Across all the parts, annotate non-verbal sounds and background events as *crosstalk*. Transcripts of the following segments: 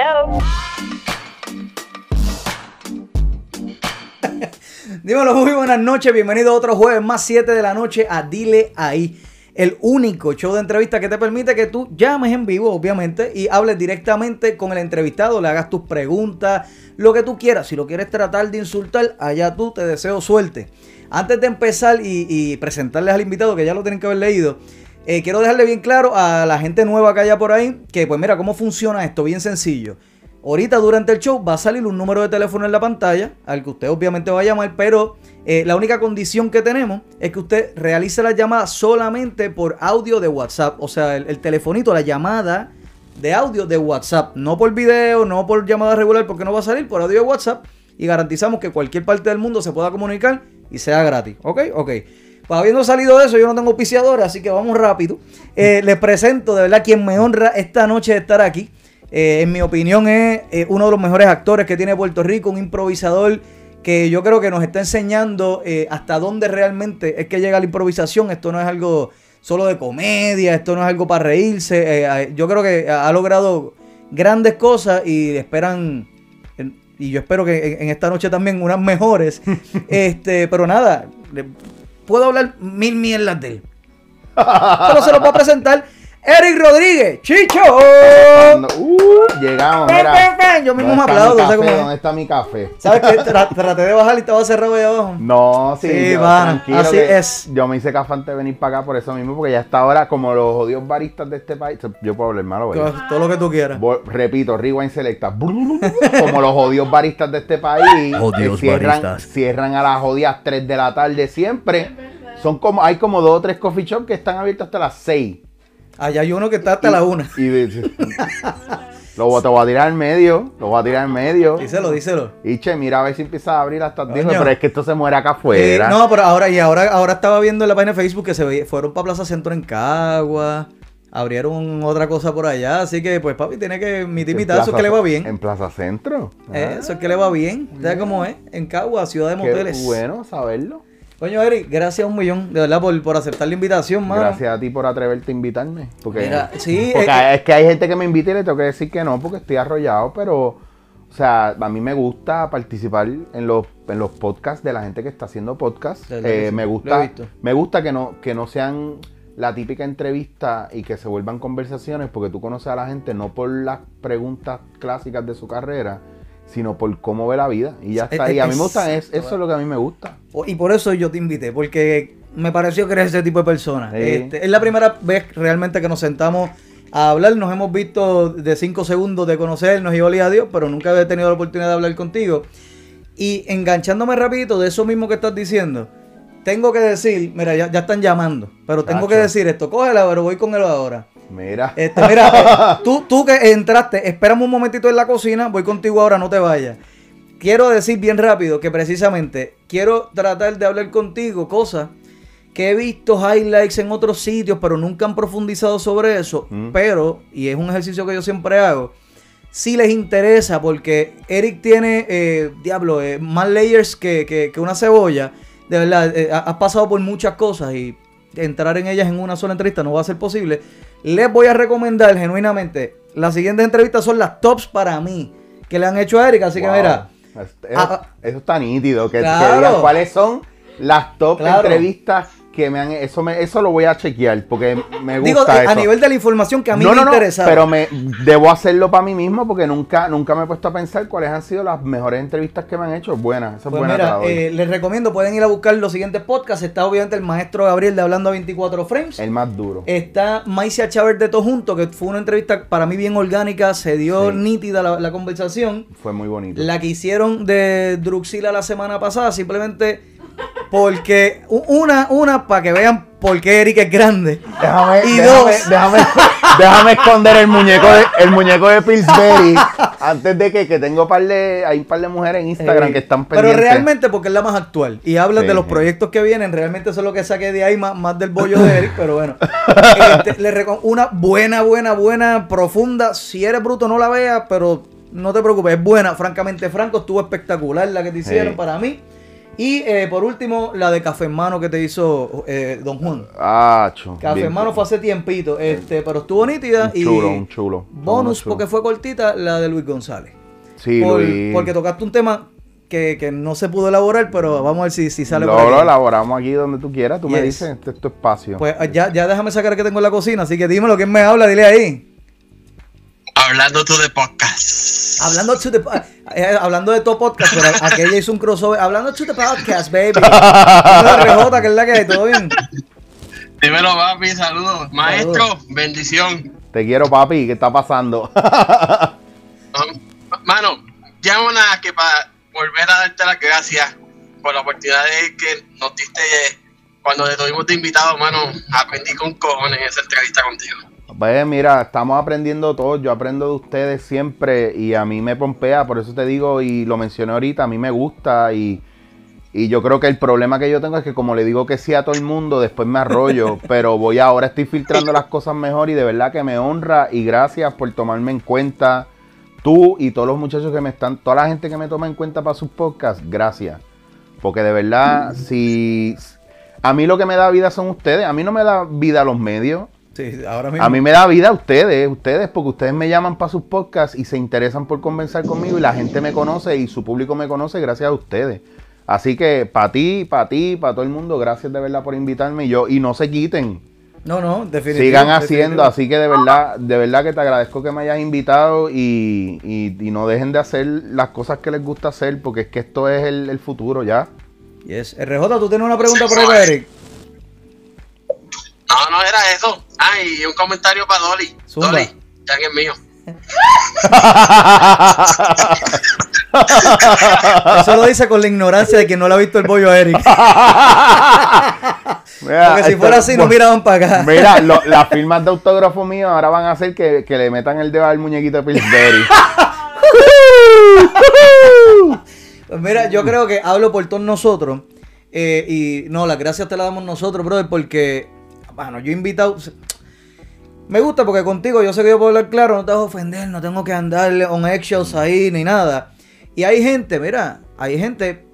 Hello. *laughs* Dímelo, muy buenas noches. Bienvenido a otro jueves más 7 de la noche a Dile Ahí. El único show de entrevista que te permite que tú llames en vivo, obviamente, y hables directamente con el entrevistado, le hagas tus preguntas, lo que tú quieras. Si lo quieres tratar de insultar, allá tú te deseo suerte. Antes de empezar y, y presentarles al invitado, que ya lo tienen que haber leído, eh, quiero dejarle bien claro a la gente nueva que haya por ahí, que pues mira, ¿cómo funciona esto? Bien sencillo. Ahorita durante el show va a salir un número de teléfono en la pantalla, al que usted obviamente va a llamar, pero eh, la única condición que tenemos es que usted realice la llamada solamente por audio de WhatsApp. O sea, el, el telefonito, la llamada de audio de WhatsApp. No por video, no por llamada regular, porque no va a salir, por audio de WhatsApp. Y garantizamos que cualquier parte del mundo se pueda comunicar y sea gratis. ¿Ok? Ok. Pues habiendo salido de eso, yo no tengo auspiciador, así que vamos rápido. Eh, les presento, de verdad, quien me honra esta noche de estar aquí. Eh, en mi opinión es eh, uno de los mejores actores que tiene Puerto Rico, un improvisador que yo creo que nos está enseñando hasta dónde realmente es que llega la improvisación. Esto no es algo solo de comedia, esto no es algo para reírse. Yo creo que ha logrado grandes cosas y esperan, y yo espero que en, esta noche también unas mejores. *laughs* este, pero nada, puedo hablar mil mierdas de él. Pero se los va a presentar Eric Rodríguez, Chicho. Uh, llegamos, mira. Ven, ven, ven, yo mismo ¿Dónde me aplaudo, café? ¿Dónde está mi café? ¿Sabes qué? Tra- traté de bajar y estaba cerrado ahí abajo. No, sí, Sí, yo, así es. Yo me hice café antes de venir para acá por eso mismo, porque ya está ahora como los odios baristas de este país. Yo puedo hablar malo, ¿verdad? Todo lo que tú quieras. Repito, Rewind Selecta. *laughs* Como los odios baristas de este país. *laughs* Odios que cierran, baristas. cierran a las jodidas 3 de la tarde siempre. Son como, hay como dos o tres coffee shops que están abiertos hasta las 6. Allá hay uno que está hasta la una. Y de- lo voy- te voy a tirar en medio. Lo voy a tirar en medio. Díselo, díselo. Y che, mira a ver si empieza a abrir hasta 10, Coño. pero es que esto se muere acá afuera. No, pero ahora, y ahora, ahora estaba viendo en la página de Facebook que se fueron para Plaza Centro en Cagua. Abrieron otra cosa por allá. Así que, pues, papi, tiene que emitir En mitad. Eso es que le va bien. En Plaza Centro. Eso es que le va bien. ¿Sabes cómo es? En Cagua, ciudad de Qué moteles. bueno saberlo. Coño, Eric, gracias un millón, de verdad, por, por aceptar la invitación, mano. Gracias a ti por atreverte a invitarme. Porque, Mira, sí, porque eh, es que hay gente que me invita y le tengo que decir que no porque estoy arrollado, pero, o sea, a mí me gusta participar en los, en los podcasts de la gente que está haciendo podcasts. Eh, me gusta, me gusta que no, que no sean la típica entrevista y que se vuelvan conversaciones porque tú conoces a la gente no por las preguntas clásicas de su carrera, sino por cómo ve la vida. Y ya está. Es- Y a mí me gusta, es- eso es lo que a mí me gusta. Y por eso yo te invité, porque me pareció que eres ese tipo de persona. Sí. Este, es la primera vez realmente que nos sentamos a hablar. Nos hemos visto de cinco segundos de conocernos y olía a Dios, pero nunca había tenido la oportunidad de hablar contigo. Y enganchándome rapidito de eso mismo que estás diciendo, tengo que decir, mira, ya, ya están llamando, pero tengo que decir esto, cógela, pero voy con él ahora. Mira. Este, mira, *laughs* eh, tú, tú que entraste, espérame un momentito en la cocina, voy contigo ahora, no te vayas. Quiero decir bien rápido que precisamente quiero tratar de hablar contigo cosas que he visto highlights en otros sitios, pero nunca han profundizado sobre eso. Mm. Pero, y es un ejercicio que yo siempre hago, si les interesa, porque Eric tiene, eh, diablo, eh, más layers que, que- que una cebolla. De verdad, eh, ha- has pasado por muchas cosas y entrar en ellas en una sola entrevista no va a ser posible. Les voy a recomendar genuinamente, las siguientes entrevistas son las tops para mí que le han hecho a Eric. Así que mira, Eso, Ah, eso está nítido. Que, que Claro. digas cuáles son las top Claro. entrevistas que me han. Eso, me, eso lo voy a chequear porque me digo, gusta eh, eso. a nivel de la información que a mí no, me no, no, interesa. pero me debo hacerlo para mí mismo porque nunca, nunca me he puesto a pensar cuáles han sido las mejores entrevistas que me han hecho. Buena, esa es Pues buena. la mira, eh, les recomiendo, pueden ir a buscar los siguientes podcasts. Está obviamente el maestro Gabriel de Hablando a 24 Frames. el más duro. Está Maicia Chávez de Todo Junto, que fue una entrevista para mí bien orgánica, se dio Sí. nítida la, la conversación. Fue muy bonito. La que hicieron de Druxila la semana pasada, simplemente porque una, una para que vean por qué Eric es grande. Déjame, Y déjame, dos. déjame, déjame esconder el muñeco de, el muñeco de Pillsbury antes de que, que tengo par de, hay un par de mujeres en Instagram que están Pero pendientes. realmente porque es la más actual. Y hablas Sí, de los sí. proyectos que vienen. Realmente eso es lo que saqué de ahí, más, más del bollo de Eric. Pero bueno. *laughs* Este, le una buena, buena, buena, profunda. Si eres bruto, no la veas, pero no te preocupes. Es buena, francamente franco. Estuvo espectacular la que te hicieron para mí. Y eh, por último, la de Café en Mano que te hizo eh, Don Juan. Ah, chulo. Café en Mano fue hace tiempito, este, pero estuvo nítida. Un chulo, y un chulo. Bonus, chulo. porque fue cortita, la de Luis González. Sí, Por- Luis. Porque tocaste un tema que, que no se pudo elaborar, pero vamos a ver si, si sale lo, por aquí. lo elaboramos aquí donde tú quieras. Tú me dices, este es tu espacio. Pues ya, ya déjame sacar que tengo en la cocina, así que dímelo, ¿quién me habla? Dile ahí. Hablando tú de podcast. Hablando, to the, eh, hablando de todo podcast, pero *laughs* aquella hizo un crossover. Hablando to the podcast, baby. *laughs* RJ, que es la que hay, ¿todo bien? Dímelo, papi, saludos. Maestro, bendición. Te quiero, papi. ¿Qué está pasando? Um, *laughs* Mano, llamo nada que para volver a darte las gracias por la oportunidad de que nos diste eh, cuando te tuvimos de invitado, mano. Aprendí con cojones en esa entrevista contigo. Pues mira, estamos aprendiendo todos. Yo aprendo de ustedes siempre y a mí me pompea. Por eso te digo, y lo mencioné ahorita, a mí me gusta y, y yo creo que el problema que yo tengo es que como le digo que sí a todo el mundo, después me arroyo. *laughs* pero voy ahora, estoy filtrando las cosas mejor y de verdad que me honra y gracias por tomarme en cuenta. Tú y todos los muchachos que me están, toda la gente que me toma en cuenta para sus podcasts, gracias. Porque de verdad, si a mí lo que me da vida son ustedes, a mí no me da vida los medios. Sí, ahora mismo. A mí me da vida ustedes, ustedes, porque ustedes me llaman para sus podcasts y se interesan por conversar conmigo y la gente me conoce y su público me conoce gracias a ustedes. Así que para ti, para ti, para todo el mundo, gracias de verdad por invitarme y yo y no se quiten, No, no, definitivamente. sigan haciendo, así que de verdad, de verdad que te agradezco que me hayas invitado y, y- y no dejen de hacer las cosas que les gusta hacer, porque es que esto es el, el futuro ya. Yes. RJ, tú tienes una pregunta por ahí, Eric. Y un comentario para Dolly. Zumba. Dolly, ya que es mío. *laughs* Eso lo dice con la ignorancia de que no le ha visto el bollo a Eric. *laughs* Mira, Porque si esto- fuera así, no bueno, miraban para acá. Mira, lo- *laughs* las firmas de autógrafo mío ahora van a hacer que, que le metan el dedo al muñequito de Pillsbury. Pues mira, yo creo que hablo por todos nosotros. eh, y no, las gracias te las damos nosotros, brother, porque, bueno, yo he invitado. Me gusta porque contigo yo sé que yo puedo hablar claro, no te vas a ofender, no tengo que andarle on eggshells ahí ni nada. Y hay gente, mira, hay gente,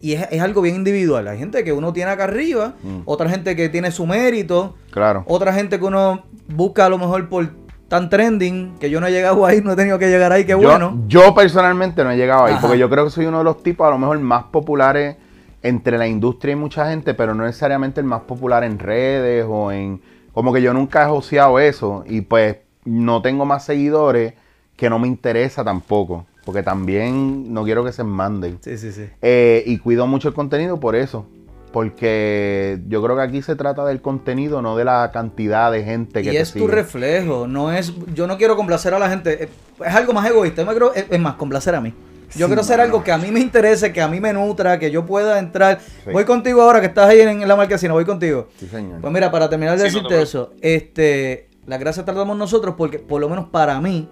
y es, es algo bien individual. Hay gente que uno tiene acá arriba, Mm. otra gente que tiene su mérito, Claro. otra gente que uno busca a lo mejor por tan trending, que yo no he llegado ahí, no he tenido que llegar ahí, qué yo, bueno. yo personalmente no he llegado ahí, Ajá. porque yo creo que soy uno de los tipos a lo mejor más populares entre la industria y mucha gente, pero no necesariamente el más popular en redes o en... Como que yo nunca he joseado eso y pues no tengo más seguidores que no me interesa tampoco, porque también no quiero que se manden. Sí, sí, sí. Eh, y cuido mucho el contenido por eso. Porque yo creo que aquí se trata del contenido, no de la cantidad de gente que y te es tu reflejo, no es, yo no quiero complacer a la gente, es, es algo más egoísta, yo me creo, es, es más, complacer a mí. Yo Sí, quiero hacer algo que a mí me interese, que a mí me nutra, que yo pueda entrar. Sí. Voy contigo ahora que estás ahí en, en la marquesina, voy contigo. Sí, señor. Pues mira, para terminar de no decirte te eso, este, las gracias te las damos nosotros porque por lo menos para mí,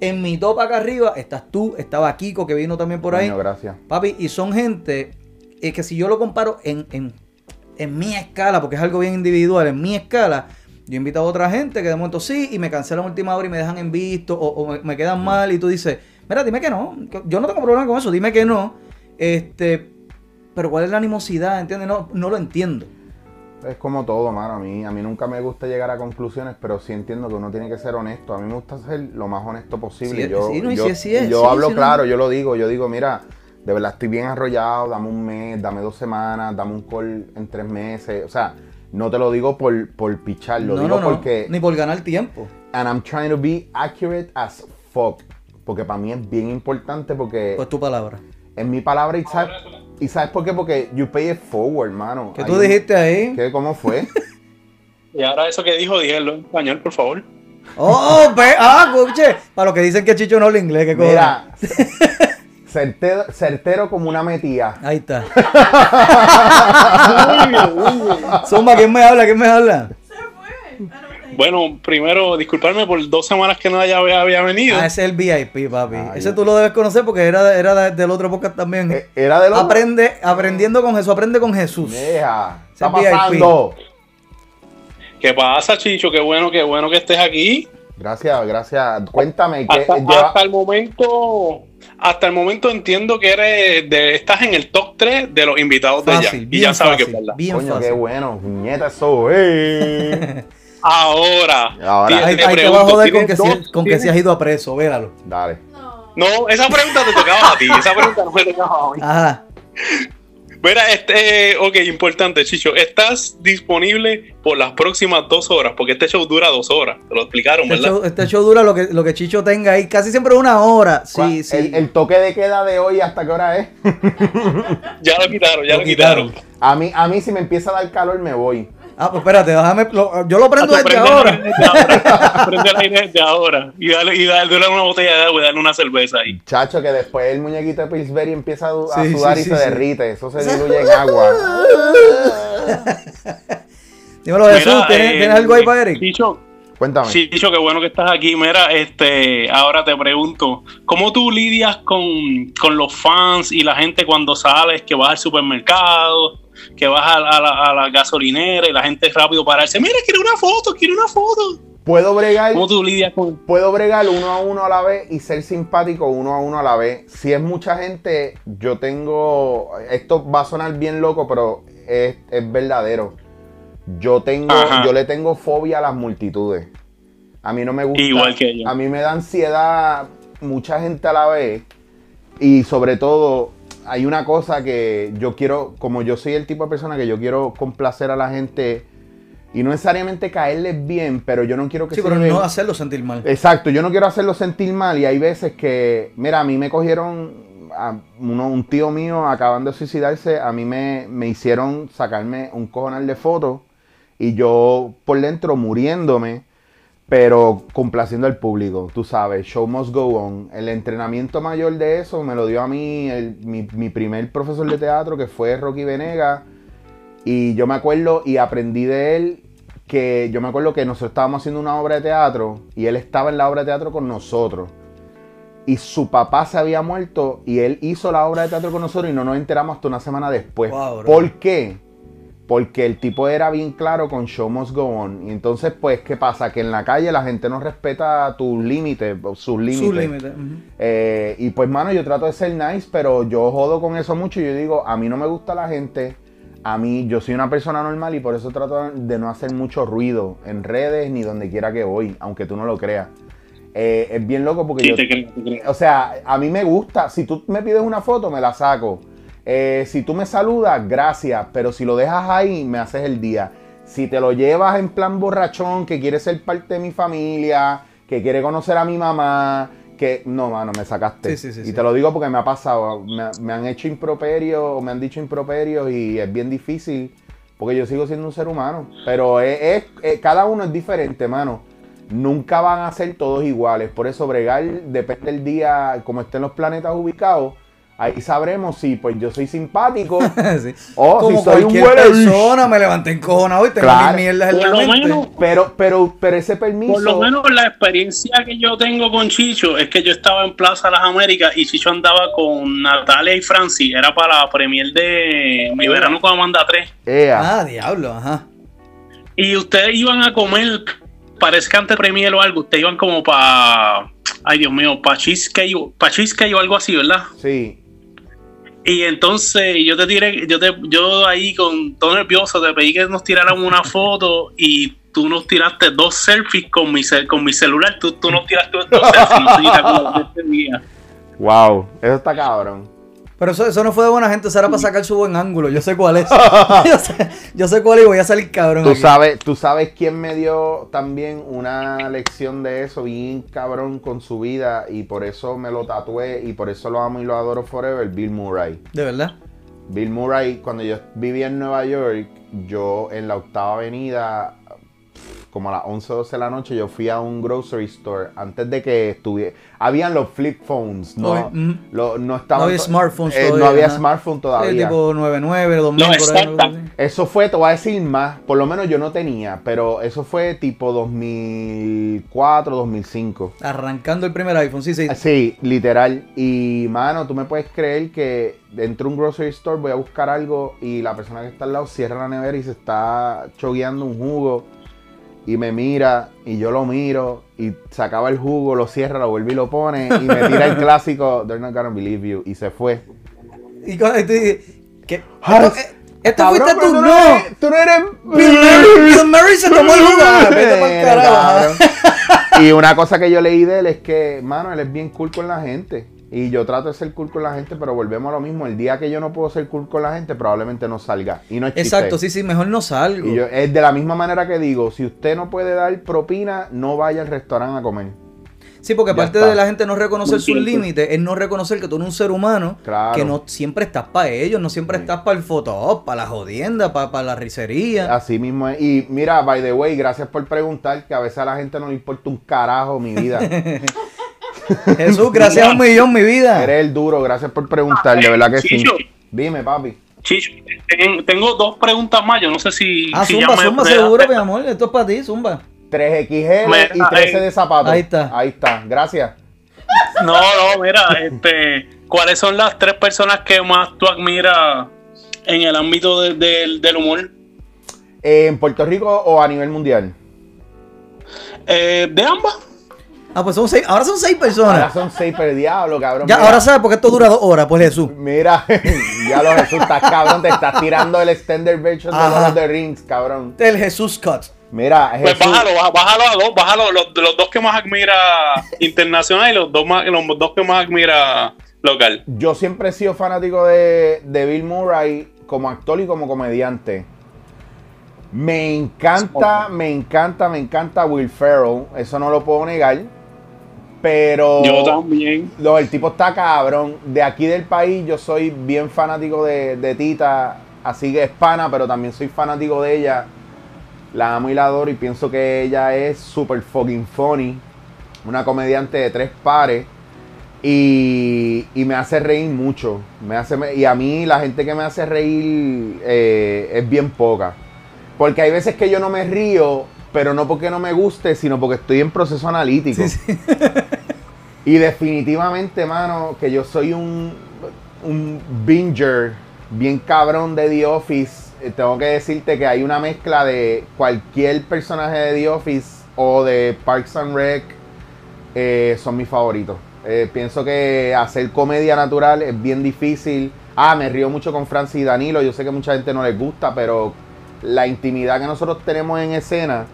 en mi top acá arriba estás tú, estaba Kiko que vino también por ahí. Gracias. Papi, y son gente eh, que si yo lo comparo en, en, en mi escala, porque es algo bien individual, en mi escala, yo he invitado a otra gente que de momento sí y me cancelan última hora y me dejan en visto o, o me, me quedan mal y tú dices, mira, dime que no, yo no tengo problema con eso, dime que no. Este, pero ¿cuál es la animosidad? ¿Entiendes? No, no lo entiendo. Es como todo, mano. A mí, a mí nunca me gusta llegar a conclusiones, pero sí entiendo que uno tiene que ser honesto. A mí me gusta ser lo más honesto posible. Sí, yo sí, no, yo, sí, yo hablo no. claro, yo lo digo. Yo digo, mira, de verdad estoy bien arrollado, dame un mes, dame dos semanas, dame un call en tres meses. O sea, no te lo digo por, por pichar, lo no, digo no, no, porque... ni por ganar tiempo. And I'm trying to be accurate as fuck. Porque para mí es bien importante porque Pues tu palabra. en mi palabra, y sabes, y sabes por qué? Porque you pay it forward, mano. ¿Qué tú dijiste ahí? ¿Qué, ¿Cómo fue? *laughs* Y ahora eso que dijo, dígalo en español, por favor. Oh, ve, ah, escuche. Para los que dicen que Chicho no habla inglés, ¿qué cosa? Mira, *laughs* certero, certero como una metía. Ahí está. *laughs* Zumba, ¿quién me habla? ¿Quién me habla? Bueno, primero, disculparme por dos semanas que no haya, había venido. Ah, ese es el VIP, papi. Ah, ese yo- tú lo debes conocer porque era, era de- del otro podcast también. Eh, Era de los. Aprende, aprendiendo con Jesús, aprende con Jesús. Deja. Está VIP. pasando. ¿Qué pasa, Chicho? Qué bueno, qué bueno que estés aquí. Gracias, gracias. Cuéntame que Hasta, lleva- hasta el momento, hasta el momento entiendo que eres de, estás en el top 3 de los invitados de ya. Y ya sabes que es verdad. bien Coño, fácil. qué bueno, puñeta eso, eh. *laughs* Ahora, Ahora. te- Ahí, te ahí te pregunto, va a joder con ¿tienes que, si, dos? con que ¿Tienes- si has ido a preso, véralo. Dale. No, esa pregunta te tocaba a ti. Esa pregunta no me tocaba a mí. Ajá. Mira, este, ok, importante, Chicho. Estás disponible por las próximas dos horas, porque este show dura dos horas. Te lo explicaron, Este ¿verdad? show, este show dura lo que, lo que Chicho tenga ahí. Casi siempre una hora. ¿Cuál- Sí, sí. El, el toque de queda de hoy, ¿hasta qué hora es? *laughs* Ya lo quitaron, ya Lo lo, quitaron. A mí, a mí si me empieza a dar calor me voy. Ah, pues espérate, déjame. lo- yo lo prendo Hasta desde ahora. *laughs* Prende el aire desde ahora. Y dale, y dale, dale una botella de agua y dale una cerveza ahí. Chacho, que después el muñequito de Pillsbury empieza a, du- a Sí, sudar sí, y sí, se sí. derrite. Eso se diluye en *laughs* agua. *laughs* Dímelo, Jesús, Mira, ¿tienes, eh, tienes algo ahí para Eric? Cuéntame. Sí, Chicho, qué bueno que estás aquí. Mira, este, ahora te pregunto, ¿cómo tú lidias con, con los fans y la gente cuando sales, que vas al supermercado, que vas a, a la, a la gasolinera y la gente rápido pararse, mira, quiero una foto, quiero una foto? Puedo bregar, ¿Cómo tú lidias con...? puedo bregar uno a uno a la vez y ser simpático uno a uno a la vez. Si es mucha gente, yo tengo. Esto va a sonar bien loco, pero es, es verdadero. Yo tengo, Ajá. yo le tengo fobia a las multitudes. A mí no me gusta. Igual que yo. A mí me da ansiedad mucha gente a la vez. Y sobre todo, hay una cosa que yo quiero, como yo soy el tipo de persona que yo quiero complacer a la gente y no necesariamente caerles bien, pero yo no quiero que Sí, se pero no hacerlo sentir mal. Exacto, yo no quiero hacerlo sentir mal y hay veces que, mira, a mí me cogieron, a uno- un tío mío acabando de suicidarse, a mí me, me hicieron sacarme un cojonal de fotos y yo por dentro muriéndome, pero complaciendo al público, tú sabes, show must go on. El entrenamiento mayor de eso me lo dio a mí el- mi, mi primer profesor de teatro que fue Rocky Venega y yo me acuerdo y aprendí de él que yo me acuerdo que nosotros estábamos haciendo una obra de teatro y él estaba en la obra de teatro con nosotros. Y su papá se había muerto y él hizo la obra de teatro con nosotros y no nos enteramos hasta una semana después. Wow. ¿Por qué? Porque el tipo era bien claro con Show Must Go On. Y entonces, pues, ¿qué pasa? Que en la calle la gente no respeta tus límites, sus límites. Su límite. Eh, y pues, mano, yo trato de ser nice, pero yo jodo con eso mucho. Yo digo, a mí no me gusta la gente. A mí, yo soy una persona normal y por eso trato de no hacer mucho ruido en redes ni donde quiera que voy, aunque tú no lo creas. Eh, es bien loco porque Sí, yo, te creo, te creo. o sea, a mí me gusta. Si tú me pides una foto, me la saco. Eh, si tú me saludas, gracias. Pero si lo dejas ahí, me haces el día. Si te lo llevas en plan borrachón, que quiere ser parte de mi familia, que quiere conocer a mi mamá, que no, mano, me sacaste. Sí, sí, sí, y te lo digo porque me ha pasado. Me, me han hecho improperios, me han dicho improperios y es bien difícil porque yo sigo siendo un ser humano. Pero es, es- es- cada uno es diferente, mano. Nunca van a ser todos iguales. Por eso, bregar depende del día, como estén los planetas ubicados. Ahí sabremos si pues yo soy simpático *laughs* Sí. o Como si soy un cualquier huele persona, me levanté encojonado y tengo Claro. mierdas en Por la lo mente. menos, Pero, pero, pero ese permiso. por lo menos la experiencia que yo tengo con Chicho es que yo estaba en Plaza Las Américas y Chicho andaba con Natalia y Francis. Era para la premier de Mi Verano con Amanda 3. Ea. Ah, diablo, ajá. Y ustedes iban a comer, parece que antes premier o algo, ustedes iban como para, ay Dios mío, para cheesecake, pa cheesecake o algo así, ¿verdad? Sí. Y entonces yo te tiré, yo te, yo ahí con todo nervioso te pedí que nos tiráramos una *laughs* foto y tú nos tiraste dos selfies con mi cel- con mi celular, tú, tú nos tiraste dos *laughs* selfies, no sé si te acuerdas de este día. Wow. Eso está cabrón. Pero eso, eso no fue de buena gente, eso era para sacar su buen ángulo. Yo sé cuál es. *laughs* *laughs* yo, sé, yo sé cuál y voy a salir cabrón. Tú aquí. sabes, tú sabes quién me dio también una lección de eso bien cabrón con su vida y por eso me lo tatué y por eso lo amo y lo adoro forever, Bill Murray. De verdad. Bill Murray, cuando yo vivía en Nueva York, yo en la octava avenida, como a las 11 o 12 de la noche, yo fui a un grocery store antes de que estuviera. Habían los flip phones, no, Oye, ujú. lo- no estaban. No había smartphones eh, todavía, No había ajá. smartphone Sí, todavía. tipo 99, 2000, No, por ahí, exacta. Eso fue, te voy a decir más, por lo menos yo no tenía, pero eso fue tipo 2004, 2005. Arrancando el primer iPhone, sí, sí. Sí, literal. Y mano, tú me puedes creer que dentro de un grocery store voy a buscar algo y la persona que está al lado cierra la nevera y se está chogueando un jugo. Y me mira y yo lo miro y sacaba el jugo, lo cierra, lo vuelve y lo pone y me tira el *laughs* clásico They're not gonna believe you y se fue. Y cuando tú ¿qué? Esto, eh, Cabrón, fuiste tú, no. no. eres- Tú no eres. Bill Murray, Bill Murray se tomó el jugo. Y una cosa que yo leí de él es que, mano, él es bien cool con la gente. Y yo trato de ser cool con la gente, pero volvemos a lo mismo. El día que yo no puedo ser cool con la gente, probablemente no salga. Y no es chiste. Exacto, sí, sí, mejor no salgo. Y yo, es de la misma manera que digo, si usted no puede dar propina, no vaya al restaurante a comer. Sí, porque Ya aparte está. de la gente no reconocer sus límites, es no reconocer que tú eres un ser humano, Claro. que no siempre estás para ellos, no siempre Sí. estás para el fotop, para la jodienda, para, la risería. Así mismo es. Y mira, by the way, gracias por preguntar, que a veces a la gente no le importa un carajo mi vida. *laughs* *laughs* Jesús, gracias a un millón, mi vida. Eres el duro, gracias por preguntar, de verdad que sí. Dime, papi. Chicho, ten- tengo dos preguntas más. Yo no sé si. Ah, si zumba, me- zumba, me- seguro, mi amor. Esto es para ti, zumba. 3XL Mira, y 13 de zapatos. Ahí está. Ahí está, gracias. No, no, mira, *laughs* este, ¿cuáles son las tres personas que más tú admiras en el ámbito de- del- del humor? ¿En Puerto Rico o a nivel mundial? Eh, de ambas. Ah, pues son seis, ahora son seis Ahora personas. son seis, pero diablo, cabrón. Ya, mira. ahora sabes por qué esto dura dos horas, pues Jesús. Mira, *laughs* ya lo Jesús, estás cabrón, te estás tirando el extended version de Ajá. Lord of the Rings, cabrón. El Jesús Cut. Mira, Pues Jesús, bájalo, baja- bájalo a dos, bájalo, los, los dos que más admira internacional y los dos, más, los dos que más admira local. yo siempre he sido fanático de, de Bill Murray como actor y como comediante. Me encanta, me encanta, me encanta Will Ferrell, eso no lo puedo negar. Pero Yo también. No, el tipo está cabrón. De aquí del país yo soy bien fanático de, de Tita, así que es pana, pero también soy fanático de ella. La amo y la adoro y pienso que ella es super fucking funny. Una comediante de tres pares. Y, y me hace reír mucho. Me hace, y a mí la gente que me hace reír eh, es bien poca. Porque hay veces que yo no me río, pero no porque no me guste, sino porque estoy en proceso analítico. Sí, sí. *laughs* Y definitivamente, mano, que yo soy un, un binger bien cabrón de The Office. Eh, Tengo que decirte que hay una mezcla de cualquier personaje de The Office o de Parks and Rec. eh, son mis favoritos. Eh, pienso que hacer comedia natural es bien difícil. Ah, me río mucho con Francis y Danilo. Yo sé que mucha gente no les gusta, pero la intimidad que nosotros tenemos en escena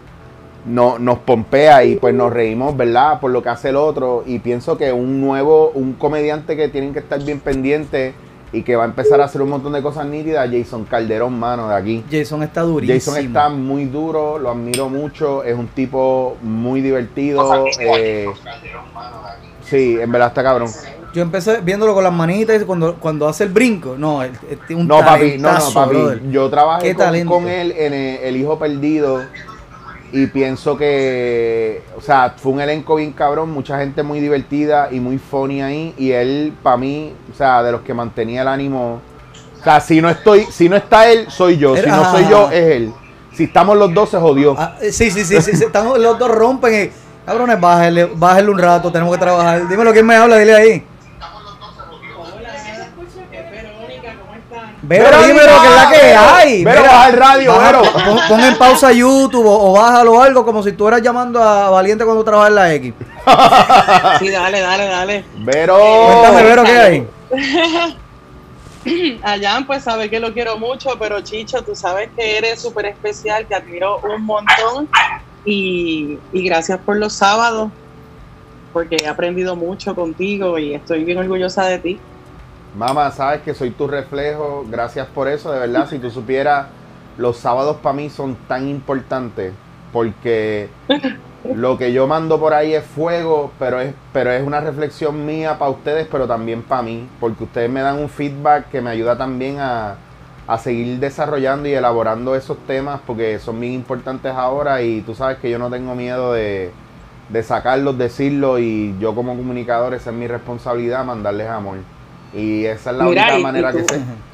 no, nos pompea y pues nos reímos, ¿verdad? Por lo que hace el otro. Y pienso que un nuevo, un comediante que tienen que estar bien pendiente y que va a empezar a hacer un montón de cosas nítidas, Jason Calderón, mano, de aquí. Jason está durísimo. Jason está muy duro, lo admiro mucho, es un tipo muy divertido. eh, sí, en verdad está cabrón. Yo empecé viéndolo con las manitas y cuando, cuando hace el brinco. No, tiene un No, papi, no, no, papi. brother. Yo trabajé con, él en el, El Hijo Perdido y pienso que, o sea, fue un elenco bien cabrón, mucha gente muy divertida y muy funny ahí y él, para mí, o sea, de los que mantenía el ánimo, o sea, si no estoy, si no está él, soy yo, si no soy yo, es él. Si estamos los dos, se jodió. Ah, eh, sí, sí, sí, sí, están- los dos rompen. y, cabrones, bájenle, bájenle un rato, tenemos que trabajar. Dímelo, ¿quién me habla? Dile ahí. Vero, Vero, dímelo, que es la que Vero, hay. Vero, Mira, baja el radio, baja- Vero. Pon, pon en pausa YouTube o, o bájalo algo como si estuvieras llamando a Valiente cuando trabaja en la X. *laughs* Sí, dale, dale, dale. Pero, Cuéntame, Vero, ¿qué hay? *laughs* Allá, pues sabe que lo quiero mucho, pero Chicho, tú sabes que eres súper especial, te admiro un montón y, y gracias por los sábados, porque he aprendido mucho contigo y estoy bien orgullosa de ti. Mamá, sabes que soy tu reflejo. Gracias por eso, de verdad. Si tú supieras, los sábados para mí son tan importantes porque *laughs* lo que yo mando por ahí es fuego, pero es, pero es una reflexión mía para ustedes, pero también para mí, porque ustedes me dan un feedback que me ayuda también a, a seguir desarrollando y elaborando esos temas porque son bien importantes ahora y tú sabes que yo no tengo miedo de, de sacarlos, decirlos y yo como comunicador esa es mi responsabilidad, mandarles amor. Y esa es la Mira, única y- y manera tú- que sé. *laughs*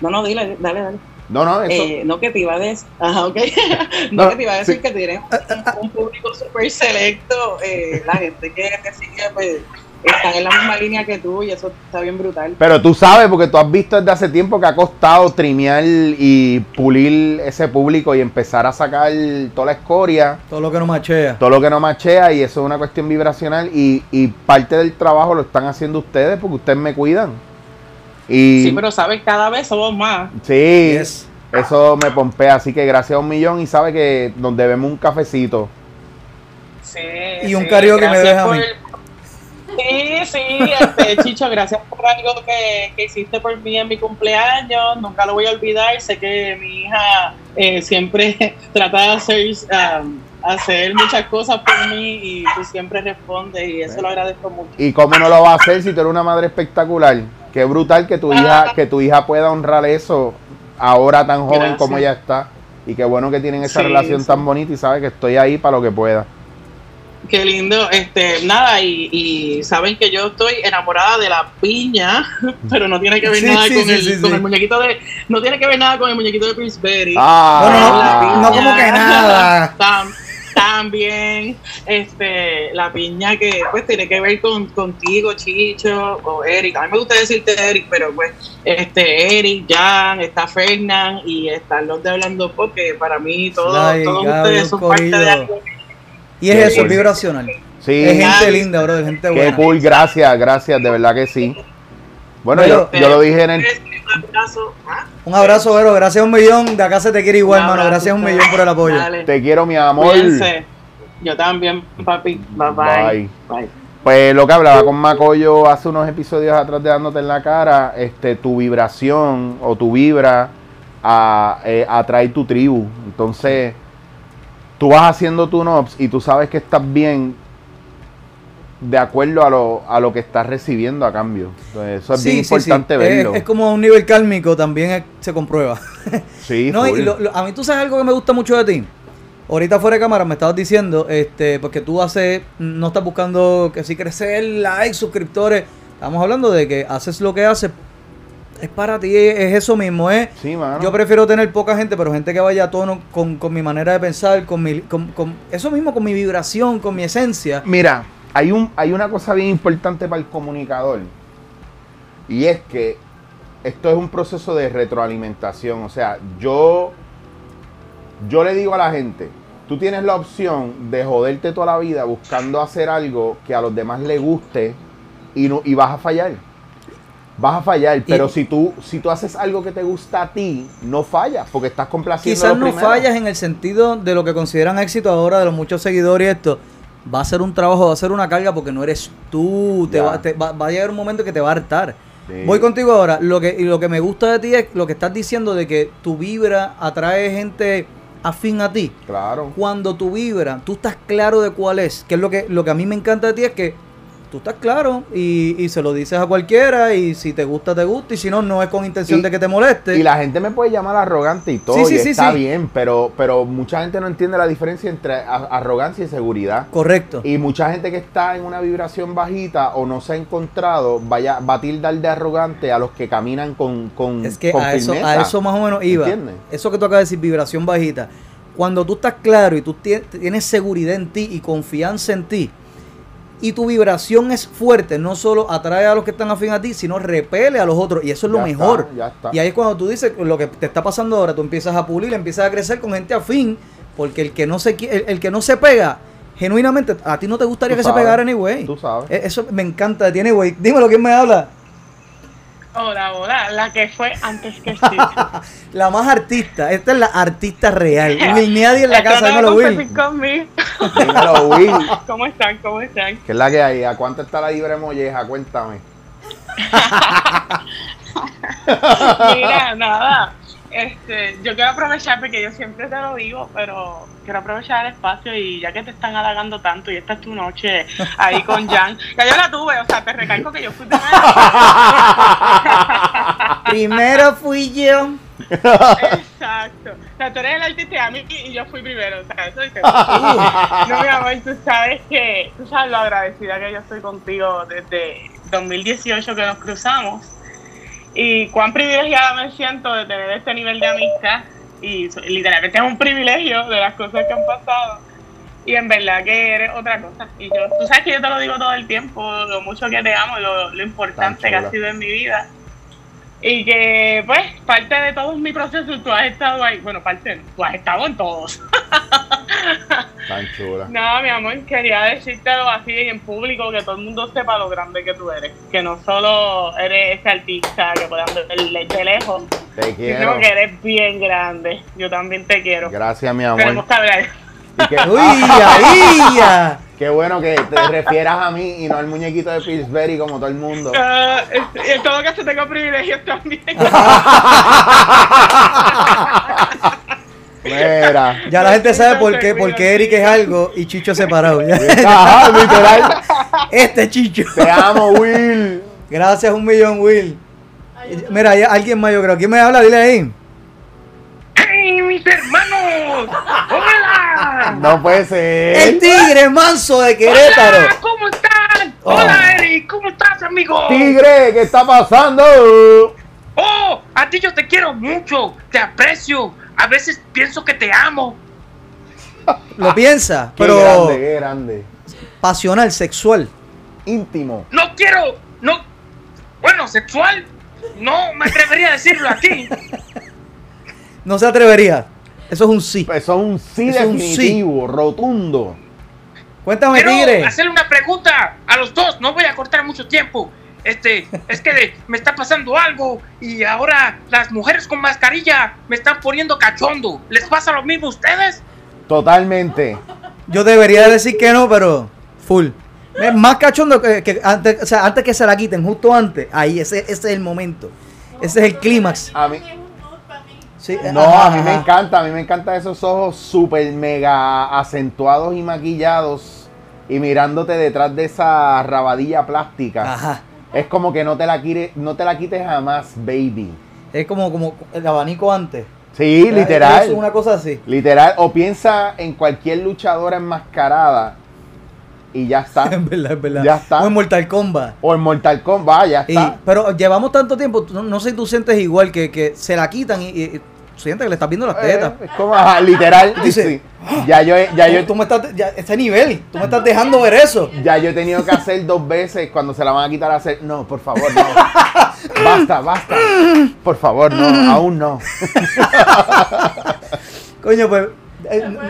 No, no, dile, dale, dale. No, no, eso. Eh, no que te iba a decir, ajá, ok. *laughs* no, No, que te iba a decir sí. que tienes un, un público súper selecto, eh, la gente que te sigue, pues están en la misma línea que tú y eso está bien brutal. Pero tú sabes, porque tú has visto desde hace tiempo que ha costado trimear y pulir ese público y empezar a sacar toda la escoria, Todo lo que no machea. todo lo que no machea, y eso es una cuestión vibracional. Y, y parte del trabajo lo están haciendo ustedes porque ustedes me cuidan. Y Sí, pero sabes, cada vez somos más. sí, Yes. eso me pompea. Así que gracias a un millón y sabe que nos debemos un cafecito. Sí, Y un sí, karaoke me deja a mí. Sí, este, *laughs* Chicho, gracias por algo que, que hiciste por mí en mi cumpleaños. Nunca lo voy a olvidar. Sé que mi hija eh, siempre *laughs* trata de hacer, um, hacer muchas cosas por mí y tú siempre respondes y eso lo agradezco mucho. ¿Y cómo no lo va a hacer si tú eres una madre espectacular? Qué brutal que tu hija, que tu hija pueda honrar eso ahora tan joven Gracias. como ella está. Y qué bueno que tienen esa Sí, relación sí. tan bonita y sabe que estoy ahí para lo que pueda. Qué lindo, este, nada, y, y saben que yo estoy enamorada de la piña, *laughs* pero no tiene que ver Sí, nada sí, con, sí, el, sí, con sí. el muñequito de, no tiene que ver nada con el muñequito de Princeberry. Ah, Bueno, La no, no como que nada. *laughs* Tam- también, este, la piña que pues tiene que ver con contigo, Chicho, o Eric. A mí me gusta decirte Eric, pero pues, este, Eric, Jan, está Fernán y están los de Hablando porque para mí todos, Ay, todos ustedes son parte de algo. Y es Qué eso, es vibracional. sí, Es gente linda, bro, gente qué buena. cool, gracias, gracias, de verdad que sí. Bueno, yo, Pero- yo lo dije en el... Un abrazo. Ah, Un abrazo, Vero. Gracias un millón. De acá se te quiere igual, hermano. Gracias un millón por el apoyo. Dale. Te quiero, mi amor. Cuídense. Yo también, papi. Bye bye. Bye. bye. Pues lo que hablaba con Macoyo hace unos episodios atrás de dándote en la cara, este, tu vibración o tu vibra a, eh, atrae tu tribu. Entonces, tú vas haciendo tu NOPS y tú sabes que estás bien de acuerdo a lo, a lo que estás recibiendo a cambio. Entonces, eso es Sí, bien sí, importante Es- verlo. Es, como un nivel kálmico, también es- se comprueba. *laughs* sí, No, y lo- a mí tú sabes algo que me gusta mucho de ti. Ahorita fuera de cámara me estabas diciendo, este, porque tú haces, no estás buscando que si crecer likes, suscriptores. Estamos hablando de que haces lo que haces. Es para ti, es eso mismo, es. Sí, mano. Yo prefiero tener poca gente, pero gente que vaya a tono con, con mi manera de pensar, con mi, con, con- eso mismo, con mi vibración, con mi esencia. Mira, hay, un, hay una cosa bien importante para el comunicador. Y es que esto es un proceso de retroalimentación. O sea, yo, yo le digo a la gente, tú tienes la opción de joderte toda la vida buscando hacer algo que a los demás le guste y, no, y vas a fallar. Vas a fallar, pero si tú si tú haces algo que te gusta a ti, no fallas porque estás complaciendo Quizás no primeros. fallas en el sentido de lo que consideran éxito ahora de los muchos seguidores y esto. Va a ser un trabajo, va a ser una carga porque no eres tú. Te va, te va- va a llegar un momento que te va a hartar. Sí. Voy contigo ahora. Lo que, lo que me gusta de ti es lo que estás diciendo de que tu vibra atrae gente afín a ti. Claro. Cuando tu vibra, tú estás claro de cuál es. Que es lo que, lo que a mí me encanta de ti es que tú estás claro y, y se lo dices a cualquiera y si te gusta, te gusta y si no, no es con intención Y- de que te moleste. Y la gente me puede llamar arrogante y todo, Sí, sí, y sí, está bien, pero, pero mucha gente no entiende la diferencia entre a- arrogancia y seguridad. Correcto. Y mucha gente que está en una vibración bajita o no se ha encontrado, vaya, va a tildar de arrogante a los que caminan con, con, Es que con a eso, a eso más o menos iba. ¿Entiendes? Eso que tú acabas de decir, vibración bajita. Cuando tú estás claro y tú tie- tienes seguridad en ti y confianza en ti, y tu vibración es fuerte, no solo atrae a los que están afín a ti, sino repele a los otros. Y eso es lo mejor. está, ya está. Y ahí es cuando tú dices lo que te está pasando ahora, tú empiezas a pulir, empiezas a crecer con gente afín, porque el que no se, el, el que no se pega, genuinamente, a ti no te gustaría Tú que sabes, se pegara anyway. tú sabes. E- Eso me encanta de ti anyway. Dímelo, ¿quién me habla? Hola, hola, la que fue antes que sí. *laughs* La más artista. Esta es la artista real. Will nadie en la casa, no Will. conmigo. Dímelo, Will. *laughs* ¿Cómo están? ¿Cómo están? ¿Qué es la que hay? ¿A cuánto está la libre molleja? Cuéntame. *laughs* Mira, nada. Este, yo quiero aprovechar porque yo siempre te lo digo, pero quiero aprovechar el espacio y ya que te están halagando tanto y esta es tu noche ahí con *laughs* Jan, ya yo la tuve, o sea, te recalco que yo fui primero. *laughs* Primero fui yo. Exacto. O sea, tú eres el artista y a mí y yo fui primero. O sea, eso dice. *laughs* No, mi amor, tú sabes que, tú sabes lo agradecida que yo estoy contigo desde 2018 que nos cruzamos. Y cuán privilegiada me siento de tener este nivel de amistad. Y literalmente es un privilegio de las cosas que han pasado. y en verdad que eres otra cosa. Y yo, tú sabes que yo te lo digo todo el tiempo, lo mucho que te amo lo, lo importante que ha sido en mi vida. Y que, pues, parte de todo mi proceso, tú has estado ahí. Bueno, parte, tú has estado en todos. *laughs* Tan chula. No, mi amor, quería decírtelo así en público, que todo el mundo sepa lo grande que tú eres. Que no solo eres ese artista que puedan ver de lejos, Te quiero. sino que eres bien grande. Yo también te quiero. Gracias, mi Tenemos amor. que hablar. Y que- *laughs* ¡Uy, ahí ya! Qué bueno que te refieras a mí y no al muñequito de Pillsbury como todo el mundo. Y en todo caso tengo privilegios también. Mira. Ya la gente sabe por qué, por qué Eric es algo y Chicho separado. *laughs* Ajá, literal. Este Chicho. Te amo, Will. Gracias un millón, Will. Mira, hay alguien más, yo creo. ¿Quién me habla? Dile ahí. ¡Hey, mis hermanos! ¡Hola! No puede *laughs* ser. El tigre manso de Querétaro. Hola, ¿Cómo están? Oh. Hola, Eric. ¿Cómo estás, amigo? Tigre, ¿qué está pasando? Oh, a ti yo te quiero mucho. Te aprecio. A veces pienso que te amo. *laughs* Lo piensa, Qué pero grande, qué grande. pasional, sexual. Íntimo. No quiero. No. Bueno, sexual. No me atrevería a decirlo aquí. *laughs* No se atrevería. Eso es un sí. Eso es un sí Eso es un sí. rotundo. Cuéntame, Quiero tigre. hacerle una pregunta a los dos. No voy a cortar mucho tiempo. Este, es que me está pasando algo y ahora las mujeres con mascarilla me están poniendo cachondo. ¿Les pasa lo mismo a ustedes? Totalmente. Yo debería decir que no, pero full. Es más cachondo que, que antes, o sea, antes que se la quiten, justo antes. Ahí, ese, ese es el momento. Ese es el clímax. A mí, Sí, no, ajá, a mí me encanta, a mí me encantan esos ojos súper mega acentuados y maquillados y mirándote detrás de esa rabadilla plástica. Ajá. Es como que no te la quites, no te la quites jamás, baby. Es como, como el abanico antes. Sí, Es literal. una cosa así. Literal. O piensa en cualquier luchadora enmascarada y ya está. *laughs* Es verdad, es verdad. Ya está. O en Mortal Kombat. o en Mortal Kombat, ya Y- está. pero llevamos tanto tiempo, no, no sé si tú sientes igual que, que se la quitan y sientes que le estás viendo las tetas. Eh, es como, ajá, literal. Dice, sí. Ya yo, ya yo, tú me estás, ya, ese nivel, tú me estás dejando ver eso. ya yo he tenido que hacer dos veces cuando se la van a quitar hacer. No, por favor, no. *laughs* Basta, basta. Por favor, no, aún no. Coño, pues,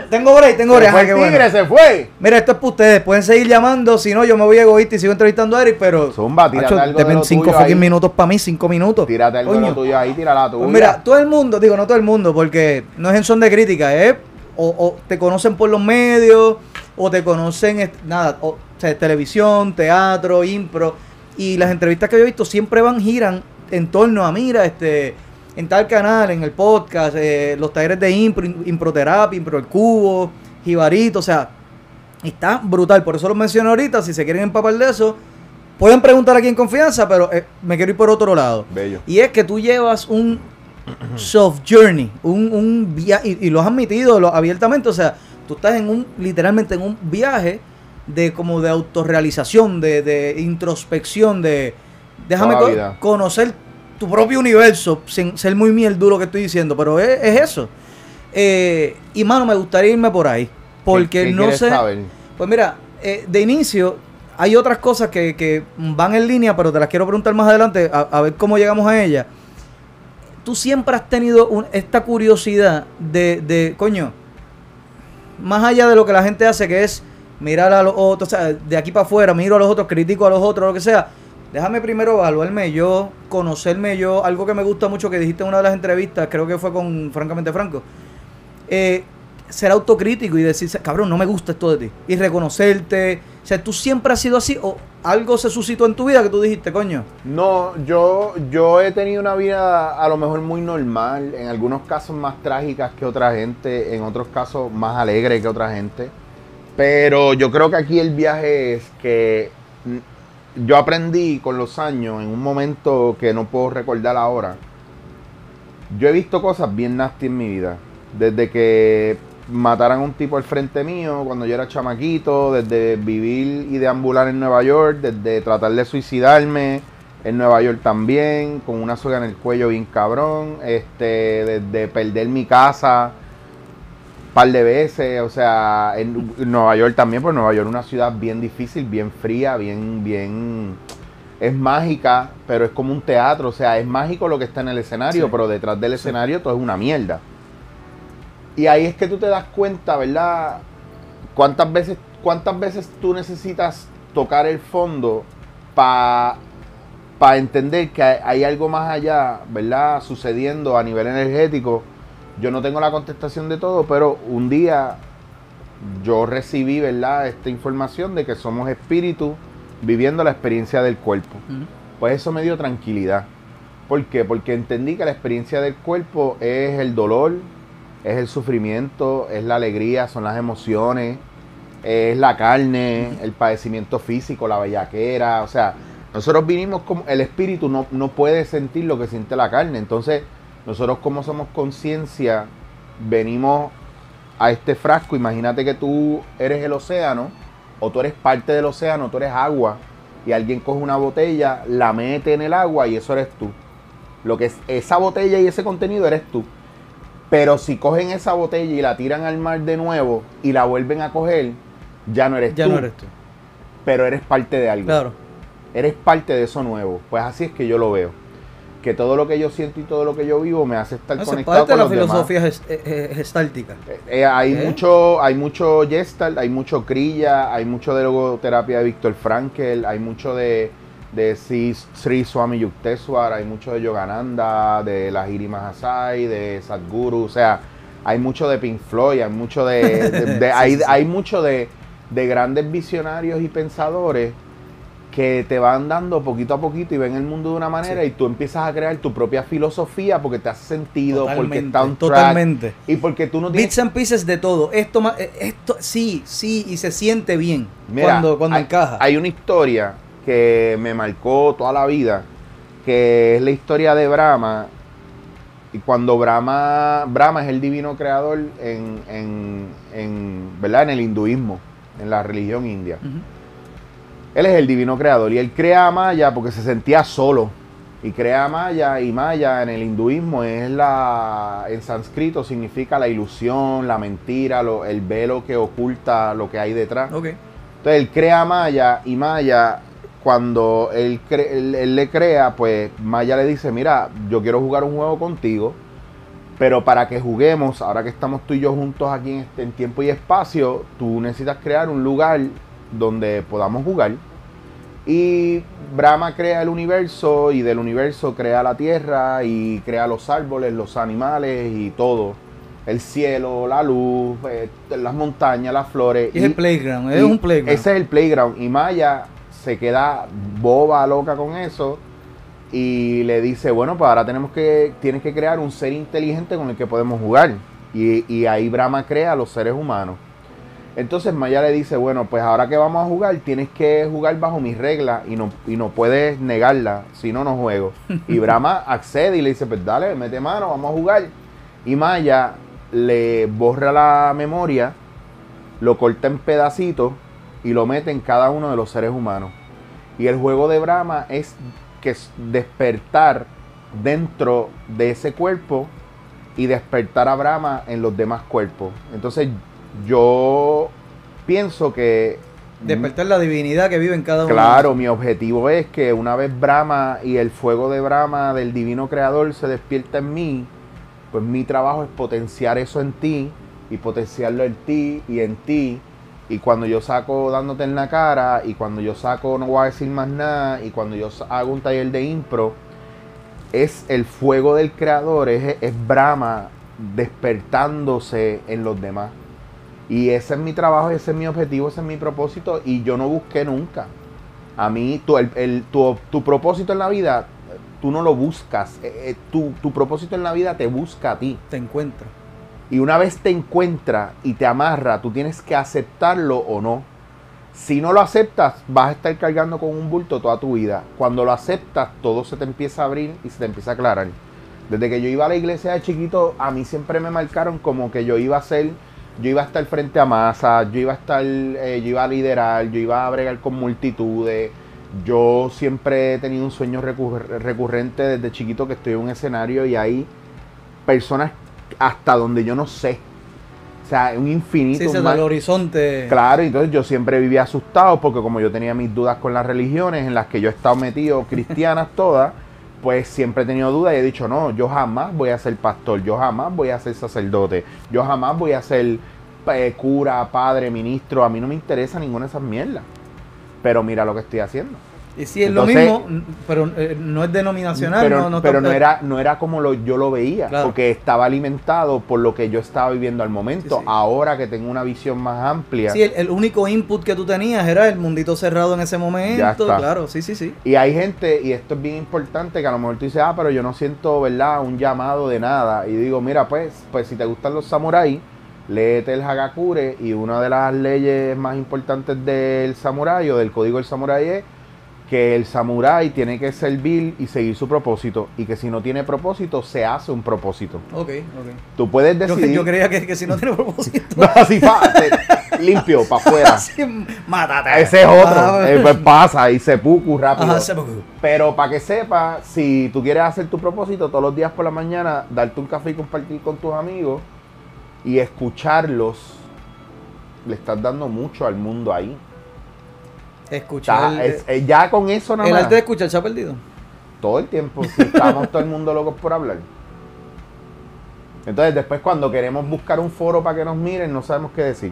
tengo break, tengo Se break. fue ajá, el qué tigre, bueno. se fue. Mira, esto es para ustedes. Pueden seguir llamando. Si no, yo me voy egoísta y sigo entrevistando a Eric, pero. Zumba, tírate Macho, algo de fucking minutos para mí, cinco minutos. Tírate algo de Coño. lo tuyo ahí, tira la tuya. Pues mira, todo el mundo, digo, no todo el mundo, porque no es en son de crítica, es o, o te conocen por los medios, o te conocen, nada, o, sea, televisión, teatro, impro, y las entrevistas que yo he visto siempre van, giran en torno a, mira, este, en tal canal, en el podcast, eh, los talleres de impro, improterapia, impro el cubo, jibarito, o sea, está brutal, por eso lo menciono ahorita, si se quieren empapar de eso, pueden preguntar aquí en confianza, pero eh, me quiero ir por otro lado. Bello. Y es que tú llevas un *clears throat* soft journey, un, un viaje, y, y lo has admitido lo- abiertamente, o sea, tú estás en un, literalmente en un viaje de como de autorrealización, de, de introspección, de déjame Toda la co- vida. conocer tu propio universo, sin ser muy mierdo lo que estoy diciendo, pero es, es eso. Eh, y mano, me gustaría irme por ahí, porque ¿Qué- qué no sé... saber? Pues mira, eh, de inicio hay otras cosas que, que van en línea, pero te las quiero preguntar más adelante, a, a ver cómo llegamos a ellas. Tú siempre has tenido un- esta curiosidad de, de, coño, más allá de lo que la gente hace, que es mirar a los otros, o sea, de aquí para afuera, miro a los otros, critico a los otros, lo que sea. Déjame primero evaluarme yo, conocerme yo, algo que me gusta mucho que dijiste en una de las entrevistas, creo que fue con Francamente Franco. Eh, ser autocrítico y decir, cabrón, no me gusta esto de ti. Y reconocerte. O sea, ¿tú siempre has sido así o algo se suscitó en tu vida que tú dijiste, coño? No, yo, yo he tenido una vida a lo mejor muy normal, en algunos casos más trágicas que otra gente, en otros casos más alegre que otra gente. Pero yo creo que aquí el viaje es que yo aprendí con los años, en un momento que no puedo recordar ahora. Yo he visto cosas bien nasty en mi vida. Desde que mataran a un tipo al frente mío cuando yo era chamaquito, desde vivir y deambular en Nueva York, desde tratar de suicidarme en Nueva York también, con una soga en el cuello bien cabrón, este, desde perder mi casa par de veces, o sea, en Nueva York también, pues Nueva York es una ciudad bien difícil, bien fría, bien, bien, es mágica, pero es como un teatro, o sea, es mágico lo que está en el escenario, Sí. pero detrás del escenario todo es una mierda. Y ahí es que tú te das cuenta, ¿verdad? ¿Cuántas veces, cuántas veces tú necesitas tocar el fondo para entender que hay, hay algo más allá, ¿verdad? Sucediendo a nivel energético. Yo no tengo la contestación de todo, pero un día yo recibí, ¿verdad? Esta información de que somos espíritus viviendo la experiencia del cuerpo. Pues eso me dio tranquilidad. ¿Por qué? Porque entendí que la experiencia del cuerpo es el dolor, es el sufrimiento, es la alegría, son las emociones, es la carne, el padecimiento físico, la bellaquera. O sea, nosotros vinimos como. El espíritu no, no puede sentir lo que siente la carne. Entonces, nosotros, como somos conciencia, venimos a este frasco. Imagínate que tú eres el océano, o tú eres parte del océano, tú eres agua, y alguien coge una botella, la mete en el agua y eso eres tú. Lo que es esa botella y ese contenido eres tú. Pero si cogen esa botella y la tiran al mar de nuevo y la vuelven a coger, ya no eres Ya tú. no eres tú. Pero eres parte de algo. Claro. Eres parte de eso nuevo. Pues así es que yo lo veo. Que todo lo que yo siento y todo lo que yo vivo me hace estar conectado parte de con la los demás. filosofía ges- gestáltica. Eh, eh, hay ¿Eh? mucho, hay mucho Gestalt, hay mucho Kriya, hay mucho de logoterapia de Víctor Frankel, hay mucho de, de Sri Swami Yukteswar, hay mucho de Yogananda, de la Hiri Mahasai, de Sadhguru, o sea, hay mucho de Pink Floyd, hay mucho de, de- de- *laughs* Sí, hay, sí, sí. hay mucho de, de grandes visionarios y pensadores que te van dando poquito a poquito y ven el mundo de una manera Sí. y tú empiezas a crear tu propia filosofía porque te hace sentido, porque Totalmente, está un track totalmente. y porque tú no tienes Bits and pieces de todo. Esto, ma- eh, esto sí, sí, y se siente bien Mira, cuando, cuando hay, encaja. Hay una historia que me marcó toda la vida, que es la historia de Brahma. Y cuando Brahma, Brahma es el divino creador en, en, en, ¿verdad? en el hinduismo, en la religión india. Él es el divino creador y él crea a Maya porque se sentía solo. Y crea a Maya y Maya en el hinduismo es la, en sánscrito significa la ilusión, la mentira, lo- el velo que oculta lo que hay detrás. Ok. Entonces él crea a Maya y Maya, cuando él, cre- él, él le crea, pues Maya le dice, mira, yo quiero jugar un juego contigo, pero para que juguemos, ahora que estamos tú y yo juntos aquí en, este- en tiempo y espacio, tú necesitas crear un lugar donde podamos jugar. Y Brahma crea el universo y del universo crea la tierra y crea los árboles, los animales y todo. El cielo, la luz, eh, las montañas, las flores. Y es el playground, es un playground. Ese es el playground. Y Maya se queda boba, loca con eso. Y le dice, bueno, pues ahora tenemos que, tienes que crear un ser inteligente con el que podemos jugar. Y, y ahí Brahma crea a los seres humanos. Entonces Maya le dice, bueno, pues ahora que vamos a jugar, tienes que jugar bajo mis reglas y no, y no puedes negarla, si no, no juego. *laughs* Y Brahma accede y le dice, pues dale, mete mano, vamos a jugar. Y Maya le borra la memoria, lo corta en pedacitos y lo mete en cada uno de los seres humanos. Y el juego de Brahma es que es despertar dentro de ese cuerpo y despertar a Brahma en los demás cuerpos. Entonces yo pienso que Despertar la divinidad que vive en cada uno. Claro, mi objetivo es que una vez Brahma y el fuego de Brahma del divino creador se despierta en mí, pues mi trabajo es potenciar eso en ti y potenciarlo en ti y en ti. Y cuando yo saco dándote en la cara y cuando yo saco no voy a decir más nada y cuando yo hago un taller de impro, es el fuego del creador, es, es Brahma despertándose en los demás. Y ese es mi trabajo, ese es mi objetivo, ese es mi propósito y yo no busqué nunca. A mí, tu, el- el- tu, tu propósito en la vida, tú no lo buscas. Eh, eh, tu, tu propósito en la vida te busca a ti. Te encuentra. Y una vez te encuentra y te amarra, tú tienes que aceptarlo o no. Si no lo aceptas, vas a estar cargando con un bulto toda tu vida. Cuando lo aceptas, todo se te empieza a abrir y se te empieza a aclarar. Desde que yo iba a la iglesia de chiquito, a mí siempre me marcaron como que yo iba a ser, yo iba a estar frente a masa, yo iba a estar, eh, yo iba a liderar, yo iba a bregar con multitudes. Yo siempre he tenido un sueño recurr- recurrente desde chiquito que estoy en un escenario y hay personas hasta donde yo no sé O sea, un infinito. Sí, un el horizonte. Claro, entonces yo siempre vivía asustado porque como yo tenía mis dudas con las religiones en las que yo he estado metido, *laughs* cristianas todas, pues siempre he tenido dudas y he dicho, no, yo jamás voy a ser pastor, yo jamás voy a ser sacerdote, yo jamás voy a ser eh, cura, padre, ministro, a mí no me interesa ninguna de esas mierdas. Pero mira lo que estoy haciendo. Y sí, es Entonces- lo mismo, pero eh, no es denominacional. pero no, no pero no era, no era como lo, yo lo veía, Claro. porque estaba alimentado por lo que yo estaba viviendo al momento. Sí, sí. Ahora que tengo una visión más amplia. Sí, el, el único input que tú tenías era el mundito cerrado en ese momento. Ya está. Claro, sí, sí, sí. Y hay gente, y esto es bien importante, que a lo mejor tú dices, ah, pero yo no siento, ¿verdad?, un llamado de nada. Y digo, mira, pues, pues si te gustan los samuráis, léete el Hagakure y una de las leyes más importantes del samurái o del código del samurái es que el samurái tiene que servir y seguir su propósito y que si no tiene propósito, se hace un propósito. Ok, ok. Tú puedes decidir... yo creía que, que si no tiene propósito. *laughs* No, así te- limpio, para afuera. *laughs* mátate. Ese es otro. Ah, Eh, pues pasa y se pucu rápido. Ajá, Pero para que sepas, si tú quieres hacer tu propósito todos los días por la mañana, darte un café y compartir con tus amigos y escucharlos, le estás dando mucho al mundo ahí. Escuchar. Está- el, es- eh, ya con eso nada el más, arte de escuchar se ha perdido. todo el tiempo, si estamos todo el mundo locos por hablar. Entonces después cuando queremos buscar un foro para que nos miren, no sabemos qué decir.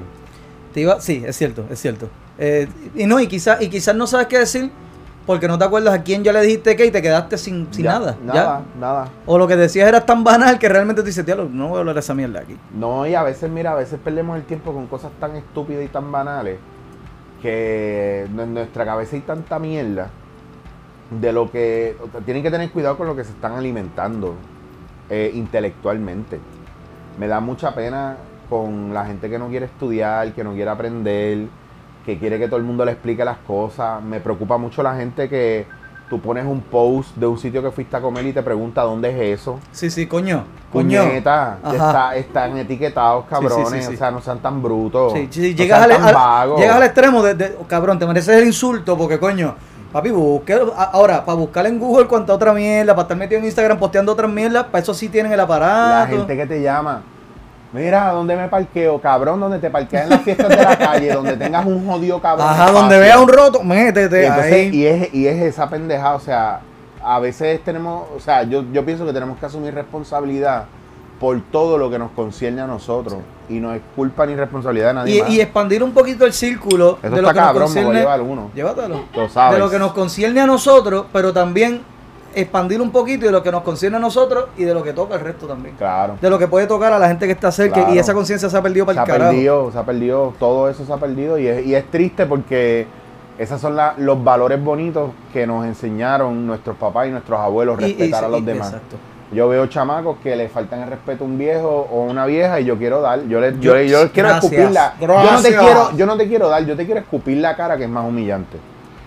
Te iba- sí, es cierto, es cierto. Eh, y no, y quizás y quizás no sabes qué decir porque no te acuerdas a quién ya le dijiste qué y te quedaste sin, sin Ya, nada. ya. Nada, nada. O lo que decías era tan banal que realmente tú dices, diablo, no voy a hablar de esa mierda aquí. No, y a veces, mira, a veces perdemos el tiempo con cosas tan estúpidas y tan banales que en nuestra cabeza hay tanta mierda de lo que tienen que tener cuidado con lo que se están alimentando eh, intelectualmente. Me da mucha pena con la gente que no quiere estudiar, que no quiere aprender, que quiere que todo el mundo le explique las cosas. Me preocupa mucho la gente que tú pones un post de un sitio que fuiste a comer y te pregunta dónde es eso. Sí, sí, coño. Coño. Puñeta, está- están etiquetados, cabrones. Sí, sí, sí, sí. O sea, no sean tan brutos. Sí, sí, no llegas, sean al, tan al- llegas al extremo de, de- oh, cabrón, te mereces el insulto porque coño, papi, busque, ahora, para buscar en Google cuánta otra mierda, para estar metido en Instagram posteando otras mierdas, para eso sí tienen el La aparato. gente que te llama. Mira, ¿dónde me parqueo? Cabrón, donde te parqueas en las fiestas de la *laughs* calle, donde tengas un jodido cabrón. Ajá, donde veas un roto, métete Y, entonces, ahí. y, es, y es esa pendejada, o sea, a veces tenemos, o sea, yo, yo pienso que tenemos que asumir responsabilidad por todo lo que nos concierne a nosotros. Y no es culpa ni responsabilidad de nadie Y, más. y expandir un poquito el círculo Eso de lo nos cabrón, me voy a llevar uno. Llévatelo. Lo sabes. De lo que nos concierne a nosotros, pero también expandir un poquito de lo que nos concierne a nosotros y de lo que toca al resto también. Claro. De lo que puede tocar a la gente que está cerca Claro. y esa conciencia se ha perdido se para ha el carajo. perdido, se ha perdido, todo eso se ha perdido y es, y es triste porque esos son la- los valores bonitos que nos enseñaron nuestros papás y nuestros abuelos, Y- y- respetar a los demás. Exacto. Yo veo chamacos que le faltan el respeto a un viejo o una vieja y yo quiero dar, yo les, yo, Yo- yo quiero gracias, escupirla. Yo no te quiero, yo no te quiero dar, yo te quiero escupir la cara que es más humillante.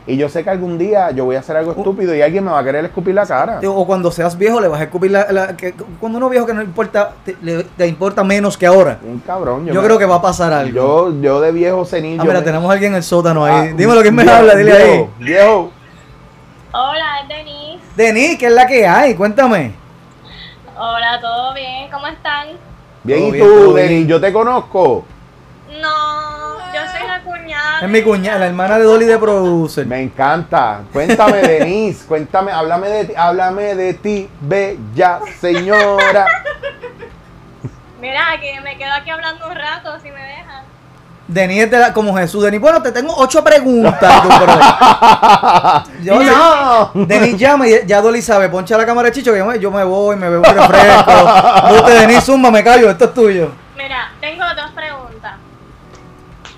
Y yo sé que algún día yo voy a hacer algo estúpido y alguien me va a querer escupir la cara. O cuando seas viejo le vas a escupir la... la- que, cuando uno viejo que no importa, te, le- te importa menos que ahora. Un cabrón. Yo, me- creo que va a pasar algo. Yo, yo de viejo senil. ah, mira, me- tenemos a alguien en el sótano Ah, ahí. Dímelo, ¿quién me viejo, habla? Dile ahí. viejo. Hola, es Denise. Denis, ¿qué es la que hay? Cuéntame. Hola, ¿todo bien? ¿Cómo están? Bien, ¿y tú, todo Denis? bien. Yo te conozco. No, la cuñada. Es mi cuñada, la hermana de Dolly de Producer. Me encanta. Cuéntame, *laughs* Denis. Cuéntame, háblame de ti, háblame de ti, bella señora. *laughs* Mira, que me quedo aquí hablando un rato, si me dejan. Denis de la- como Jesús. Denis, bueno, te tengo ocho preguntas. tú, pero- *laughs* Yo- no. Denis llama y ya Dolly sabe, poncha la cámara de Chicho que yo me, yo me voy, me bebo un refresco. Usted, Denis, zumba, me callo, esto es tuyo. Mira, tengo dos preguntas.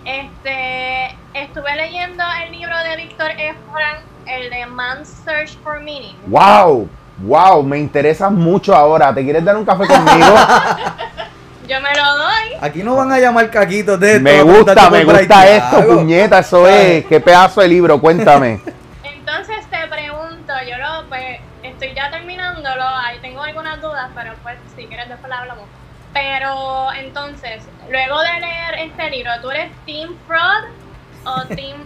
Este, estuve leyendo el libro de Víctor E. Frank, el de Man's Search for Meaning. Wow, wow, me interesa mucho ahora. ¿Te quieres dar un café conmigo? *laughs* Yo me lo doy. Aquí no van a llamar caquitos de esto. me gusta, me gusta esto, puñeta, eso es. Qué pedazo de libro, cuéntame. *laughs* Entonces te pregunto, yo lo, pues, estoy ya terminándolo, ahí tengo algunas dudas, pero pues si quieres después la hablamos. Pero entonces, luego de leer este libro, ¿tú eres Team Fraud o *laughs* Team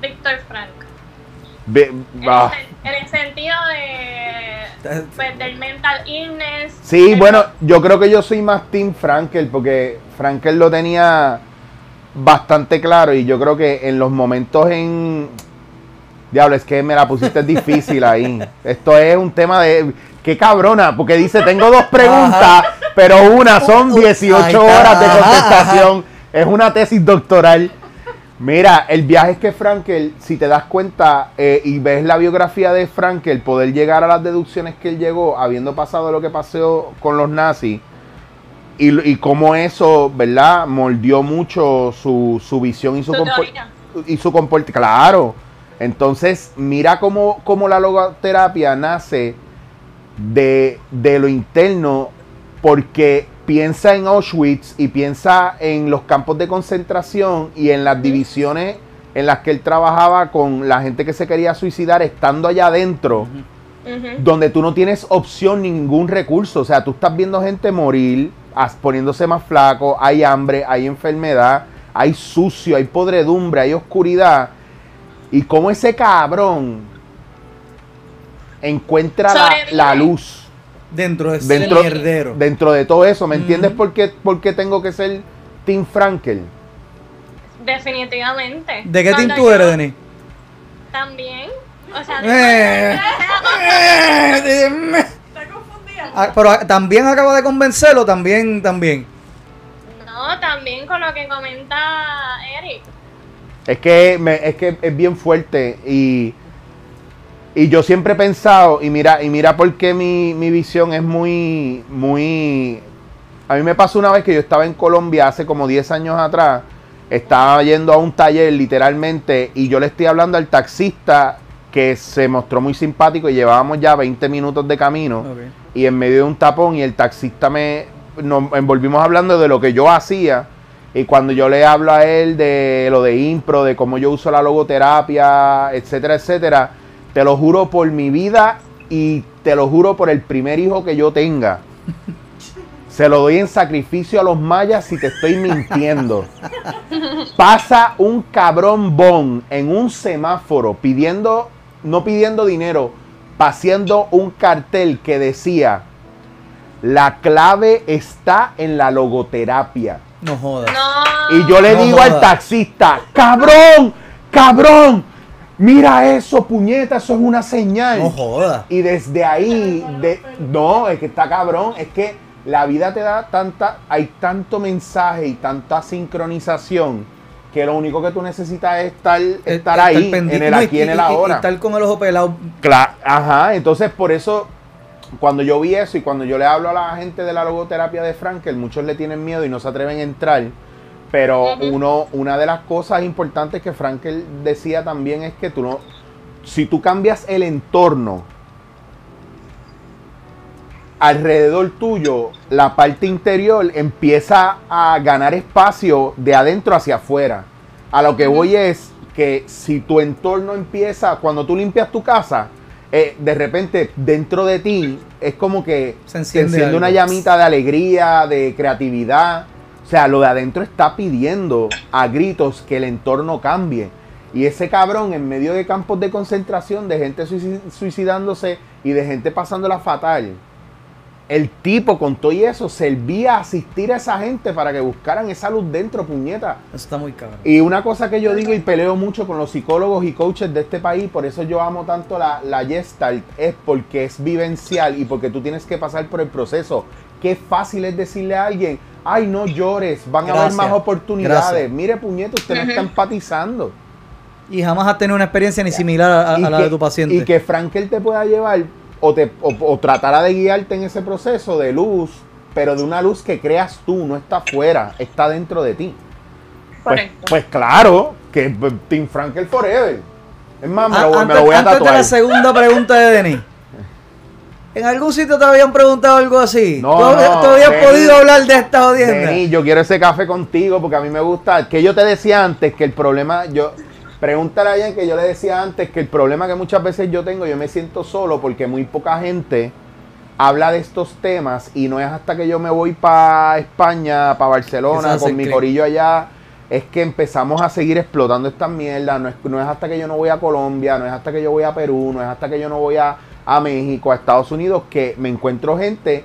Victor Frank? En, ah, el, sen- en el sentido de pues del mental illness. Sí, bueno, yo creo que yo soy más Team Frankel porque Frankel lo tenía bastante claro y yo creo que en los momentos en... Diablo, es que me la pusiste difícil ahí. Esto es un tema de... Qué cabrona, porque dice, tengo dos preguntas, pero una son Uh, uh, ahí 18 está, horas de contestación. Es una tesis doctoral. Mira, el viaje es que Frankel, si te das cuenta eh, y ves la biografía de Frankel, poder llegar a las deducciones que él llegó, habiendo pasado lo que pasó con los nazis, y, y cómo eso, ¿verdad? Moldeó mucho su, su visión y su Su compor- teoría. y su comportamiento. Claro. Entonces, mira cómo, cómo la logoterapia nace de, de lo interno, porque piensa en Auschwitz y piensa en los campos de concentración y en las divisiones en las que él trabajaba con la gente que se quería suicidar estando allá adentro donde tú no tienes opción ningún recurso. O sea, tú estás viendo gente morir, as- poniéndose más flaco, hay hambre, hay enfermedad, hay sucio, hay podredumbre, hay oscuridad. Y cómo ese cabrón encuentra la, luz Dentro de ese dentro, mierdero. dentro de todo eso. ¿Me entiendes por, qué, por qué tengo que ser Tim Frankel? Definitivamente. ¿De qué team tú eres, Denis? También. O sea, Eh. *laughs* Está Ah, pero ah, también acaba de convencerlo, también, también. No, también con lo que comenta Eric. Es que, me- es que es bien fuerte y, y yo siempre he pensado, y mira, y mira por qué mi, mi visión es muy, muy... A mí me pasó una vez que yo estaba en Colombia hace como 10 años atrás, estaba yendo a un taller literalmente y yo le estoy hablando al taxista que se mostró muy simpático y llevábamos ya 20 minutos de camino y en medio de un tapón y el taxista me nos envolvimos hablando de lo que yo hacía y cuando yo le hablo a él de lo de impro, de cómo yo uso la logoterapia, etcétera, etcétera, te lo juro por mi vida y te lo juro por el primer hijo que yo tenga. *laughs* Se lo doy en sacrificio a los mayas si te estoy mintiendo. Pasa un cabrón bon en un semáforo pidiendo, no pidiendo dinero, paseando un cartel que decía, la clave está en la logoterapia. No jodas. No. Y yo le No digo al taxista, cabrón, cabrón, mira eso, puñeta, eso es una señal. No jodas. Y desde ahí, de, no, es que está cabrón, es que la vida te da tanta, hay tanto mensaje y tanta sincronización que lo único que tú necesitas es estar, estar ahí, pendiente, en el y- aquí, en el y- y- y ahora. estar con el ojo pelado. Cla- Ajá, entonces por eso, cuando yo vi eso y cuando yo le hablo a la gente de la logoterapia de Frankel, muchos le tienen miedo y no se atreven a entrar. Pero uno, una de las cosas importantes que Frankel decía también es que tú no, si tú cambias el entorno alrededor tuyo, la parte interior empieza a ganar espacio de adentro hacia afuera. A lo que voy es que si tu entorno empieza, cuando tú limpias tu casa, eh, de repente dentro de ti es como que Se se enciende una llamita de alegría, de creatividad. O sea, lo de adentro está pidiendo a gritos que el entorno cambie. Y ese cabrón en medio de campos de concentración, de gente suici- suicidándose y de gente pasándola fatal, el tipo con todo y eso servía a asistir a esa gente para que buscaran esa luz dentro, puñeta. Eso está muy cabrón. Y una cosa que yo digo y peleo mucho con los psicólogos y coaches de este país, por eso yo amo tanto la, la Gestalt, es porque es vivencial y porque tú tienes que pasar por el proceso. Qué fácil es decirle a alguien, ay, no llores, van a haber más oportunidades. Gracias. Mire, puñeto, usted no está empatizando. Y jamás has tenido una experiencia ni similar a, la que- de tu paciente. Y que Frankel te pueda llevar o, te, o, o tratara de guiarte en ese proceso de luz, pero de una luz que creas tú, no está afuera, está dentro de ti. Pues, Correcto. pues claro, que Team Frankel Forever. Es más, me, Ah, lo, me lo voy a antes de tatuar. la segunda pregunta de Denis. ¿En algún sitio te habían preguntado algo así? No, ¿Tú, no, tú habías Denis, podido hablar de esta jodienda? Denis, yo quiero ese café contigo porque a mí me gusta. Que yo te decía antes que el problema, yo pregúntale a alguien que yo le decía antes que el problema que muchas veces yo tengo, yo me siento solo porque muy poca gente habla de estos temas y no es hasta que yo me voy para España, para Barcelona, con mi corillo allá, es que empezamos a seguir explotando estas mierdas. No es, no es hasta que yo no voy a Colombia, no es hasta que yo voy a Perú, no es hasta que yo no voy a, a México, a Estados Unidos, que me encuentro gente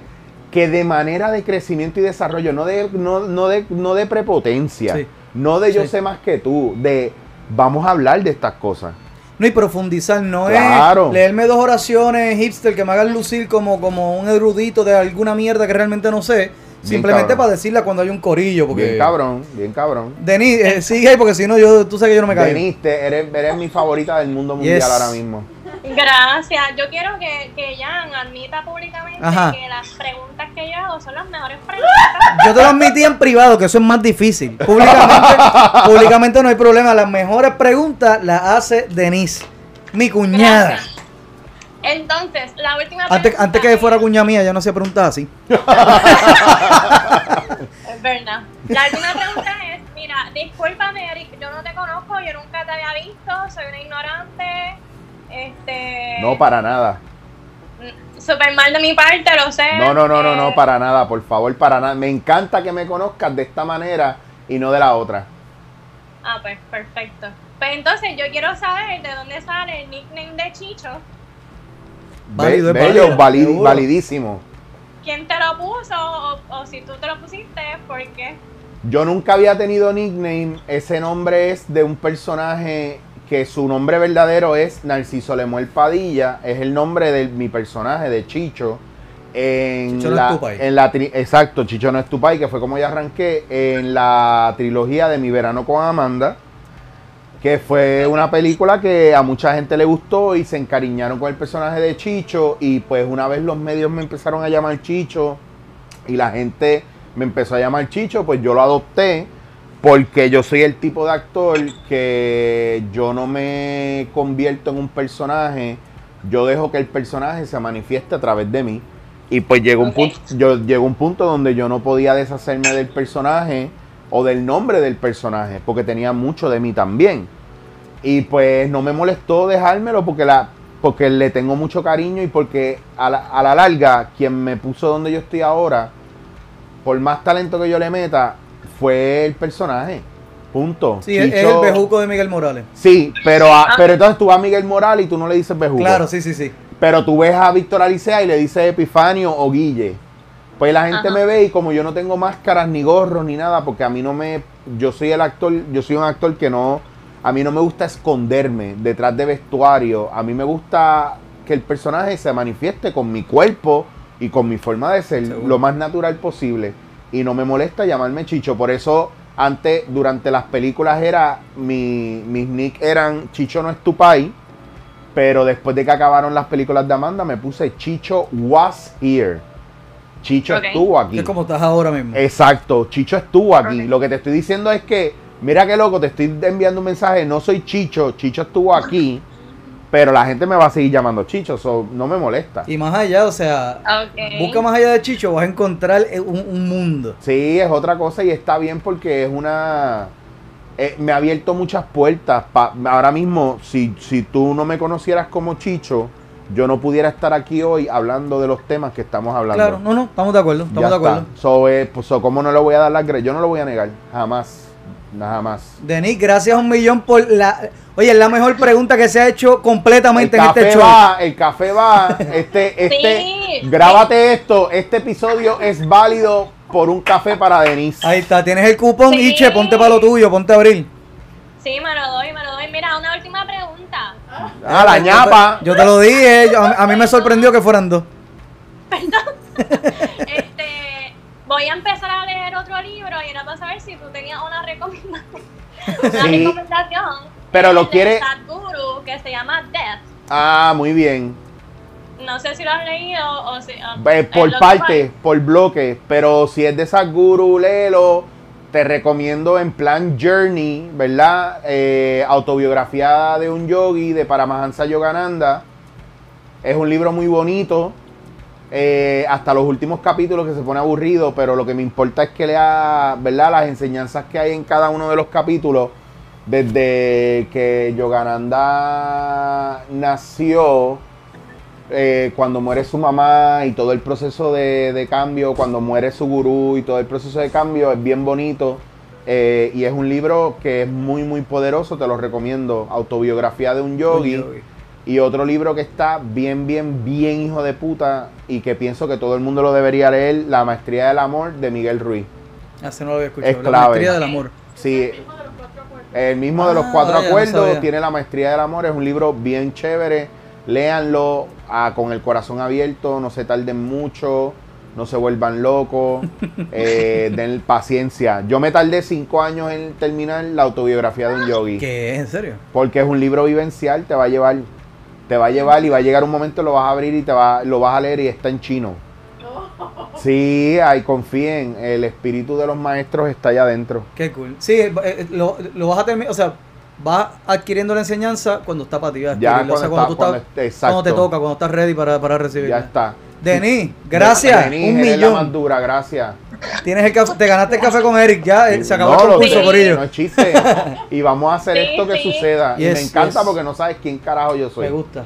que de manera de crecimiento y desarrollo, no de, no, no de, no de prepotencia, Sí. no de yo Sí. sé más que tú, de vamos a hablar de estas cosas. No, y profundizar, no Claro. es leerme dos oraciones hipster que me hagan lucir como, como un erudito de alguna mierda que realmente no sé. Simplemente cabrón. para decirla cuando hay un corillo. Porque... Bien cabrón, bien cabrón. Denis, eh, sigue ahí porque si no, yo, tú sabes que yo no me caigo. Denise, te- eres, eres mi favorita del mundo mundial Yes. ahora mismo. Gracias. Yo quiero que, que Jan admita públicamente Ajá. que las preguntas que yo hago son las mejores *laughs* preguntas. Yo te lo admití en privado, que eso es más difícil. Públicamente, *laughs* públicamente no hay problema. Las mejores preguntas las hace Denise, mi cuñada. Gracias. Entonces, la última Antes, pregunta antes que es- fuera cuñada mía, ya no hacía preguntas así. *laughs* Es verdad. La última pregunta es, mira, discúlpame Eric, yo no te conozco, yo nunca te había visto, soy una ignorante, este... No, para nada. Súper mal de mi parte, lo sé. No, no, no, no, eh, no, para nada, por favor, para nada. Me encanta que me conozcas de esta manera y no de la otra. Ah, pues, perfecto. Pues entonces yo quiero saber de dónde sale el nickname de Chicho, Válido, bello, válido, validísimo. quién te lo puso o, o si tú te lo pusiste, ¿por qué? Yo nunca había tenido nickname. Ese nombre es de un personaje que su nombre verdadero es Narciso Lemuel Padilla. Es el nombre de mi personaje, de Chicho. En Chicho no la, es Tupay. en la tri- exacto, Chicho no es Tupay, que fue como yo arranqué en la trilogía de Mi Verano con Amanda. Que fue una película que a mucha gente le gustó y se encariñaron con el personaje de Chicho. Y pues una vez los medios me empezaron a llamar Chicho y la gente me empezó a llamar Chicho, pues yo lo adopté porque yo soy el tipo de actor que yo no me convierto en un personaje, yo dejo que el personaje se manifieste a través de mí. Y pues llegó un punto, yo llegó un punto donde yo no podía deshacerme del personaje o del nombre del personaje, porque tenía mucho de mí también. Y pues no me molestó dejármelo porque la porque le tengo mucho cariño y porque a la, a la larga quien me puso donde yo estoy ahora, por más talento que yo le meta, fue el personaje. Punto. Sí, es, el bejuco de Miguel Morales. Sí, pero, a- pero entonces tú vas a Miguel Morales y tú no le dices bejuco. Claro, sí, sí, sí. Pero tú ves a Víctor Alicea y le dices Epifanio o Guille. Pues la gente Ajá. me ve y como yo no tengo máscaras ni gorros ni nada, porque a mí no me... Yo soy el actor, yo soy un actor que no... A mí no me gusta esconderme detrás de vestuario. A mí me gusta que el personaje se manifieste con mi cuerpo y con mi forma de ser Seguro. lo más natural posible. Y no me molesta llamarme Chicho. Por eso antes, durante las películas era... Mi, mis nick eran Chicho no es tu pai. Pero después de que acabaron las películas de Amanda, me puse Chicho was here. Chicho estuvo aquí. Es como estás ahora mismo. Exacto, Chicho estuvo aquí. Lo que te estoy diciendo es que, mira qué loco, te estoy enviando un mensaje, no soy Chicho, Chicho estuvo aquí, pero la gente me va a seguir llamando Chicho, so no me molesta. Y más allá, o sea, busca más allá de Chicho, vas a encontrar eh, un, un mundo. Sí, es otra cosa y está bien porque es una... eh, me ha abierto muchas puertas. pa- ahora mismo, si, si tú no me conocieras como Chicho, yo no pudiera estar aquí hoy hablando de los temas que estamos hablando. Claro, no, no, estamos de acuerdo, estamos Ya de acuerdo. está. So, eh, pues, so, ¿cómo no le voy a dar las gracias? Yo no lo voy a negar, jamás. Jamás. Denis, gracias un millón por la... Oye, es la mejor pregunta que se ha hecho completamente el en este café show. va, el café va. *laughs* Este, este, Sí. grábate esto. Este episodio es válido por un café para Denise. Ahí está, tienes el cupón, Sí. Iche, ponte para lo tuyo, ponte a abrir. Sí, me lo doy, me lo doy. Mira, una última pregunta. Ah, la ñapa. Yo te lo dije, yo- a, a mí me sorprendió que fueran dos. Este, *laughs* *laughs* voy a empezar a leer otro libro y era para saber si tú tenías una recomendación. *laughs* Una Sí. recomendación. Pero lo quiere- Sadhguru, que se llama Death. Ah, muy bien. No sé si lo has leído o si. o- Eh, el por parte, por bloque. Pero si es de Sadhguru, léelo. Te recomiendo en plan Journey, ¿verdad? Eh, autobiografía de un yogi de Paramahansa Yogananda. Es un libro muy bonito. Eh, hasta los últimos capítulos que se pone aburrido, pero lo que me importa es que lea, ¿verdad? Las enseñanzas que hay en cada uno de los capítulos. Desde que Yogananda nació, eh, cuando muere su mamá y todo el proceso de, de cambio, cuando muere su gurú y todo el proceso de cambio, es bien bonito. eh, y es un libro que es muy, muy poderoso, te lo recomiendo. Autobiografía de un yogi. Y otro libro que está bien, bien, bien hijo de puta y que pienso que todo el mundo lo debería leer, La Maestría del Amor de Miguel Ruiz. Hace no lo había escuchado. Es La clave. maestría del amor. Sí, el mismo de los Ah, cuatro vaya, no acuerdos sabía. tiene La Maestría del Amor, es un libro bien chévere. Léanlo ah, con el corazón abierto, no se tarden mucho, no se vuelvan locos, *laughs* eh, den paciencia. Yo me tardé cinco años en terminar la autobiografía de un yogi. ¿Qué es? ¿En serio? Porque es un libro vivencial, te va a llevar, te va a llevar y va a llegar un momento, lo vas a abrir y te va, lo vas a leer y está en chino. *laughs* Sí, ahí confíen, el espíritu de los maestros está allá adentro. Qué cool. Sí, eh, eh, lo, lo vas a terminar, o sea, vas adquiriendo la enseñanza cuando está para ti. Ya adquirirlo. o sea, cuando cuando, está- tú cuando- estás, cuando te toca, cuando estás ready para, para recibirla. Ya está. Denis, gracias. Denis, un eres la más millón. dura, gracias. Tienes el café, te ganaste el café con Eric, ya eh, se acabó No, el concurso, Corillo. No es chiste. Y vamos a hacer Sí, esto que sí. suceda. y me encanta yes. porque no sabes quién carajo yo soy. Me gusta.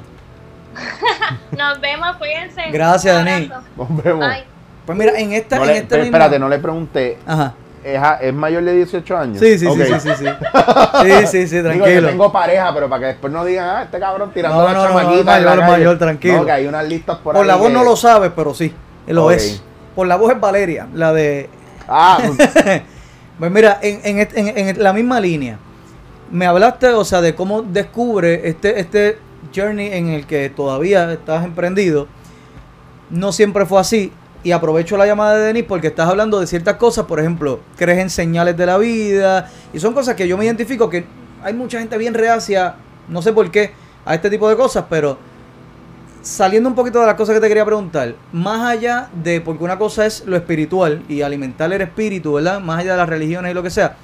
*laughs* Nos vemos, cuídense. Gracias, abrazo. Nos vemos. Bye. Pues mira, en esta, No en le- este mismo- espérate, no le pregunté. Ajá. ¿Es, mayor de 18 años? Sí, sí, Ok. sí, sí, sí, sí. *laughs* Sí, sí, sí, Digo, yo tranquilo. tengo pareja, pero para que después no digan, ah, este cabrón tirando No, la no, no, chamaquita la mayor, mayor, tranquilo. No, que hay unas listas por, Por ahí la voz que- no lo sabes, pero sí, lo Ok. es. Por la voz es Valeria, la de... Ah, *laughs* Pues mira, en, en en- en la misma línea, me hablaste, o sea, de cómo descubre este, este journey en el que todavía estás emprendido. No siempre fue así. Y aprovecho la llamada de Denis porque estás hablando de ciertas cosas, por ejemplo, crees en señales de la vida. Y son cosas que yo me identifico que hay mucha gente bien reacia, no sé por qué, a este tipo de cosas, pero saliendo un poquito de las cosas que te quería preguntar, más allá de, porque una cosa es lo espiritual y alimentar el espíritu, ¿verdad? Más allá de las religiones y lo que sea.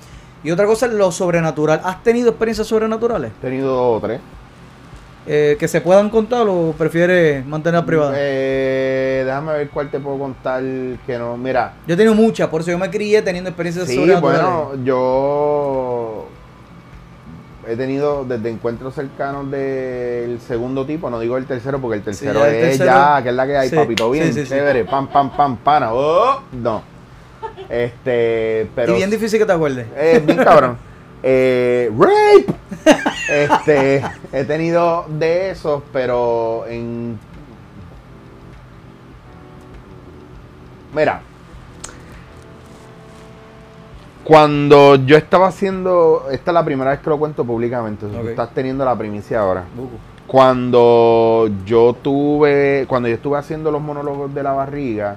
Y otra cosa es lo sobrenatural. ¿Has tenido experiencias sobrenaturales? he tenido tres. Eh, ¿Que se puedan contar o prefieres mantener privadas? Eh, déjame ver cuál te puedo contar que no. Mira, Yo he tenido muchas, por eso yo me crié teniendo experiencias Sí, sobrenaturales. bueno, yo he tenido desde encuentros cercanos del segundo tipo, no digo el tercero porque el tercero el es tercero- ya, que es la que hay, Sí, papito, bien, sí, chévere, pam, pam, pam, pana, oh, no. Este, pero... y bien difícil que te acuerdes. Eh, bien cabrón. *laughs* Eh, rape. Este, he tenido de esos, pero en. Mira. Cuando yo estaba haciendo. Esta es la primera vez que lo cuento públicamente. tú estás teniendo la primicia ahora. Cuando yo tuve. Cuando yo estuve haciendo los monólogos de la barriga.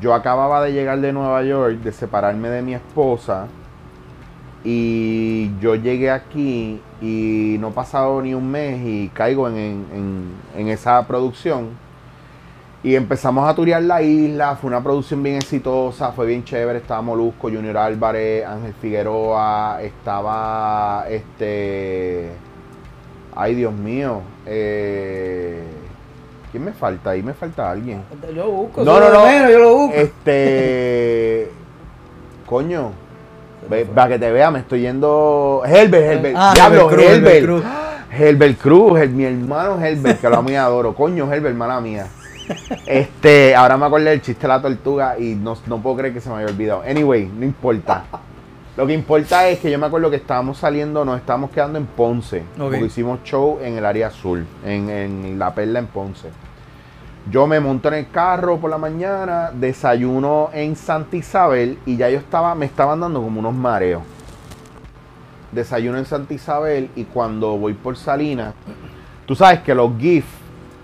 Yo acababa de llegar de Nueva York, de separarme de mi esposa. Y yo llegué aquí y no ha pasado ni un mes y caigo en, en- en- en esa producción. Y empezamos a turear la isla, fue una producción bien exitosa, fue bien chévere, estaba Molusco, Junior Álvarez, Ángel Figueroa, estaba este... Ay Dios mío, eh, ¿quién me falta? Ahí me falta alguien. Yo lo busco. No, no, no. menos, yo lo busco. Este. *laughs* Coño. Ve- Para que te vea, me estoy yendo. Herbert, Herbert. Ah, Diablo, Herbert Cruz, Herbert Herbert. Cruz. *gasps* Herbert Cruz, mi hermano Herbert, que lo amo y adoro. Coño, Herbert, mala mía. Este, ahora me acordé del chiste de la tortuga y no, no puedo creer que se me haya olvidado. Anyway, no importa. Lo que importa es que yo me acuerdo que estábamos saliendo, nos estábamos quedando en Ponce. Porque hicimos show en el área azul, en, en La Perla en Ponce. Yo me monto en el carro por la mañana, desayuno en Santa Isabel y ya yo estaba, me estaban dando como unos mareos. Desayuno en Santa Isabel y cuando voy por Salinas, tú sabes que los GIF,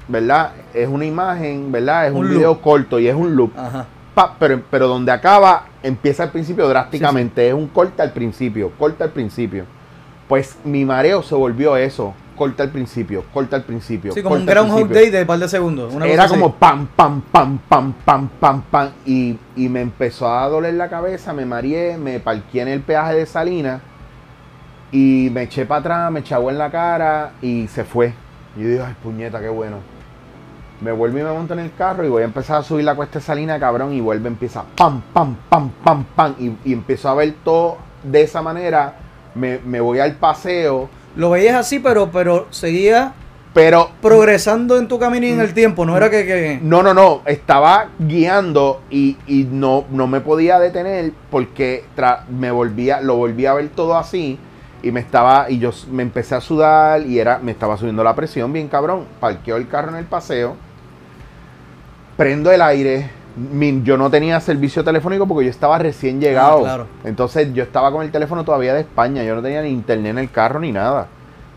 ¿verdad? Es una imagen, ¿verdad? Es un, Un video corto y es un loop. Ajá. Pa- pero, pero donde acaba, empieza al principio drásticamente. Es un corte al principio, corta al principio. Pues mi mareo se volvió eso. Corta al principio, corta al principio. Sí, como un Groundhog. Day de un par de segundos. una Era así. como pam, pam, pam, pam, pam, pam, pam. Y, y me empezó a doler la cabeza, me mareé, me parqué en el peaje de Salinas. Y me eché para atrás, me eché agua en la cara y se fue. Y yo digo, ay, puñeta, qué bueno. Me vuelvo y me monto en el carro y voy a empezar a subir la cuesta de Salina, cabrón. Y vuelve, empieza pam, pam, pam, pam, pam. Y, y empiezo a ver todo de esa manera. Me, me voy al paseo. Lo veías así, pero, pero seguía Pero progresando en tu camino y en el tiempo. No era que. que- No, no, no. Estaba guiando y, y no, no me podía detener porque tra- me volvía, lo volvía a ver todo así. Y me estaba, y yo me empecé a sudar y era, me estaba subiendo la presión bien cabrón. Parqueo el carro en el paseo, prendo el aire. mi- yo no tenía servicio telefónico porque yo estaba recién llegado. Ah, claro. Entonces yo estaba con el teléfono todavía de España. Yo no tenía ni internet en el carro ni nada.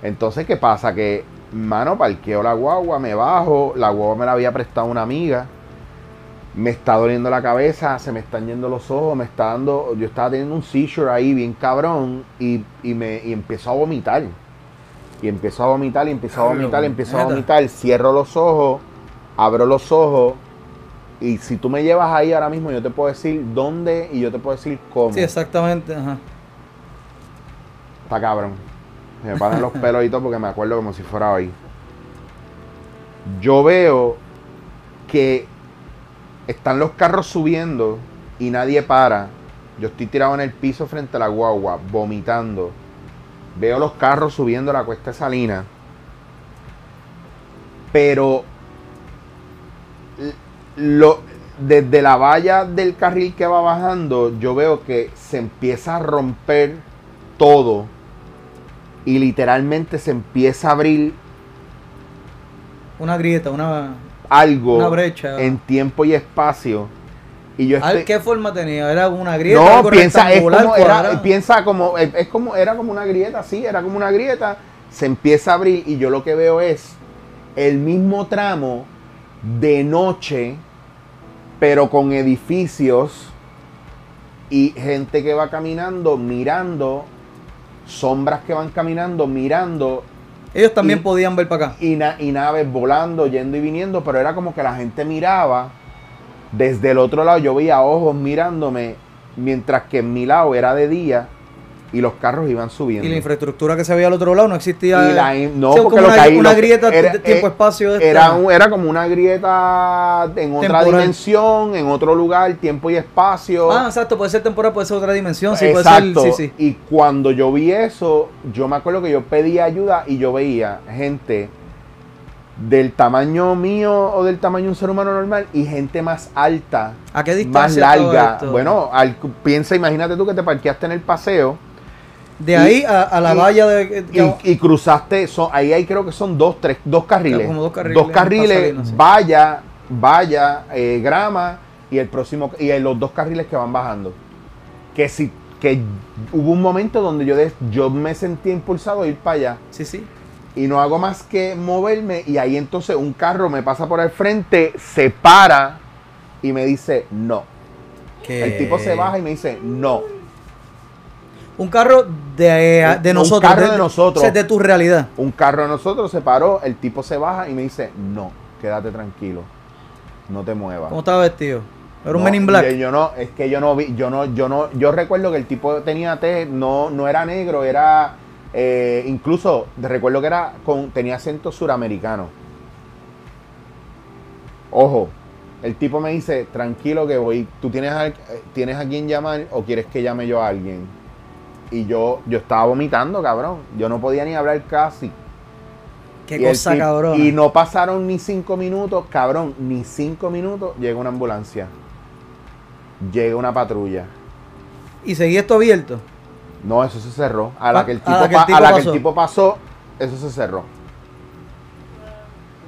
Entonces, ¿qué pasa? Que, mano, parqueo la guagua, me bajo. La guagua me la había prestado una amiga. Me está doliendo la cabeza, se me están yendo los ojos, me está dando. Yo estaba teniendo un seizure ahí bien cabrón y, y me y empezó a vomitar. Y empezó a vomitar, y empezó a vomitar, y empezó a vomitar. Cierro los ojos, abro los ojos. Y si tú me llevas ahí ahora mismo, yo te puedo decir dónde y yo te puedo decir cómo. Sí, exactamente. Ajá. Está cabrón. Se me paran los pelos y todo porque me acuerdo como si fuera hoy. Yo veo que están los carros subiendo y nadie para. Yo estoy tirado en el piso frente a la guagua, vomitando. Veo los carros subiendo la cuesta de Salina. Pero lo, desde la valla del carril que va bajando, yo veo que se empieza a romper todo y literalmente se empieza a abrir Una grieta, una. algo Una brecha. en tiempo y espacio. Y yo estoy- ¿Qué forma tenía? ¿Era una grieta? no, algo piensa, es como, era, piensa como, es como, era como una grieta, sí, era como una grieta, se empieza a abrir y yo lo que veo es el mismo tramo de noche, pero con edificios y gente que va caminando, mirando, sombras que van caminando, mirando Ellos también y- podían ver para acá. y, na- y naves volando, yendo y viniendo, pero era como que la gente miraba desde el otro lado, yo veía ojos mirándome, mientras que en mi lado era de día y los carros iban subiendo. Y la infraestructura que se veía al otro lado no existía. Y la in- no, porque como lo una, que una lo grieta era- de tiempo-espacio. de esta- Era, un- era como una grieta en otra dimensión, en otro lugar, tiempo y espacio. Ah, exacto, puede ser temporal, puede ser otra dimensión. Sí, puede Exacto. ser. Sí, sí. Y cuando yo vi eso, yo me acuerdo que yo pedí ayuda y yo veía gente del tamaño mío o del tamaño de un ser humano normal y gente más alta, ¿A qué más distancia? estaba larga. esto? Bueno, al- piensa, imagínate tú que te parqueaste en el paseo de ahí a, a la y- valla de. y, y cruzaste, son, ahí hay creo que son dos, tres, dos carriles. Como dos carriles Dos carriles, en Pasadena, sí. valla, valla, eh, grama y el próximo y los dos carriles que van bajando. Que si que hubo un momento donde yo, de- yo me sentí impulsado a ir para allá sí, sí. y no hago más que moverme y ahí entonces un carro me pasa por el frente, se para y me dice no. Que- El tipo se baja y me dice no. Un carro de, de Un nosotros. carro de nosotros. o sea, de tu realidad. Un carro de nosotros se paró, el tipo se baja y me dice no, quédate tranquilo, no te muevas. ¿Cómo estaba vestido? Era un Men in Black. Yo, yo no, es que yo no vi, yo no, yo no, yo recuerdo que el tipo tenía tez, no, no era negro, era eh, incluso recuerdo que era con, tenía acento suramericano. Ojo, el tipo me dice, tranquilo que voy, tú tienes a, tienes a quien llamar o quieres que llame yo a alguien. Y yo, yo estaba vomitando, cabrón. Yo no podía ni hablar casi. Qué Y cosa cabrón. Y no pasaron ni cinco minutos, cabrón, ni cinco minutos, llega una ambulancia. Llega una patrulla. Y seguía esto abierto. No, eso se cerró. A la que el a tipo, la que el pa- tipo a la que el tipo pasó, eso se cerró.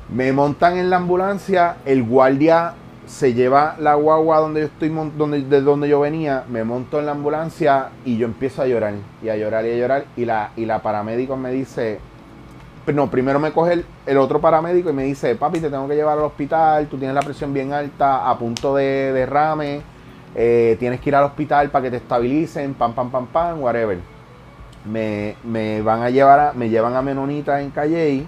Me montan en la ambulancia, el guardia se lleva la guagua donde yo estoy donde, de donde yo venía, me monto en la ambulancia y yo empiezo a llorar y a llorar y a llorar y la y la paramédico me dice no, primero me coge el, el otro paramédico y me dice, papi, te tengo que llevar al hospital, tú tienes la presión bien alta, a punto de derrame, eh, tienes que ir al hospital para que te estabilicen, pam, pam, pam, pam, whatever. Me, me van a llevar, a- me llevan a Menonita en Calley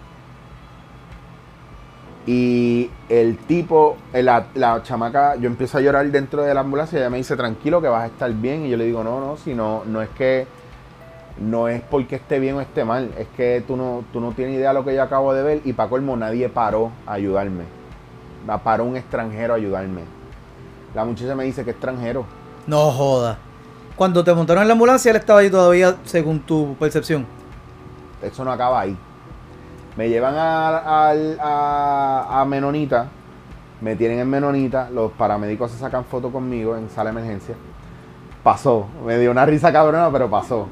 y el tipo, eh, la, la chamaca, yo empiezo a llorar dentro de la ambulancia y ella me dice, tranquilo que vas a estar bien. Y yo le digo, no, no, si no, no es que, no es porque esté bien o esté mal, es que tú no, tú no tienes idea de lo que yo acabo de ver. Y para colmo, nadie paró a ayudarme. Va- Paró un extranjero a ayudarme. La muchacha me dice que extranjero. No joda. Cuando te montaron en la ambulancia, él estaba ahí todavía, según tu percepción. Eso no acaba ahí. Me llevan a, a, a Menonita, me tienen en Menonita, los paramédicos se sacan fotos conmigo en sala de emergencia. Pasó, me dio una risa cabrona, pero pasó.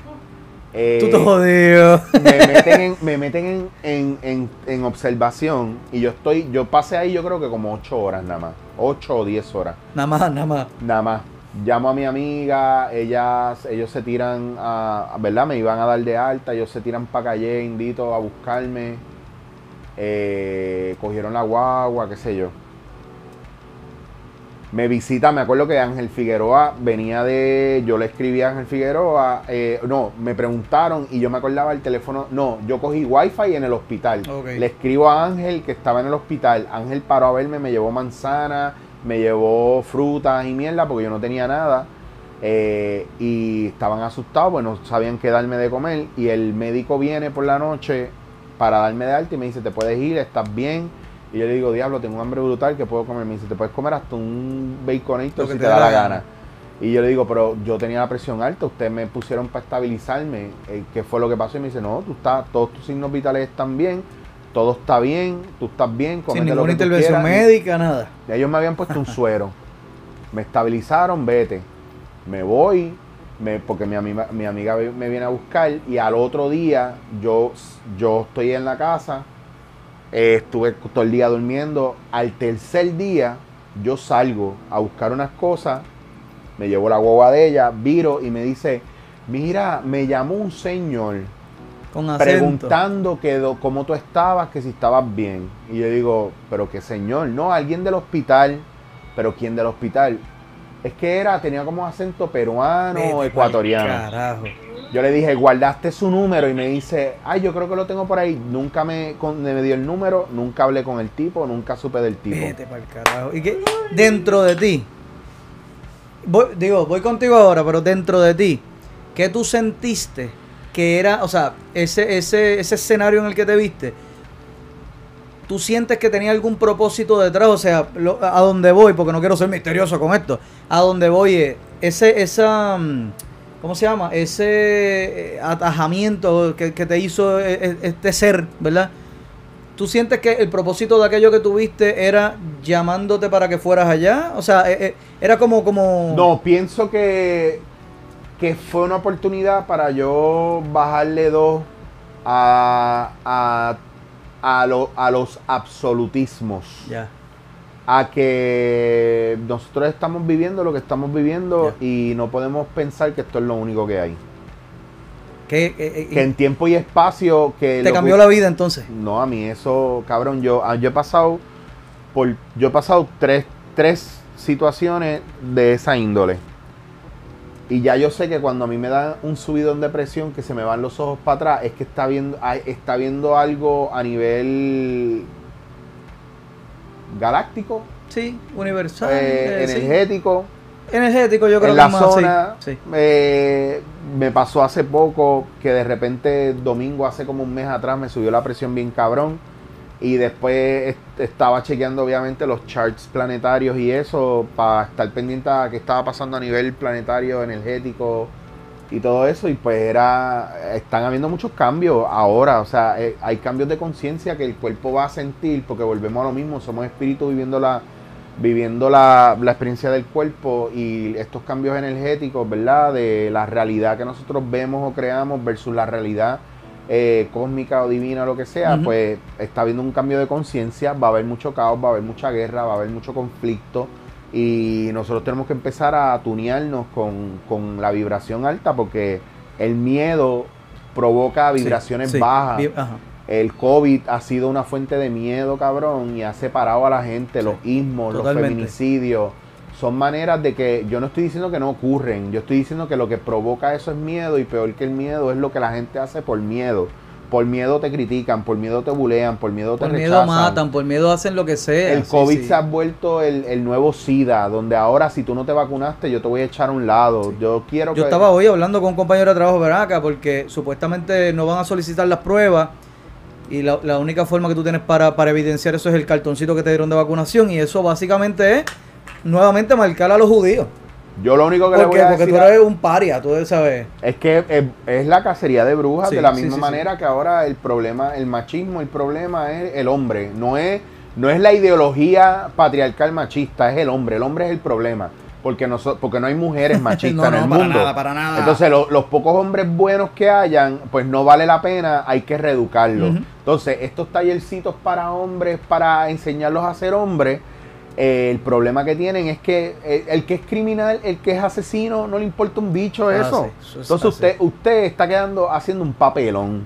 Eh, Tú te jodido. me meten, en, me meten en, en- en- en observación y yo estoy, yo pasé ahí yo creo que como 8 horas nada más, 8 o 10 horas. Nada más, nada más. Nada más. Llamo a mi amiga, ellas, ellos se tiran a, ¿verdad? Me iban a dar de alta, ellos se tiran para calle, indito a buscarme. Eh, cogieron la guagua, qué sé yo. Me visita, me acuerdo que Ángel Figueroa venía de. Yo le escribí a Ángel Figueroa. eh, no, me preguntaron y yo me acordaba el teléfono. No, yo cogí wifi en el hospital. Le escribo a Ángel que estaba en el hospital. Ángel paró a verme, me llevó manzana, me llevó frutas y mierda porque yo no tenía nada. Eh, y estaban asustados, pues no sabían qué darme de comer. Y el médico viene por la noche para darme de alta y me dice: Te puedes ir, estás bien. Y yo le digo: Diablo, tengo un hambre brutal que puedo comer. Me dice: Te puedes comer hasta un que si te da la la gana. gana. Y yo le digo, pero yo tenía la presión alta, ustedes me pusieron para estabilizarme. eh, ¿Qué fue lo que pasó? Y me dice, no, tú estás, todos tus signos vitales están bien, todo está bien, tú estás bien, Sin ninguna intervención quieras". médica, nada. Ya ellos me habían puesto un suero. me estabilizaron, vete. Me voy, me, porque mi amiga, mi amiga me viene a buscar y al otro día yo, yo estoy en la casa, eh, estuve todo el día durmiendo. Al tercer día yo salgo a buscar unas cosas, me llevo la guagua de ella, viro y me dice, mira, me llamó un señor Con preguntando que do- cómo tú estabas, que si estabas bien. Y yo digo, pero qué señor, no, alguien del hospital. Pero ¿quién del hospital? Es que era, tenía como acento peruano o ecuatoriano. Carajo. Yo le dije, guardaste su número y me dice, ay, yo creo que lo tengo por ahí. Nunca me, con- me dio el número, nunca hablé con el tipo, nunca supe del tipo. Vete para el carajo. Y que dentro de ti, voy- digo, voy contigo ahora, pero dentro de ti, ¿qué tú sentiste que era, o sea, ese, ese, ese escenario en el que te viste? ¿Tú sientes que tenía algún propósito detrás? O sea, a donde voy, porque no quiero ser misterioso con esto, a donde voy es ese, esa, mm, ¿cómo se llama? Ese eh, atajamiento que, que te hizo eh, eh, este ser, ¿verdad? ¿Tú sientes que el propósito de aquello que tuviste era llamándote para que fueras allá? O sea, eh, eh, era como, como... No, pienso que, que fue una oportunidad para yo bajarle dos a, a, a, lo- a los absolutismos. Ya. A que nosotros estamos viviendo lo que estamos viviendo y no podemos pensar que esto es lo único que hay. ¿Qué, eh, eh, Que en tiempo y espacio que... ¿Te cambió que- la vida entonces? No, a mí eso, cabrón, yo, ah, yo he pasado por, yo he pasado tres, tres situaciones de esa índole. Y ya yo sé que cuando a mí me da un subidón de presión, que se me van los ojos para atrás, es que está viendo, está viendo algo a nivel galáctico, Sí, universal. eh, eh, sí. energético. Energético, yo creo en que la más, sí, zona sí. eh, me pasó hace poco que de repente domingo hace como un mes atrás me subió la presión bien cabrón y después est- estaba chequeando obviamente los charts planetarios y eso para estar pendiente a qué estaba pasando a nivel planetario energético y todo eso y pues era están habiendo muchos cambios ahora o sea eh, hay cambios de conciencia que el cuerpo va a sentir porque volvemos a lo mismo somos espíritus viviendo la viviendo la, la experiencia del cuerpo y estos cambios energéticos, ¿verdad? De la realidad que nosotros vemos o creamos versus la realidad eh, cósmica o divina o lo que sea, pues está habiendo un cambio de conciencia, va a haber mucho caos, va a haber mucha guerra, va a haber mucho conflicto y nosotros tenemos que empezar a tunearnos con, con la vibración alta porque el miedo provoca vibraciones Sí, sí, bajas. ajá. El COVID ha sido una fuente de miedo, cabrón, y ha separado a la gente, los ismos, totalmente. los feminicidios. Son maneras de que yo no estoy diciendo que no ocurren, yo estoy diciendo que lo que provoca eso es miedo y peor que el miedo es lo que la gente hace por miedo. Por miedo te critican, por miedo te bulean, por miedo te Por miedo rechazan. matan, por miedo hacen lo que sea. El sí, COVID sí. se ha vuelto el, el nuevo SIDA, donde ahora si tú no te vacunaste yo te voy a echar a un lado. Yo quiero Yo que... estaba hoy hablando con un compañero de trabajo de acá porque supuestamente no van a solicitar las pruebas y la, la única forma que tú tienes para, para evidenciar eso es el cartoncito que te dieron de vacunación y eso básicamente es nuevamente marcar a los judíos. Yo lo único que le ¿Por voy a Porque decir tú a- eres un paria, tú debes saber. Es que es, es la cacería de brujas, Sí, de la misma sí, sí. manera que ahora el problema, el machismo, el problema es el hombre, no es, no es la ideología patriarcal machista, es el hombre, el hombre es el problema. porque no, porque no hay mujeres *laughs* machistas No, en el no, para mundo. nada, para nada. Entonces, lo- los pocos hombres buenos que hayan, pues no vale la pena, hay que reeducarlos. Entonces, estos tallercitos para hombres, para enseñarlos a ser hombres, eh, el problema que tienen es que el, el que es criminal, el que es asesino, no le importa un bicho Ah, eso. sí, eso es Entonces, así. usted, usted está quedando haciendo un papelón.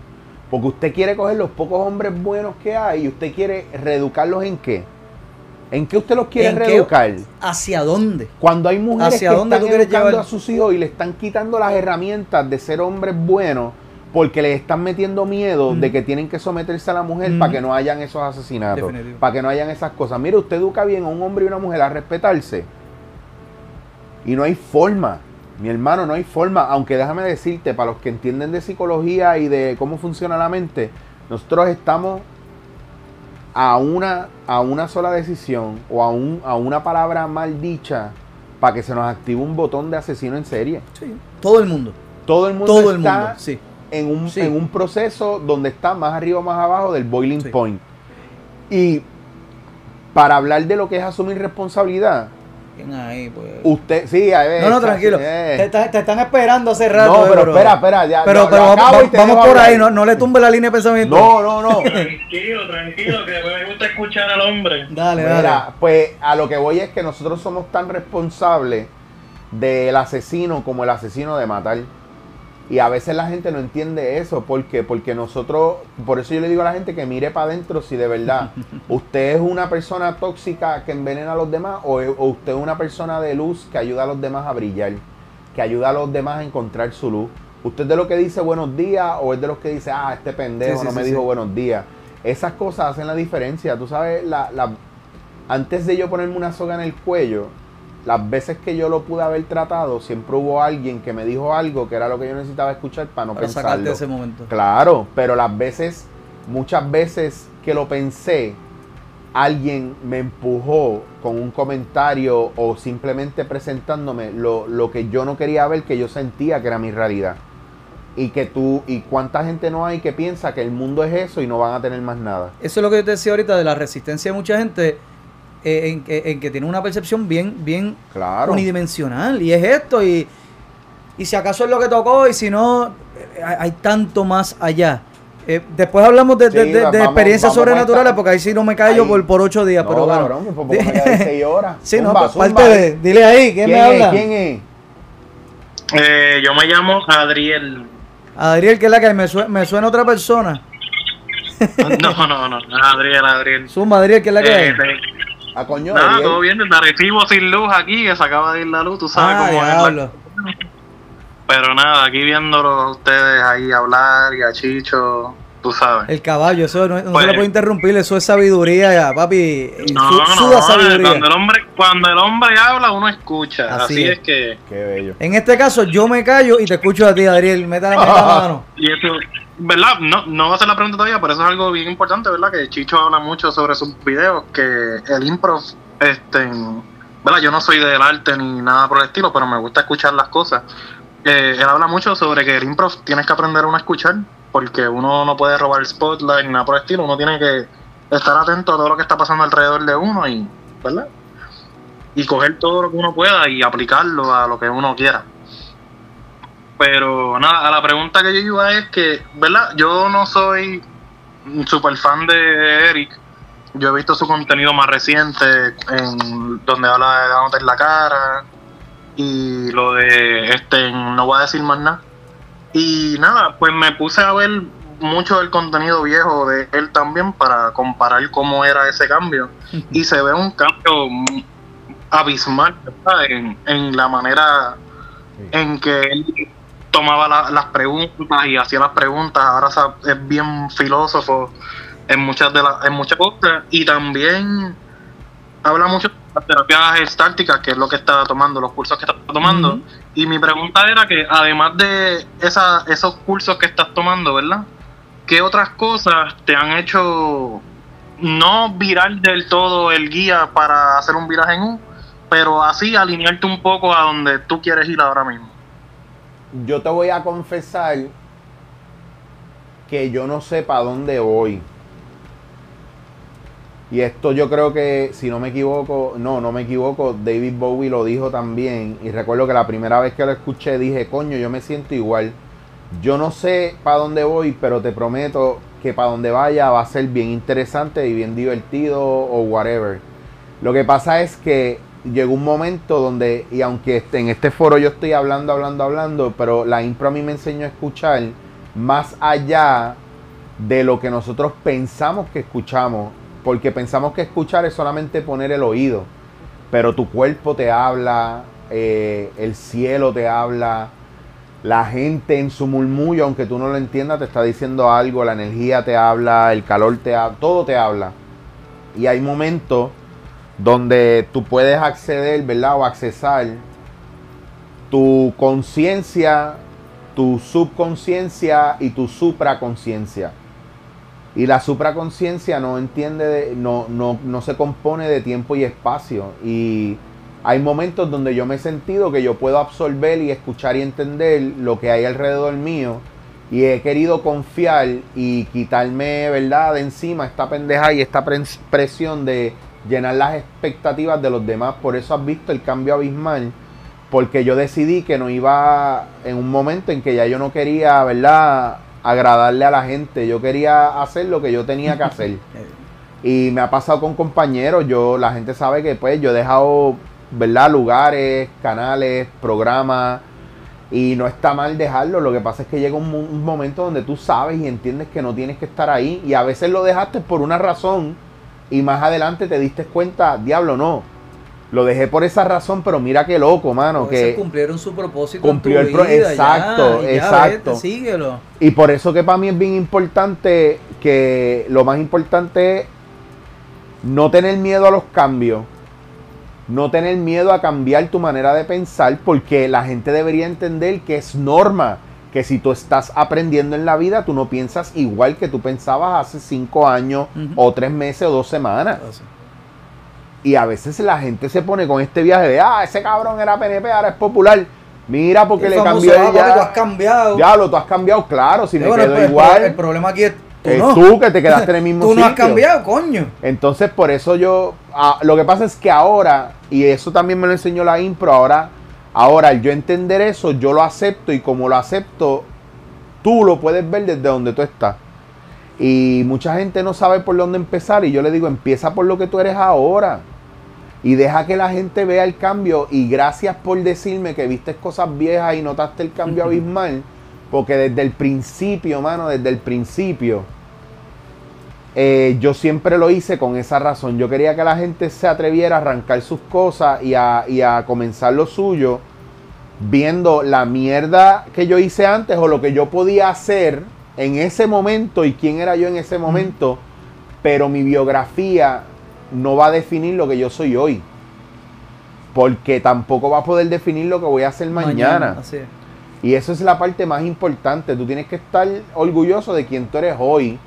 Porque usted quiere coger los pocos hombres buenos que hay y usted quiere reeducarlos en qué. ¿En qué usted los quiere ¿En qué- reeducar? ¿Hacia dónde? Cuando hay mujeres ¿Hacia que dónde están educando llevar? a sus hijos y le están quitando las herramientas de ser hombres buenos porque les están metiendo miedo Mm. de que tienen que someterse a la mujer Mm. para que no hayan esos asesinatos, para que no hayan esas cosas. Mire, usted educa bien a un hombre y una mujer a respetarse y no hay forma, mi hermano, no hay forma, aunque déjame decirte, para los que entienden de psicología y de cómo funciona la mente, nosotros estamos a una, a una sola decisión o a, un, a una palabra mal dicha para que se nos active un botón de asesino en serie. Sí. Todo el mundo. Todo el mundo Todo el mundo. Sí. En, un, Sí. en un proceso donde está más arriba o más abajo del boiling Sí. point. Y para hablar de lo que es asumir responsabilidad, ahí, pues. usted, sí, a ver, no, no, tranquilo. Te, te están esperando hace rato. No, pero espera, espera, ya, Pero, pero vamos, acabo y vamos- por ahí, no, no le tumbe la línea de pensamiento. No, no, no. Tranquilo, tranquilo, que me gusta escuchar al hombre. Dale, dale. Mira, pues a lo que voy es que nosotros somos tan responsables del asesino como el asesino de matar. Y a veces la gente no entiende eso. ¿Por qué? Porque nosotros, por eso yo le digo a la gente que mire para adentro si de verdad *laughs* usted es una persona tóxica que envenena a los demás o, usted es una persona de luz que ayuda a los demás a brillar, que ayuda a los demás a encontrar su luz. ¿Usted es de los que dice buenos días o es de los que dice, ah, este pendejo Sí, sí, no sí, me dijo buenos días? Esas cosas hacen la diferencia. Tú sabes, la, la- antes de yo ponerme una soga en el cuello, las veces que yo lo pude haber tratado, siempre hubo alguien que me dijo algo que era lo que yo necesitaba escuchar para no para pensarlo. de ese momento. Claro, pero las veces, muchas veces que lo pensé, alguien me empujó con un comentario o simplemente presentándome lo, lo que yo no quería ver, que yo sentía que era mi realidad. Y que tú, y cuánta gente no hay que piensa que el mundo es eso y no van a tener más nada. Eso es lo que yo te decía ahorita de la resistencia de mucha gente eh, en, que, en que tiene una percepción bien, bien Claro. unidimensional. Y es esto, y, y si acaso es lo que tocó, y si no, eh, hay, hay tanto más allá. Eh, después hablamos de, de- Sí, de- de vamos- experiencias vamos sobrenaturales, porque ahí sí no me callo Ahí. por, por ocho días. No, pero bueno. cabrón, pues, porque me quedé seis horas. *laughs* Sí, no, pues, zumba. parte de. Dile ahí, ¿quién, ¿Quién me es? habla? ¿Quién es? Eh, yo me llamo Adriel. Adriel, que es la que me, sue- me suena otra persona. *laughs* No, no, no, Adriel, Adriel. Zumba, Adriel, que es la que Eh, hay. De- A coño, nada, todo bien, desde Arecibo sin luz aquí, que se acaba de ir la luz, tú sabes Ah, cómo es. la- diablo. Pero nada, aquí viéndolos a ustedes ahí hablar y a Chicho, tú sabes. El caballo, eso no, no Pues- se le puede interrumpir, eso es sabiduría, ya, papi. No, Su- no, suda no, sabiduría. cuando el hombre, cuando el hombre habla, uno escucha. Así Así, es. es. que, Qué bello. En este caso, yo me callo y te escucho a ti, Adriel. Meta la meta la mano. *laughs* y eso, ¿verdad? No, no va a ser la pregunta todavía, pero eso es algo bien importante, ¿verdad? Que Chicho habla mucho sobre sus videos, que el improv, este, ¿verdad? Yo no soy del arte ni nada por el estilo, pero me gusta escuchar las cosas. Eh, él habla mucho sobre que el improv tienes que aprender a uno a escuchar, porque uno no puede robar el spotlight ni nada por el estilo, uno tiene que estar atento a todo lo que está pasando alrededor de uno y, ¿verdad? Y coger todo lo que uno pueda y aplicarlo a lo que uno quiera. Pero nada, a la pregunta que yo iba es que, ¿verdad? Yo no soy super fan de Eric. Yo he visto su contenido más reciente en donde habla de dándote en la cara y lo de este no voy a decir más nada. Y nada, pues me puse a ver mucho del contenido viejo de él también para comparar cómo era ese cambio. *laughs* Y se ve un cambio abismal. En, en la manera en que él tomaba la- las preguntas y hacía las preguntas. Ahora es bien filósofo en muchas de las en muchas cosas y también habla mucho de las terapias gestálticas, que es lo que está tomando, los cursos que está tomando. Y mi pregunta era que además de esa, esos cursos que estás tomando, ¿verdad? ¿Qué otras cosas te han hecho no virar del todo el guía para hacer un viraje en U, pero así alinearte un poco a donde tú quieres ir ahora mismo? Yo te voy a confesar que yo no sé para dónde voy. Y esto yo creo que, si no me equivoco, no, no me equivoco, David Bowie lo dijo también. Y recuerdo que la primera vez que lo escuché dije, coño, yo me siento igual. Yo no sé para dónde voy, pero te prometo que para donde vaya va a ser bien interesante y bien divertido o whatever. Lo que pasa es que llegó un momento donde, y aunque este- en este foro yo estoy hablando, hablando, hablando, pero la impro a mí me enseñó a escuchar más allá de lo que nosotros pensamos que escuchamos, porque pensamos que escuchar es solamente poner el oído, pero tu cuerpo te habla, eh, el cielo te habla, la gente en su murmullo, aunque tú no lo entiendas, te está diciendo algo, la energía te habla, el calor te habla, todo te habla. Y hay momentos donde tú puedes acceder, ¿verdad? O accesar tu conciencia, tu subconsciencia y tu supraconciencia. Y la supraconciencia no entiende, de- no, no, no se compone de tiempo y espacio. Y hay momentos donde yo me he sentido que yo puedo absorber y escuchar y entender lo que hay alrededor mío. Y he querido confiar y quitarme, ¿verdad?, de encima esta pendeja y esta pres- presión de llenar las expectativas de los demás. Por eso has visto el cambio abismal. Porque yo decidí que no iba en un momento en que ya yo no quería, ¿verdad?, agradarle a la gente. Yo quería hacer lo que yo tenía que hacer. *laughs* Y me ha pasado con compañeros, yo, la gente sabe que pues yo he dejado, ¿verdad? Lugares, canales, programas, y no está mal dejarlo. Lo que pasa es que llega un, un momento donde tú sabes y entiendes que no tienes que estar ahí, y a veces lo dejaste por una razón, y más adelante te diste cuenta, diablo, no. Lo dejé por esa razón, pero mira qué loco, mano. Que, cumplieron su propósito. cumplió en el tu pro- vida, exacto, ya, y ya, exacto. vete, síguelo. Y por eso que para mí es bien importante que lo más importante es no tener miedo a los cambios. No tener miedo a cambiar tu manera de pensar porque la gente debería entender que es norma. Que si tú estás aprendiendo en la vida, tú no piensas igual que tú pensabas hace cinco años o tres meses o dos semanas. Y a veces la gente se pone con este viaje de, ah, ese cabrón era PNP, ahora es popular. Mira porque El le cambió ah, ya. tú has cambiado. Diablo, tú has cambiado, claro, si Sí, me bueno, quedo el- el- igual. El problema aquí es tú es no. tú que te quedaste en el *laughs* mismo Tú no has sitio. cambiado, coño. Entonces, por eso yo. ah, lo que pasa es que ahora, y eso también me lo enseñó la impro, ahora, ahora al yo entender eso, yo lo acepto, y como lo acepto, tú lo puedes ver desde donde tú estás. Y mucha gente no sabe por dónde empezar, y yo le digo, empieza por lo que tú eres ahora. Y deja que la gente vea el cambio. Y gracias por decirme que viste cosas viejas y notaste el cambio *laughs* abismal. Porque desde el principio, mano, desde el principio, eh, yo siempre lo hice con esa razón. Yo quería que la gente se atreviera a arrancar sus cosas y a, y a comenzar lo suyo, viendo la mierda que yo hice antes o lo que yo podía hacer en ese momento y quién era yo en ese momento. Pero mi biografía no va a definir lo que yo soy hoy. Porque tampoco va a poder definir lo que voy a hacer mañana. Así es. Y eso es la parte más importante. Tú tienes que estar orgulloso de quien tú eres hoy,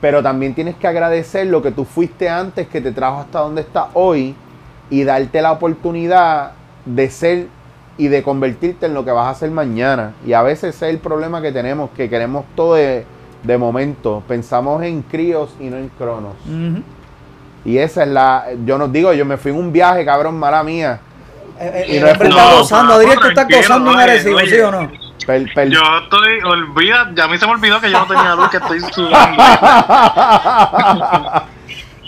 pero también tienes que agradecer lo que tú fuiste antes que te trajo hasta donde estás hoy y darte la oportunidad de ser y de convertirte en lo que vas a hacer mañana. Y a veces ese es el problema que tenemos, que queremos todo de, de momento. Pensamos en críos y no en cronos. Y esa es la... Yo nos digo, yo me fui en un viaje, cabrón, mala mía. Eh, Y eh, no es está gozando. No, Adrián, tú estás gozando agresivo, oye. ¿sí o no? Per- per- Yo estoy, olvida, ya a mí se me olvidó que yo no tenía luz, que estoy *laughs* sudando.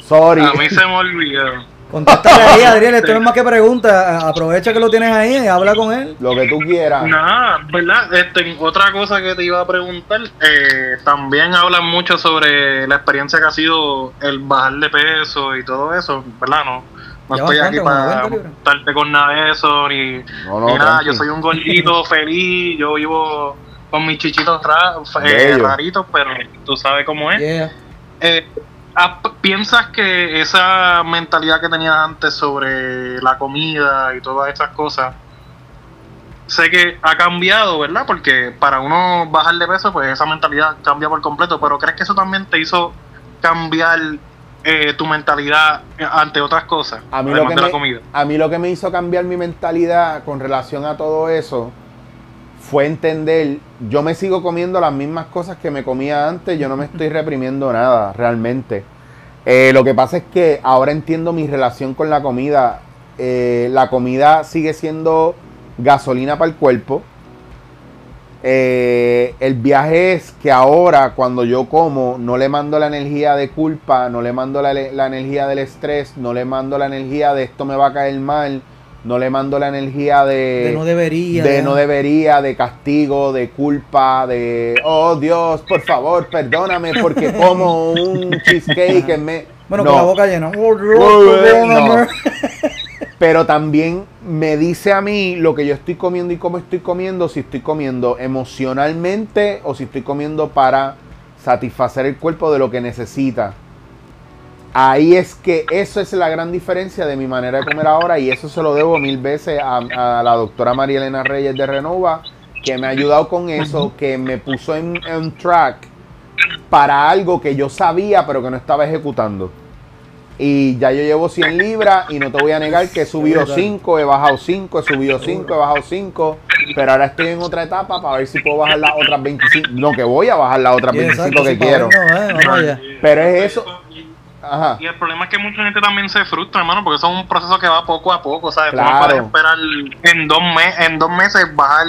Sorry. A mí se me olvidó. Contéstale ahí, *laughs* Adrián. Esto no es más que pregunta. Aprovecha que lo tienes ahí y habla con él. Lo que tú quieras. Nada, ¿verdad? Este, otra cosa que te iba a preguntar, eh, también hablan mucho sobre la experiencia que ha sido el bajar de peso y todo eso, ¿verdad? No, no Ya estoy aquí para 90 libras. montarte con nada de eso, ni, No, no, ni nada. tranqui. Yo soy un gordito *laughs* feliz, yo vivo con mis chichitos ra- eh, raritos, pero tú sabes cómo es. Yeah. Eh, ¿Piensas que esa mentalidad que tenías antes sobre la comida y todas esas cosas, sé que ha cambiado, ¿verdad? Porque para uno bajar de peso, pues esa mentalidad cambia por completo, pero ¿crees que eso también te hizo cambiar eh, tu mentalidad ante otras cosas, A mí, lo que me, a mí lo que me hizo cambiar mi mentalidad con relación a todo eso fue entender, yo me sigo comiendo las mismas cosas que me comía antes, yo no me estoy reprimiendo nada realmente. Eh, lo que pasa es que ahora entiendo mi relación con la comida. Eh, la comida sigue siendo gasolina para el cuerpo. Eh, el viaje es que ahora cuando yo como no le mando la energía de culpa, no le mando la, la energía del estrés, no le mando la energía de esto me va a caer mal, no le mando la energía de, De no debería. de no debería, de castigo, de culpa, de oh Dios, por favor, perdóname porque *laughs* como un cheesecake en me. Bueno, No. con la boca llena. Oh, Dios, Oh, perdóname. no. *laughs* Pero también me dice a mí lo que yo estoy comiendo y cómo estoy comiendo, si estoy comiendo emocionalmente o si estoy comiendo para satisfacer el cuerpo de lo que necesita. Ahí es que eso es la gran diferencia de mi manera de comer ahora y eso se lo debo mil veces a, a la doctora María Elena Reyes de Renova, que me ha ayudado con eso, que me puso en, en track para algo que yo sabía pero que no estaba ejecutando. Y ya yo llevo 100 libras y no te voy a negar que he subido 5, he bajado 5, he subido 5, he bajado 5. Pero ahora estoy en otra etapa para ver si puedo bajar las otras 25. No, que voy a bajar las otras Sí, 25 exacto, que quiero. eh. Pero es eso. Ajá. Y el problema es que mucha gente también se frustra, hermano, porque eso es un proceso que va poco a poco, ¿sabes? Tú Claro. no puedes esperar en dos, me- en dos meses bajar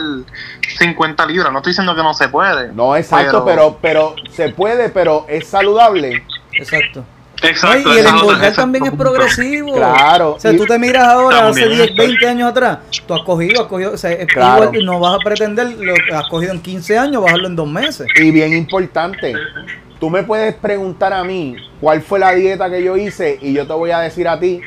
50 libras. No estoy diciendo que no se puede. No, exacto, pero, pero se puede, pero es saludable. Exacto. Exacto. Y el engordar también es progresivo. Claro. O sea, tú te miras ahora, hace También, 10, exacto. 20 años atrás, tú has cogido, has cogido, o sea, es Claro. igual que no vas a pretender lo que has cogido en 15 años, bajarlo en dos meses. Y bien importante, tú me puedes preguntar a mí cuál fue la dieta que yo hice y yo te voy a decir a ti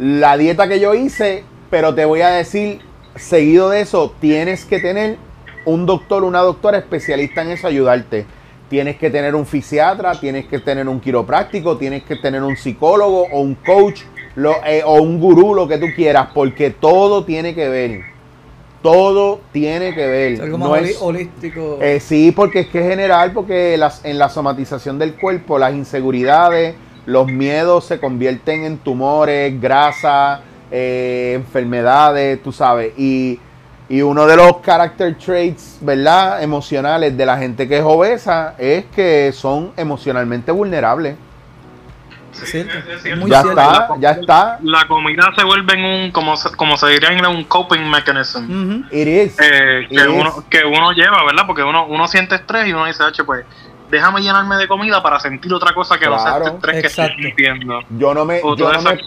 la dieta que yo hice, pero te voy a decir, seguido de eso, tienes que tener un doctor, una doctora especialista en eso, ayudarte. Tienes que tener un fisiatra, tienes que tener un quiropráctico, tienes que tener un psicólogo o un coach eh, o un gurú, lo que tú quieras, porque todo tiene que ver. Todo tiene que ver. Es algo más No es- holístico. eh, sí, porque es que es general, porque las, en la somatización del cuerpo, las inseguridades, los miedos se convierten en tumores, grasa, eh, enfermedades, tú sabes. Y, y uno de los character traits, ¿verdad? Emocionales de la gente que es obesa es que son emocionalmente vulnerables. Es cierto. es Es cierto. muy ya cierto. está, ya está. La comida se vuelve en un, como se, como se diría en inglés, un coping mechanism. It is. eh, It que, is. uno, que uno lleva, ¿verdad? Porque uno, uno siente estrés y uno dice, "H, pues déjame llenarme de comida para sentir otra cosa que Claro, este estrés que estoy sintiendo. Yo no me, yo no me,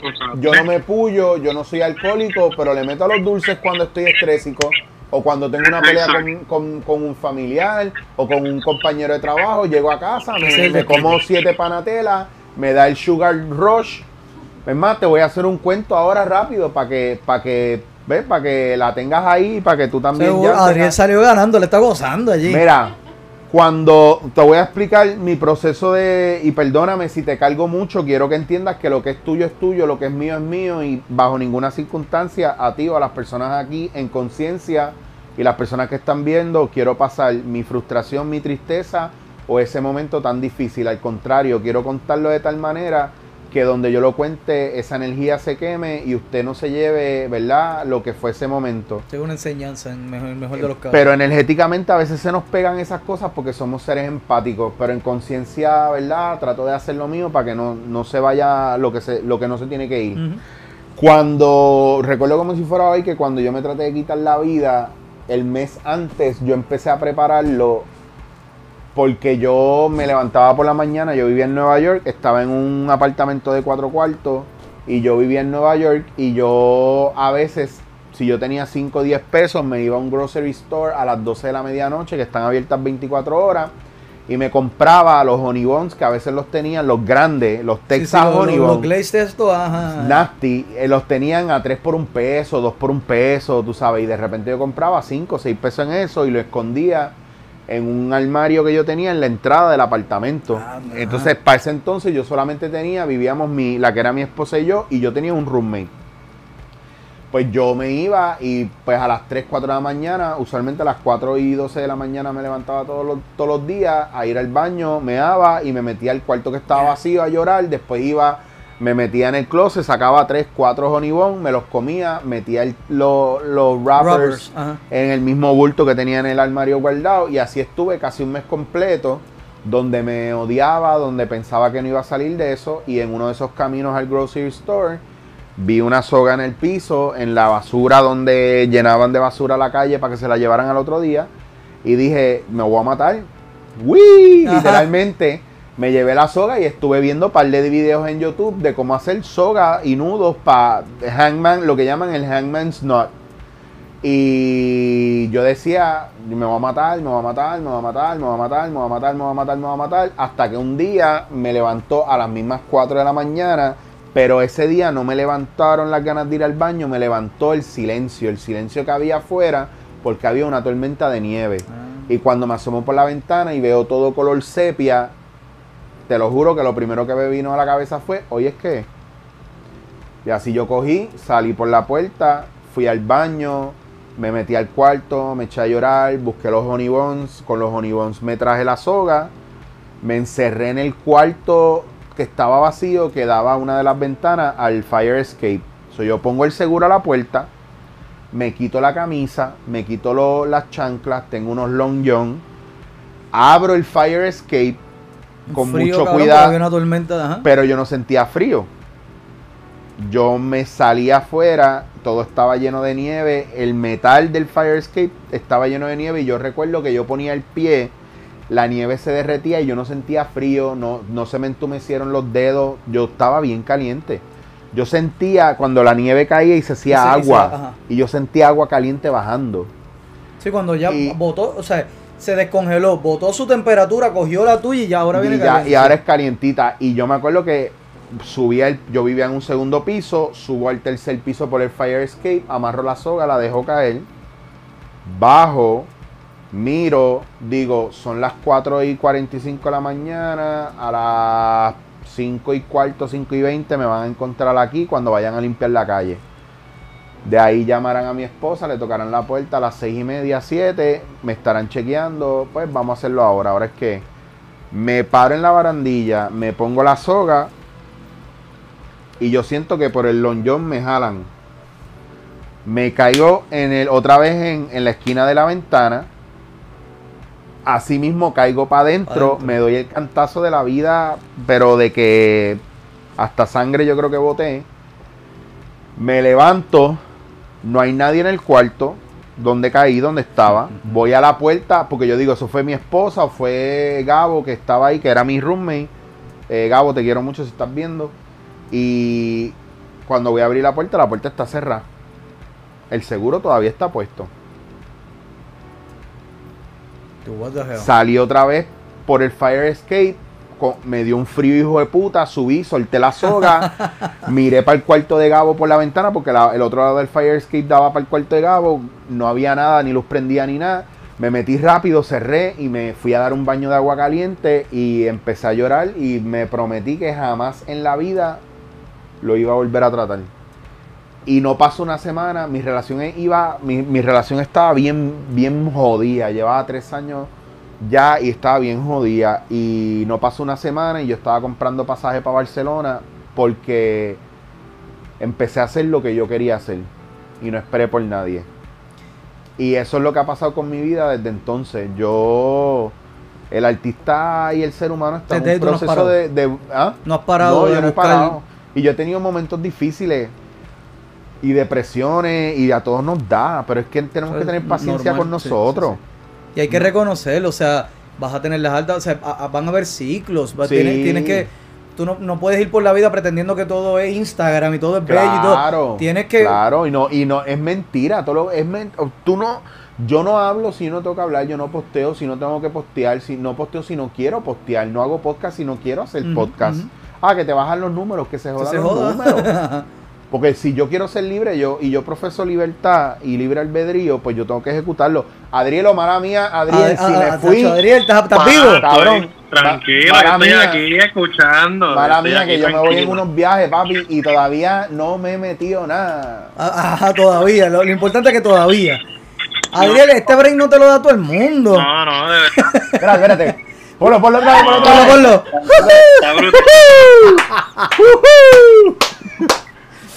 yo no me puyo, yo no soy alcohólico, pero le meto a los dulces cuando estoy estrésico o cuando tengo una pelea con, con- con un familiar o con un compañero de trabajo, llego a casa, me, me como siete panatelas, me da el sugar rush. Es más, te voy a hacer un cuento ahora rápido para que, para que, ¿ves? Para que la tengas ahí, para que tú también Seguro, ya Adriel salió ganando, le está gozando allí. Mira, cuando te voy a explicar mi proceso de, y perdóname si te cargo mucho, quiero que entiendas que lo que es tuyo es tuyo, lo que es mío es mío y bajo ninguna circunstancia a ti o a las personas aquí en conciencia y las personas que están viendo, quiero pasar mi frustración, mi tristeza o ese momento tan difícil. Al contrario, quiero contarlo de tal manera que donde yo lo cuente, esa energía se queme y usted no se lleve, ¿verdad? Lo que fue ese momento. Es una enseñanza en mejor, el mejor de los casos. Pero energéticamente a veces se nos pegan esas cosas porque somos seres empáticos, pero en conciencia, ¿verdad? Trato de hacer lo mío para que no, no se vaya lo que, se, lo que no se tiene que ir. Cuando, recuerdo como si fuera hoy que cuando yo me traté de quitar la vida, el mes antes yo empecé a prepararlo porque yo me levantaba por la mañana, yo vivía en Nueva York, estaba en un apartamento de cuatro cuartos y yo vivía en Nueva York y yo a veces, si yo tenía 5 o 10 pesos, me iba a un grocery store a las 12 de la medianoche, que están abiertas 24 horas, y me compraba los honey buns, que a veces los tenían los grandes, los Sí, sí, Texas los- honey los, esto, ajá. Nasty, eh, los tenían a 3 por un peso, 2 por un peso, tú sabes, y de repente yo compraba 5 o 6 pesos en eso y lo escondía en un armario que yo tenía en la entrada del apartamento. Ah. Entonces, para ese entonces yo solamente tenía, vivíamos mi, la que era mi esposa y yo, y yo tenía un roommate. Pues yo me iba y pues a las 3, 4 de la mañana, usualmente a las 4 y 12 de la mañana me levantaba todos los, todos los días a ir al baño, me daba y me metía al cuarto que estaba vacío a llorar, después iba, me metía en el closet, sacaba 3, 4 honeybones, me los comía, metía el- lo- los wrappers en el mismo bulto que tenía en el armario guardado y así estuve casi un mes completo donde me odiaba, donde pensaba que no iba a salir de eso y en uno de esos caminos al grocery store vi una soga en el piso, en la basura donde llenaban de basura la calle para que se la llevaran al otro día y dije, me voy a matar. ¡Wii! Literalmente me llevé la soga y estuve viendo un par de videos en YouTube de cómo hacer soga y nudos para hangman, lo que llaman el hangman's knot. Y yo decía, me voy a matar, me voy a matar, me voy a matar, me voy a matar, me voy a matar, me voy a matar, me voy a matar, hasta que un día me levantó a las mismas 4 de la mañana, pero ese día no me levantaron las ganas de ir al baño, me levantó el silencio, el silencio que había afuera, porque había una tormenta de nieve. Y cuando me asomo por la ventana y veo todo color sepia, te lo juro que lo primero que me vino a la cabeza fue, oye, es que... Y así yo cogí, salí por la puerta, fui al baño, me metí al cuarto, me eché a llorar, busqué los honey buns, con los honey me traje la soga, me encerré en el cuarto que estaba vacío, que daba una de las ventanas al fire escape. So, yo pongo el seguro a la puerta, me quito la camisa, me quito lo- las chanclas, tengo unos long john, abro el fire escape con Frío, mucho cabrón, cuidado Había una tormenta, ajá. pero yo no sentía frío. Yo me salí afuera, todo estaba lleno de nieve, el metal del fire escape estaba lleno de nieve y yo recuerdo que yo ponía el pie, la nieve se derretía y yo no sentía frío, no, no se me entumecieron los dedos, yo estaba bien caliente. Yo sentía cuando la nieve caía y se hacía Y se- y se- agua y yo sentía agua caliente bajando. Sí, cuando ya Y- botó, o sea, se descongeló, botó su temperatura, cogió la tuya y ya ahora viene y, ya- y ahora es calientita. Y yo me acuerdo que subía el, yo vivía en un segundo piso, subo al tercer piso por el fire escape, amarro la soga, la dejo caer, bajo, miro, digo, son las 4 y 45 de la mañana, a las 5 y cuarto, 5 y 20 me van a encontrar aquí cuando vayan a limpiar la calle. De ahí llamarán a mi esposa, le tocarán la puerta a las 6 y media, 7, me estarán chequeando, pues vamos a hacerlo ahora. Ahora es que me paro en la barandilla, me pongo la soga y yo siento que por el lonjón me jalan. Me caigo en el, otra vez en, en la esquina de la ventana. Así mismo caigo para adentro. me doy el cantazo de la vida, pero de que hasta sangre yo creo que boté. Me levanto, no hay nadie en el cuarto donde caí, donde estaba. Voy a la puerta, porque yo digo, eso fue mi esposa o fue Gabo que estaba ahí, que era mi roommate. Eh, Gabo, te quiero mucho si estás viendo. Y cuando voy a abrir la puerta, la puerta está cerrada. El seguro todavía está puesto. Salí otra vez por el fire escape. Me dio un frío hijo de puta. Subí, solté la soga. *laughs* miré para el cuarto de Gabo por la ventana porque la- el otro lado del fire escape daba para el cuarto de Gabo. No había nada, ni luz prendía ni nada. Me metí rápido, cerré y me fui a dar un baño de agua caliente y empecé a llorar y me prometí que jamás en la vida lo iba a volver a tratar. Y no pasó una semana, mi relación iba, mi, mi relación estaba bien, bien jodida. Llevaba tres años ya y estaba bien jodida. Y no pasó una semana y yo estaba comprando pasaje para Barcelona porque empecé a hacer lo que yo quería hacer. Y no esperé por nadie. Y eso es lo que ha pasado con mi vida desde entonces. Yo, el artista y el ser humano están en un no proceso de, de- ¿ah? No has parado No, yo no he parado. Y yo he tenido momentos difíciles y depresiones y a todos nos da, pero es que tenemos que tener paciencia normal, con sí, nosotros. sí, Y hay que reconocerlo, o sea, vas a tener las altas, o sea, a- a- van a haber ciclos, Sí. tienes, tienes que, tú no, no puedes ir por la vida pretendiendo que todo es Instagram y todo es bello y todo. Claro, Tienes que, claro, y no, y no, es mentira, todo lo- es men- tú no, yo no hablo si no tengo que hablar, yo no posteo si no tengo que postear, si no posteo si no quiero postear, no hago podcast si no quiero hacer podcast. Ah, que te bajan los números, que se jodan se los joda. números. *laughs* Porque si yo quiero ser libre yo y yo profeso libertad y libre albedrío, pues yo tengo que ejecutarlo. Adrielo, mala mía, Adriel, Ah, si ah, me ah, fui. Adriel, ¿estás, vivo? Cabrón, tranquilo, estoy mía. aquí escuchando. Mala mía, que yo me voy en unos viajes, papi, y todavía no me he metido nada. Ah, Ajá, todavía, lo, lo importante es que todavía. Adriel, este break no te lo da todo el mundo. No, no, de verdad. Espera, espérate. Ponlo, ponlo ponlo otra Ponlo, vez. ponlo. Está brutal.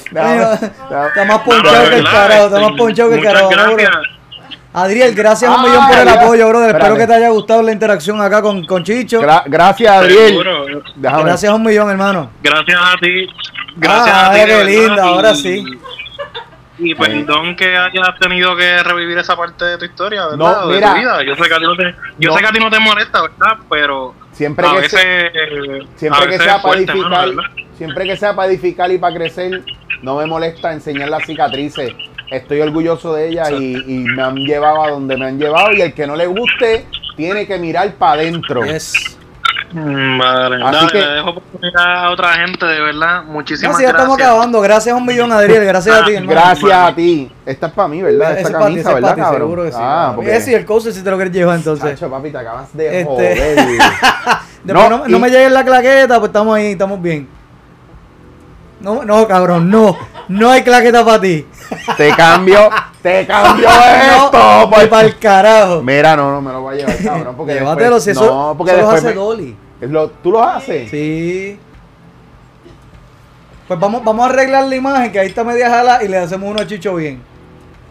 Está más No, ponchado que el carajo, está este, más ponchado que el carajo. Adriel, gracias un millón por el apoyo, brother. Espero que te haya gustado la interacción acá con, con Chicho. Gra- gracias, Adriel. Gracias un millón, hermano. Gracias a ti. Gracias Ah, a ti. qué y- ahora sí. Y perdón que hayas tenido que revivir esa parte de tu historia, ¿verdad? No, O de mira. tu vida. Yo sé que a ti no te, yo No. sé que a ti no te molesta, ¿verdad? Pero Siempre a que veces, se- a Siempre que veces sea para mano, edificar, siempre que sea para edificar y para crecer, no me molesta enseñar las cicatrices. Estoy orgulloso de ellas y, y me han llevado a donde me han llevado. Y el que no le guste, tiene que mirar para adentro. Yes. Vale, Así Dale, que- le dejo oportunidad a otra gente, de verdad. No, Muchísimas si ya estamos gracias. acabando. Gracias un millón, Adriel. Gracias a ti, hermano. Gracias a ti. Esta es para mí, ¿verdad? Esta ti, camisa, ¿verdad, ti, cabrón? seguro que sí. Ah, porque... Ese y el coaster si te lo quieres llevar, entonces. Chacho, papi, te acabas de Este- joder. *laughs* No, No, no me llegue la claqueta, pues estamos ahí, estamos bien. No, no, cabrón, no. No hay claqueta para ti. te cambio, te cambio *laughs* esto. no, por- para el carajo. Mira, no, no me lo voy a llevar, cabrón. Porque Llévatelo, después- si eso, no, porque eso después hace me- Dolly. Es lo- ¿Tú lo haces? Sí. Pues vamos, vamos a arreglar la imagen, que ahí está media jala y le hacemos uno a Chicho bien.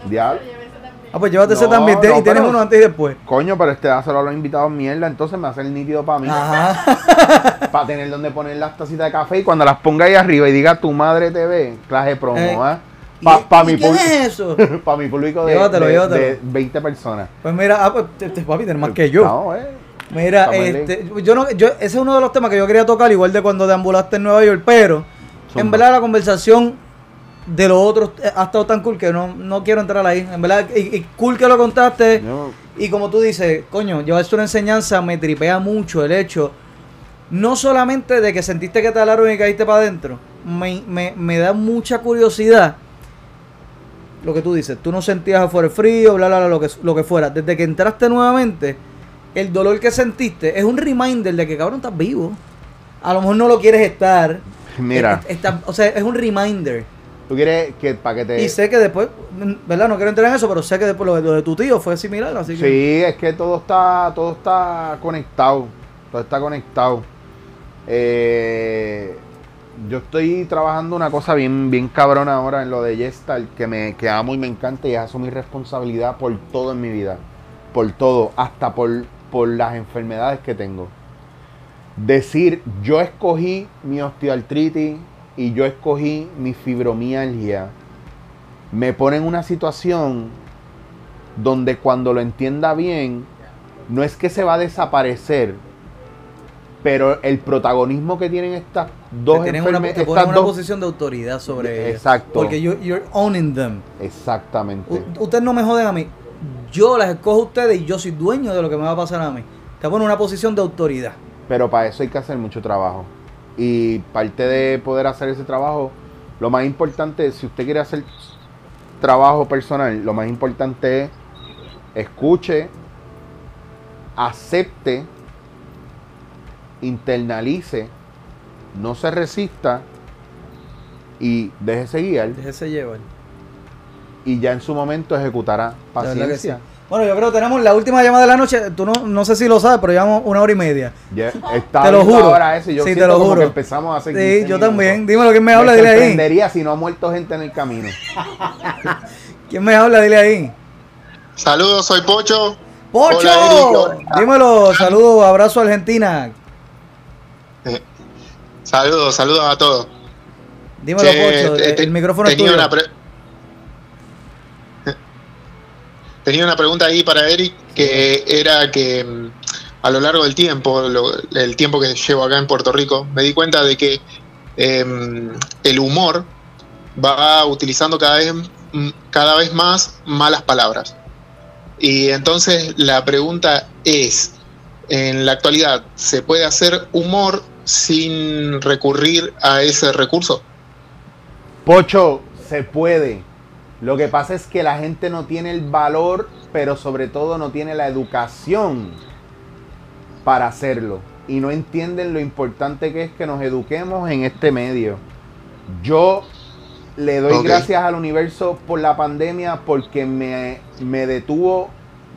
Diablo. Ah, pues llévate ese No, también. no, y tienes pero- uno antes y después. Coño, pero este dáselo a los invitados mierda, entonces me hace el nítido para mí. Ajá. *laughs* Para tener donde poner las tacitas de café y cuando las ponga ahí arriba y diga tu madre TV, clase promo, Eh, ¿ah? ¿Y- Para y mi, es eso? *laughs* pa' mi público de, Llévatelo, de- llévatelo. de 20 personas. Pues mira, ah, pues te- te- papi, tienes más que yo. No, eh. Mira, este, yo no, yo, ese es uno de los temas que yo quería tocar, igual de cuando deambulaste en Nueva York, pero en verdad la conversación de los otros eh, ha estado tan cool que no, no quiero entrar ahí. En verdad, y, y cool que lo contaste. Yo- Y como tú dices, coño, llevarse una enseñanza me tripea mucho el hecho, no solamente de que sentiste que te hablaron y caíste para adentro, me, me, me da mucha curiosidad lo que tú dices. Tú no sentías afuera el frío, bla, bla, bla, lo que, lo que fuera. Desde que entraste nuevamente, el dolor que sentiste es un reminder de que, cabrón, estás vivo. A lo mejor no lo quieres estar. Mira, está- o sea, es un reminder. tú quieres que para que te... Y sé que después, ¿verdad? No quiero entrar en eso, pero sé que después lo de, lo de tu tío fue similar, así que... Sí, es que todo está, todo está conectado. Todo está conectado. Eh, yo estoy trabajando una cosa bien, bien cabrona ahora en lo de Yestal, que me que amo y me encanta y asumir responsabilidad por todo en mi vida. Por todo, hasta por, por las enfermedades que tengo. Decir, yo escogí mi osteoartritis y yo escogí mi fibromialgia. Me pone en una situación donde cuando lo entienda bien, no es que se va a desaparecer, pero el protagonismo que tienen estas dos te, tienen una, enferme- te ponen estas una dos- posición de autoridad sobre ellas. Exacto. Porque you- you're owning them. Exactamente. Ustedes no me joden a mí. Yo las escojo a ustedes y yo soy dueño de lo que me va a pasar a mí. Te ponen una posición de autoridad. Pero para eso hay que hacer mucho trabajo. Y parte de poder hacer ese trabajo, lo más importante, si usted quiere hacer trabajo personal, lo más importante es escuche, acepte, internalice, no se resista y déjese guiar. Déjese llevar. Y ya en su momento ejecutará que paciencia. sí. Bueno, yo creo que tenemos la última llamada de la noche. Tú no, no sé si lo sabes, pero llevamos una hora y media. *laughs* Te lo juro. ahora eso y yo Sí, te lo juro. que empezamos hace 15 Sí, yo minutos. también. Dímelo, ¿quién me habla? Dile ahí. sorprendería si no ha muerto gente en el camino. *laughs* ¿Quién me habla? Dile ahí. Saludos, soy Pocho. ¡Pocho! Hola, Eric, hola. Dímelo, saludos, abrazo a Argentina. Saludos, saludos a todos. Dímelo, Che, Pocho. te- el, te- micrófono es tuyo. una pre- Tenía una pregunta ahí para Eric que era que mm, a lo largo del tiempo, el tiempo que llevo acá en Puerto Rico, me di cuenta de que em, el humor va utilizando cada vez, mm, cada vez más malas palabras. Y entonces la pregunta es, en la actualidad, ¿se puede hacer humor sin recurrir a ese recurso? Pocho, se puede. Lo que pasa es que la gente no tiene el valor, pero sobre todo no tiene la educación para hacerlo. Y no entienden lo importante que es que nos eduquemos en este medio. Yo le doy gracias al universo por la pandemia porque me, me detuvo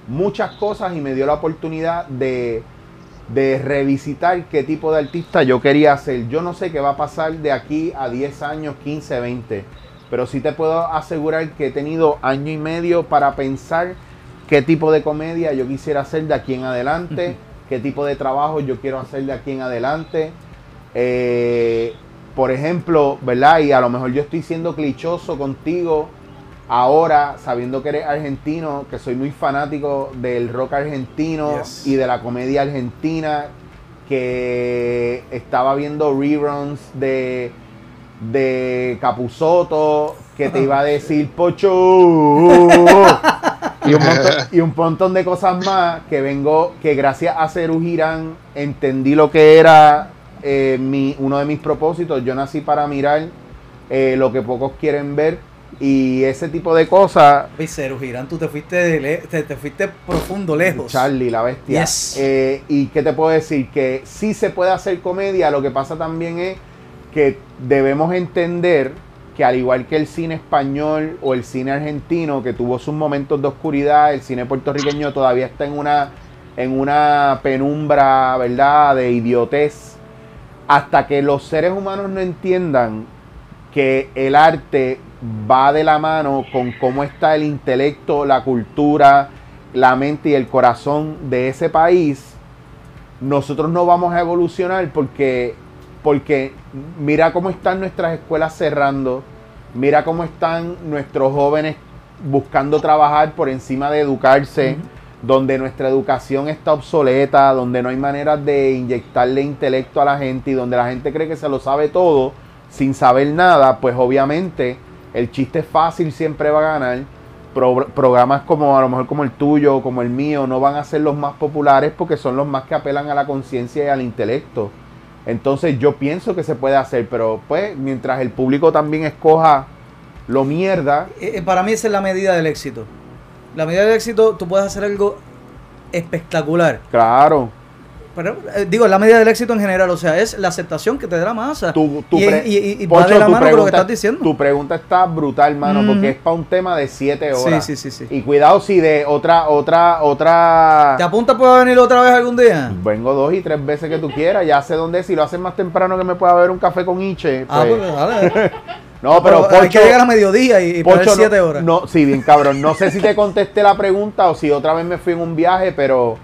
muchas cosas y me dio la oportunidad de, de revisitar qué tipo de artista yo quería ser. Yo no sé qué va a pasar de aquí a 10 años, 15, 20, pero sí te puedo asegurar que he tenido año y medio para pensar qué tipo de comedia yo quisiera hacer de aquí en adelante, qué tipo de trabajo yo quiero hacer de aquí en adelante. Eh, por ejemplo, ¿verdad? Y a lo mejor yo estoy siendo clichoso contigo ahora, sabiendo que eres argentino, que soy muy fanático del rock argentino Yes. y de la comedia argentina, que estaba viendo reruns de, de Capuzoto, que te iba a decir Pocho. y, un montón, y un montón de cosas más que vengo, que gracias a Ceru Girán entendí lo que era eh, mi, uno de mis propósitos. Yo nací para mirar eh, lo que pocos quieren ver y ese tipo de cosas. Oye, Cero Girán, tú te fuiste, de te, te fuiste profundo, lejos. Charlie, la bestia. Yes. Eh, y qué te puedo decir, que sí se puede hacer comedia, lo que pasa también es que debemos entender que al igual que el cine español o el cine argentino, que tuvo sus momentos de oscuridad, el cine puertorriqueño todavía está en una, en una penumbra, ¿verdad?, de idiotez. Hasta que los seres humanos no entiendan que el arte va de la mano con cómo está el intelecto, la cultura, la mente y el corazón de ese país, nosotros no vamos a evolucionar porque, porque mira cómo están nuestras escuelas cerrando, mira cómo están nuestros jóvenes buscando trabajar por encima de educarse, donde nuestra educación está obsoleta, donde no hay maneras de inyectarle intelecto a la gente y donde la gente cree que se lo sabe todo sin saber nada, pues obviamente el chiste fácil siempre va a ganar. Pro- programas como a lo mejor como el tuyo, como el mío, no van a ser los más populares porque son los más que apelan a la conciencia y al intelecto. Entonces yo pienso que se puede hacer, pero pues mientras el público también escoja lo mierda, Eh, eh, para mí esa es la medida del éxito. La medida del éxito, tú puedes hacer algo espectacular. claro. Pero, eh, digo, la medida del éxito en general, o sea, es la aceptación que te dé la masa. Tu, tu y, y- y- y va Pocho, de la mano con lo que pregunta- estás diciendo. Tu pregunta está brutal, mano, porque es para un tema de 7 Sí, horas. sí, sí, sí. Y cuidado si de otra, otra, otra... ¿Te apuntas para venir otra vez algún día? Vengo dos y tres veces que tú quieras, ya sé dónde, si lo haces más temprano que me pueda beber un café con Iche. Ah, pues- pues dale. *laughs* no, pero, Pero hay que Pocho- llegar a mediodía y, y Pocho, no- siete horas. No, sí, bien cabrón. No sé si te contesté la pregunta o si otra vez me fui en un viaje, pero,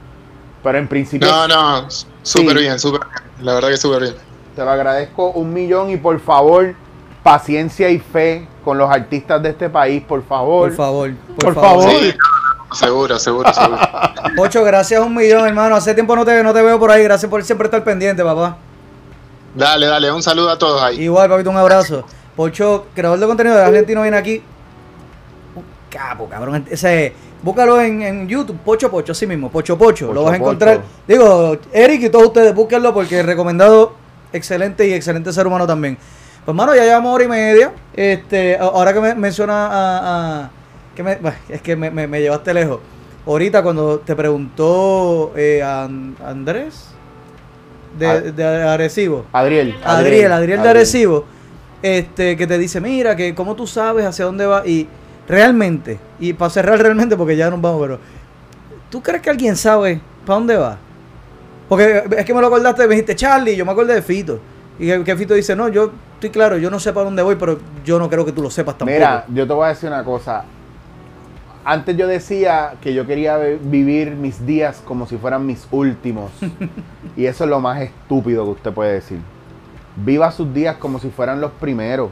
pero en principio No, no, súper Sí. bien, súper bien. La verdad que súper bien. te lo agradezco un millón y por favor, paciencia y fe con los artistas de este país, por favor. Por favor, por, Por favor. favor. Sí, seguro, seguro, seguro. *laughs* Pocho, gracias un millón, hermano. Hace tiempo no te, no te veo por ahí. Gracias por siempre estar pendiente, papá. Dale, dale, un saludo a todos ahí. Igual, papito, un abrazo. Pocho, creador de contenido de Argentino, viene aquí. Capo, cabrón. Ese, búscalo en, en YouTube, Pocho Pocho, así mismo, Pocho Pocho. Pocho lo vas a Pocho. encontrar. Digo, Eric y todos ustedes, búsquenlo porque recomendado, excelente y excelente ser humano también. Pues, hermano, ya llevamos hora y media. Este, ahora que me menciona a. a- que me, es que me, me- me llevaste lejos. Ahorita, cuando te preguntó eh, An- Andrés de, A- de Arecibo. Adriel. Adriel, Adriel de Arecibo, este, que te dice, mira, que cómo tú sabes hacia dónde va y realmente, y para cerrar realmente, porque ya nos vamos, pero ¿tú crees que alguien sabe para dónde va? Porque es que me lo acordaste, me dijiste, Charlie, yo me acordé de Fito. Y que, que Fito dice, no, yo estoy claro, yo no sé para dónde voy, pero yo no creo que tú lo sepas tampoco. Mira, yo te voy a decir una cosa. Antes yo decía que yo quería vivir mis días como si fueran mis últimos. *laughs* y eso es lo más estúpido que usted puede decir. Viva sus días como si fueran los primeros.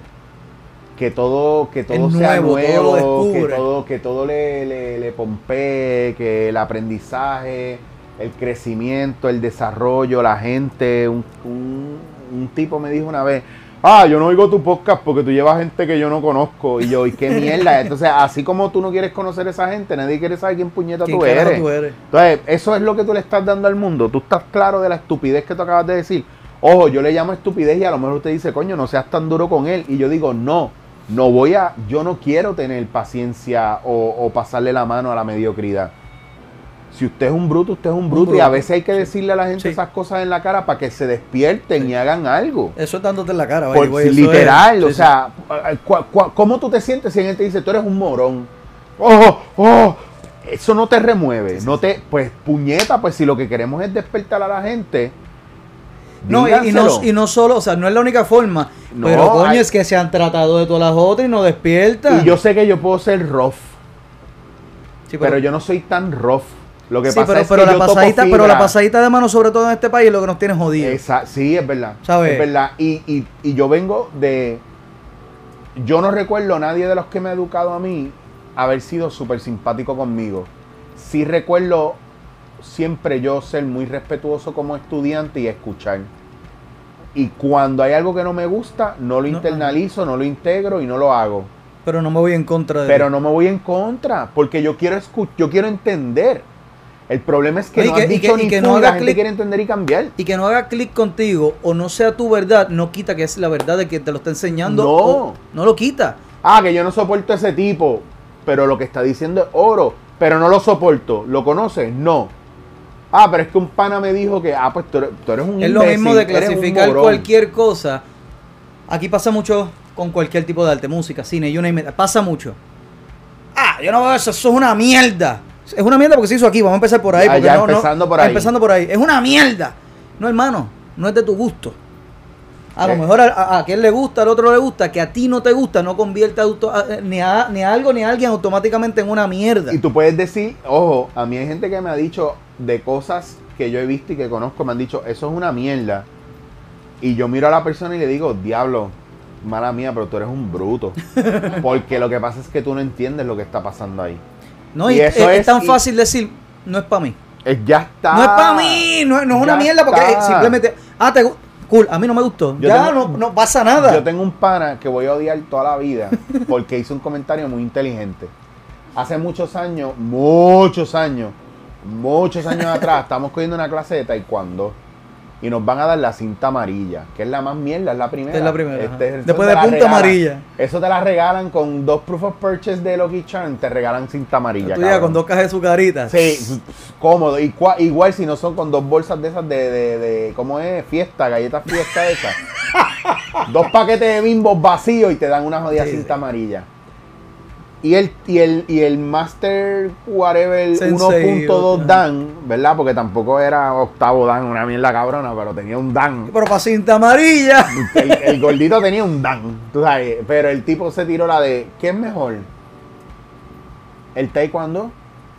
Que todo, que todo Es sea nuevo, todo que todo, que todo le, le, le pompee, que el aprendizaje, el crecimiento, el desarrollo, la gente. Un, un- un tipo me dijo una vez, ah, yo no oigo tu podcast porque tú llevas gente que yo no conozco. Y yo, ¿y qué *laughs* mierda? Entonces, así como tú no quieres conocer a esa gente, nadie quiere saber quién puñeta ¿Quién tú carajo eres. tú eres? Entonces, eso es lo que tú le estás dando al mundo. Tú estás claro de la estupidez que tú acabas de decir. Ojo, yo le llamo estupidez y a lo mejor usted dice, coño, no seas tan duro con él. Y yo digo, no, no voy a, yo no quiero tener paciencia o, o pasarle la mano a la mediocridad. Si usted es un bruto, usted es un bruto. Y a veces hay que decirle a la gente Sí. esas cosas en la cara para que se despierten y hagan algo. Eso es dándote en la cara, Por- güey, literal, es- o sea, ¿cómo tú te sientes si alguien te dice, tú eres un morón? Oh, oh, eso no te remueve, no te, pues puñeta, pues si lo que queremos es despertar a la gente. No, y, y no, y no solo, o sea, no es la única forma. No, pero coño, hay- es que se han tratado de todas las otras y no despiertan. Y yo sé que yo puedo ser rough. Sí, pero, yo no soy tan rough. Lo que sí, pasa pero, es pero que la yo pasadita, pero la pasadita de mano, sobre todo en este país, es lo que nos tiene jodidos. Esa- sí, es verdad. ¿Sabes? Es verdad. Y, y- y yo vengo de. Yo no recuerdo a nadie de los que me ha educado a mí haber sido súper simpático conmigo. Sí recuerdo siempre yo ser muy respetuoso como estudiante y escuchar. Y cuando hay algo que no me gusta, no lo No, internalizo, no lo integro y no lo hago. Pero no me voy en contra de Pero no me voy en contra, porque yo quiero escuchar, yo quiero entender. El problema es que No, no que- has dicho que- ni que no y la haga gente clic. quiere entender y cambiar. Y que no haga clic contigo o no sea tu verdad, no quita que es la verdad de que te lo está enseñando. No. o no lo quita. Ah, que yo no soporto a ese tipo, pero lo que está diciendo es oro, pero no lo soporto. ¿Lo conoces? No. Ah, pero es que un pana me dijo que, ah, pues tú eres, tú eres un Es lo mismo de clasificar cualquier cosa. Aquí pasa mucho con cualquier tipo de arte, música, cine, you name it. Pasa mucho. Ah, yo no veo eso, eso es una mierda. Es una mierda porque se hizo aquí, vamos a empezar por ahí. Ya, porque ya no- no- empezando por ahí. Empezando por ahí. Es una mierda. No, hermano, no es de tu gusto. A lo Eh. mejor a, a, aquel le gusta, al otro le gusta, que a ti no te gusta, no convierte auto- a- eh, ni, a, ni a algo ni a alguien automáticamente en una mierda. Y tú puedes decir, ojo, a mí hay gente que me ha dicho de cosas que yo he visto y que conozco, me han dicho, eso es una mierda. Y yo miro a la persona y le digo, diablo, mala mía, pero tú eres un bruto. *laughs* Porque lo que pasa es que tú no entiendes lo que está pasando ahí. no, y y, eso es, tan y- fácil decir, no es para mí. Eh, ya está. No es para mí, no, no es una mierda porque está. simplemente, ah, te gu- cool, a mí no me gustó. Yo ya tengo- no, no pasa nada. Yo tengo un pana que voy a odiar toda la vida *laughs* porque hizo un comentario muy inteligente. Hace muchos años, muchos años, muchos años atrás, *laughs* estamos cogiendo una clase de taekwondo y nos van a dar la cinta amarilla, que es la más mierda, es la primera. Es la primera, Este, Después de punta regalan. amarilla. Eso te la regalan con dos proof of purchase de Lucky Charm, te regalan cinta amarilla. Tú con dos cajas de sucaritas. Sí, cómodo. Y cua- igual si no son con dos bolsas de esas de, de, de- ¿cómo es? Fiesta, galletas fiesta esas. *laughs* dos paquetes de bimbos vacíos y te dan una jodida Sí, cinta amarilla. Y el, y el, y el Master Whatever Sensei, 1.2 ajá. Dan, ¿verdad? Porque tampoco era octavo Dan, una mierda cabrona, pero tenía un Dan. Pero para cinta amarilla. *laughs* El, el gordito tenía un Dan, tú sabes, pero el tipo se tiró la de, ¿qué es mejor? ¿El taekwondo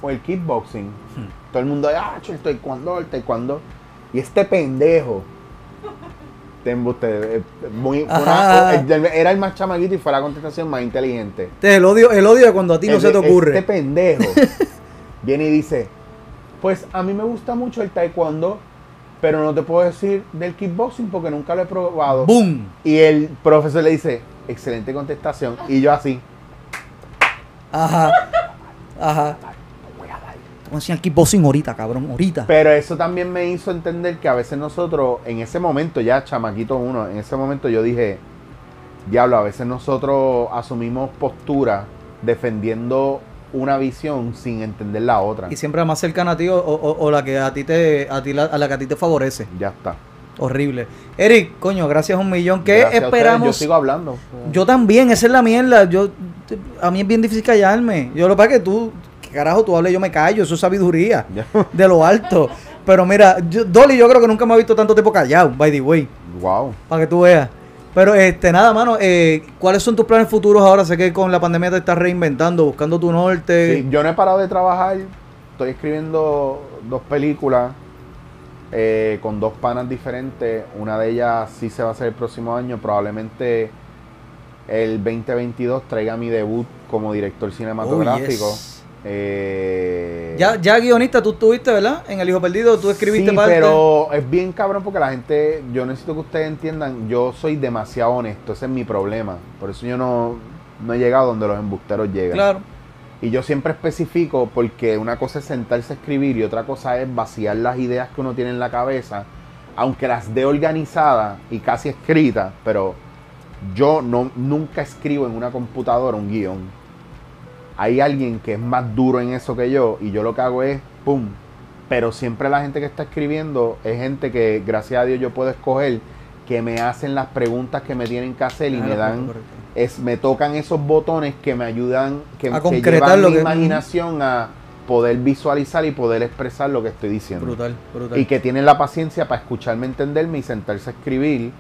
o el kickboxing? Hmm. Todo el mundo, ah, el taekwondo, el taekwondo. Y este pendejo, embuste, eh, muy, una- el- era el más chamaquito y fue la contestación más inteligente. Este, El odio, el odio de cuando a ti no El se te de- ocurre. Este pendejo *laughs* viene y dice, pues a mí me gusta mucho el taekwondo, pero no te puedo decir del kickboxing porque nunca lo he probado. ¡Boom! Y el profesor le dice, excelente contestación. Y yo así, Ajá. Ajá. Enseñar kickboxing ahorita, cabrón, ahorita. pero eso también me hizo entender que a veces nosotros, en ese momento, ya chamaquito uno, en ese momento yo dije, diablo, a veces nosotros asumimos postura defendiendo una visión sin entender la otra. Y siempre la más cercana a ti o, o- o la que a ti te, a ti la, a la que a ti te favorece. Ya está. Horrible. Eric, coño, gracias un millón. ¿Qué Gracias esperamos? Yo sigo hablando. Yo también, esa es la mierda. Yo, a mí es bien difícil callarme. Yo lo que pasa es que tú, carajo, tú hables, yo me callo. Eso es sabiduría *laughs* de lo alto. Pero mira, yo- Dolly, yo creo que nunca me ha visto tanto tiempo callado, by the way, Wow. para que tú veas. Pero este, nada, mano, eh, ¿cuáles son tus planes futuros ahora? Sé que con la pandemia te estás reinventando, buscando tu norte. Sí, yo no he parado de trabajar. Estoy escribiendo dos películas eh, con dos panas diferentes. Una de ellas sí se va a hacer el próximo año. Probablemente el 2022 traiga mi debut como director cinematográfico. Oh, yes. Eh, Ya, ya guionista, tú estuviste, ¿verdad? En El Hijo Perdido, tú escribiste sí, parte. pero es bien cabrón porque la gente, yo necesito que ustedes entiendan, yo soy demasiado honesto, ese es mi problema. Por eso yo no, no he llegado donde los embusteros llegan. Claro. Y yo siempre especifico porque una cosa es sentarse a escribir y otra cosa es vaciar las ideas que uno tiene en la cabeza, aunque las dé organizadas y casi escritas, pero yo no, nunca escribo en una computadora un guion. Hay alguien que es más duro en eso que yo y yo lo que hago es, ¡pum! Pero siempre la gente que está escribiendo es gente que, gracias a Dios, yo puedo escoger que me hacen las preguntas que me tienen que hacer y Ah, me dan es me tocan esos botones que me ayudan que, A que llevan lo mi que- imaginación a poder visualizar y poder expresar lo que estoy diciendo Brutal, brutal. y que tienen la paciencia para escucharme entenderme y sentarse a escribir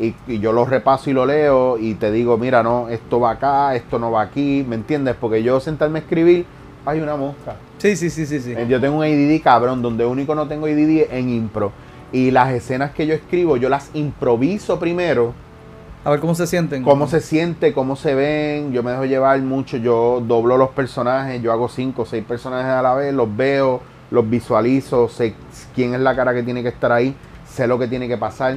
y, y yo lo repaso y lo leo y te digo mira no esto va acá esto no va aquí me entiendes porque yo sentarme a escribir Hay una mosca. Sí, sí, sí, sí, sí. Eh, Yo tengo un ADD cabrón, donde único no tengo ADD en impro. Y las escenas que yo escribo, yo las improviso primero. A ver cómo se sienten. Cómo se siente, cómo se ven. Yo me dejo llevar mucho. Yo doblo los personajes. Yo hago cinco o seis personajes a la vez. Los veo, los visualizo. Sé quién es la cara que tiene que estar ahí. Sé lo que tiene que pasar.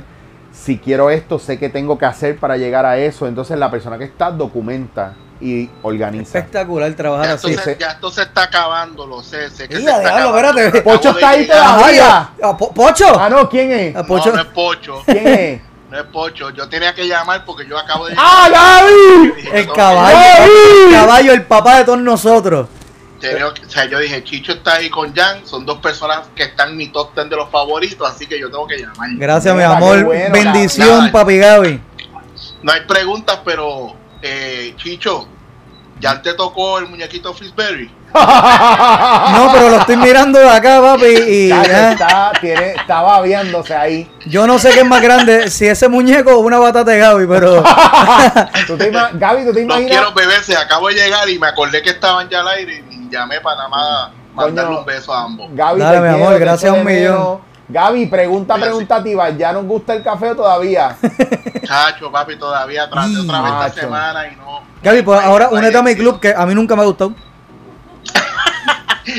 Si quiero esto, sé qué tengo que hacer para llegar a eso. Entonces la persona que está documenta y organiza. Espectacular trabajar Ya así. esto, se, ya esto se está acabando, lo sé. sé que se Mira, está diablo, acabando. espérate. Acabo Pocho está ahí ya. Ah, Po- ¿Pocho? Ah, no, ¿quién es? Ah, Pocho. No, no es Pocho. ¿Quién es? No es Pocho. Yo tenía que llamar porque yo acabo de. ¡Ah, Gaby! El caballo. ¡Ay! El caballo, el papá de todos nosotros. Que- o sea, yo dije, Chicho está ahí con Jan. Son dos personas que están en mi top 10 de los favoritos, así que yo tengo que llamar. Gracias, mi amor. bueno, Bendición, nada. papi Gaby. No hay preguntas, pero eh, Chicho, ¿ya te tocó el muñequito Frisberry? *laughs* No, pero lo estoy mirando de acá, papi. Y Ya, eh, está, tiene, está babeándose ahí. yo no sé qué es más grande, si ese muñeco o una batata de Gaby, pero. *laughs* ¿Tú te Gaby, ¿tú te No imaginas? quiero beberse, acabo de llegar y me acordé que estaban ya al aire y llamé para nada más mandarle Coño. un beso a ambos. Gaby, Dale, mi quiero, amor, gracias a un millón. Gaby, pregunta Mira, sí. preguntativa. ¿Ya nos gusta el café o todavía? *laughs* Chacho, papi, todavía traté otra vez esta semana y no. Gaby, pues Ay, ahora únete a mi club que a mí nunca me ha gustado.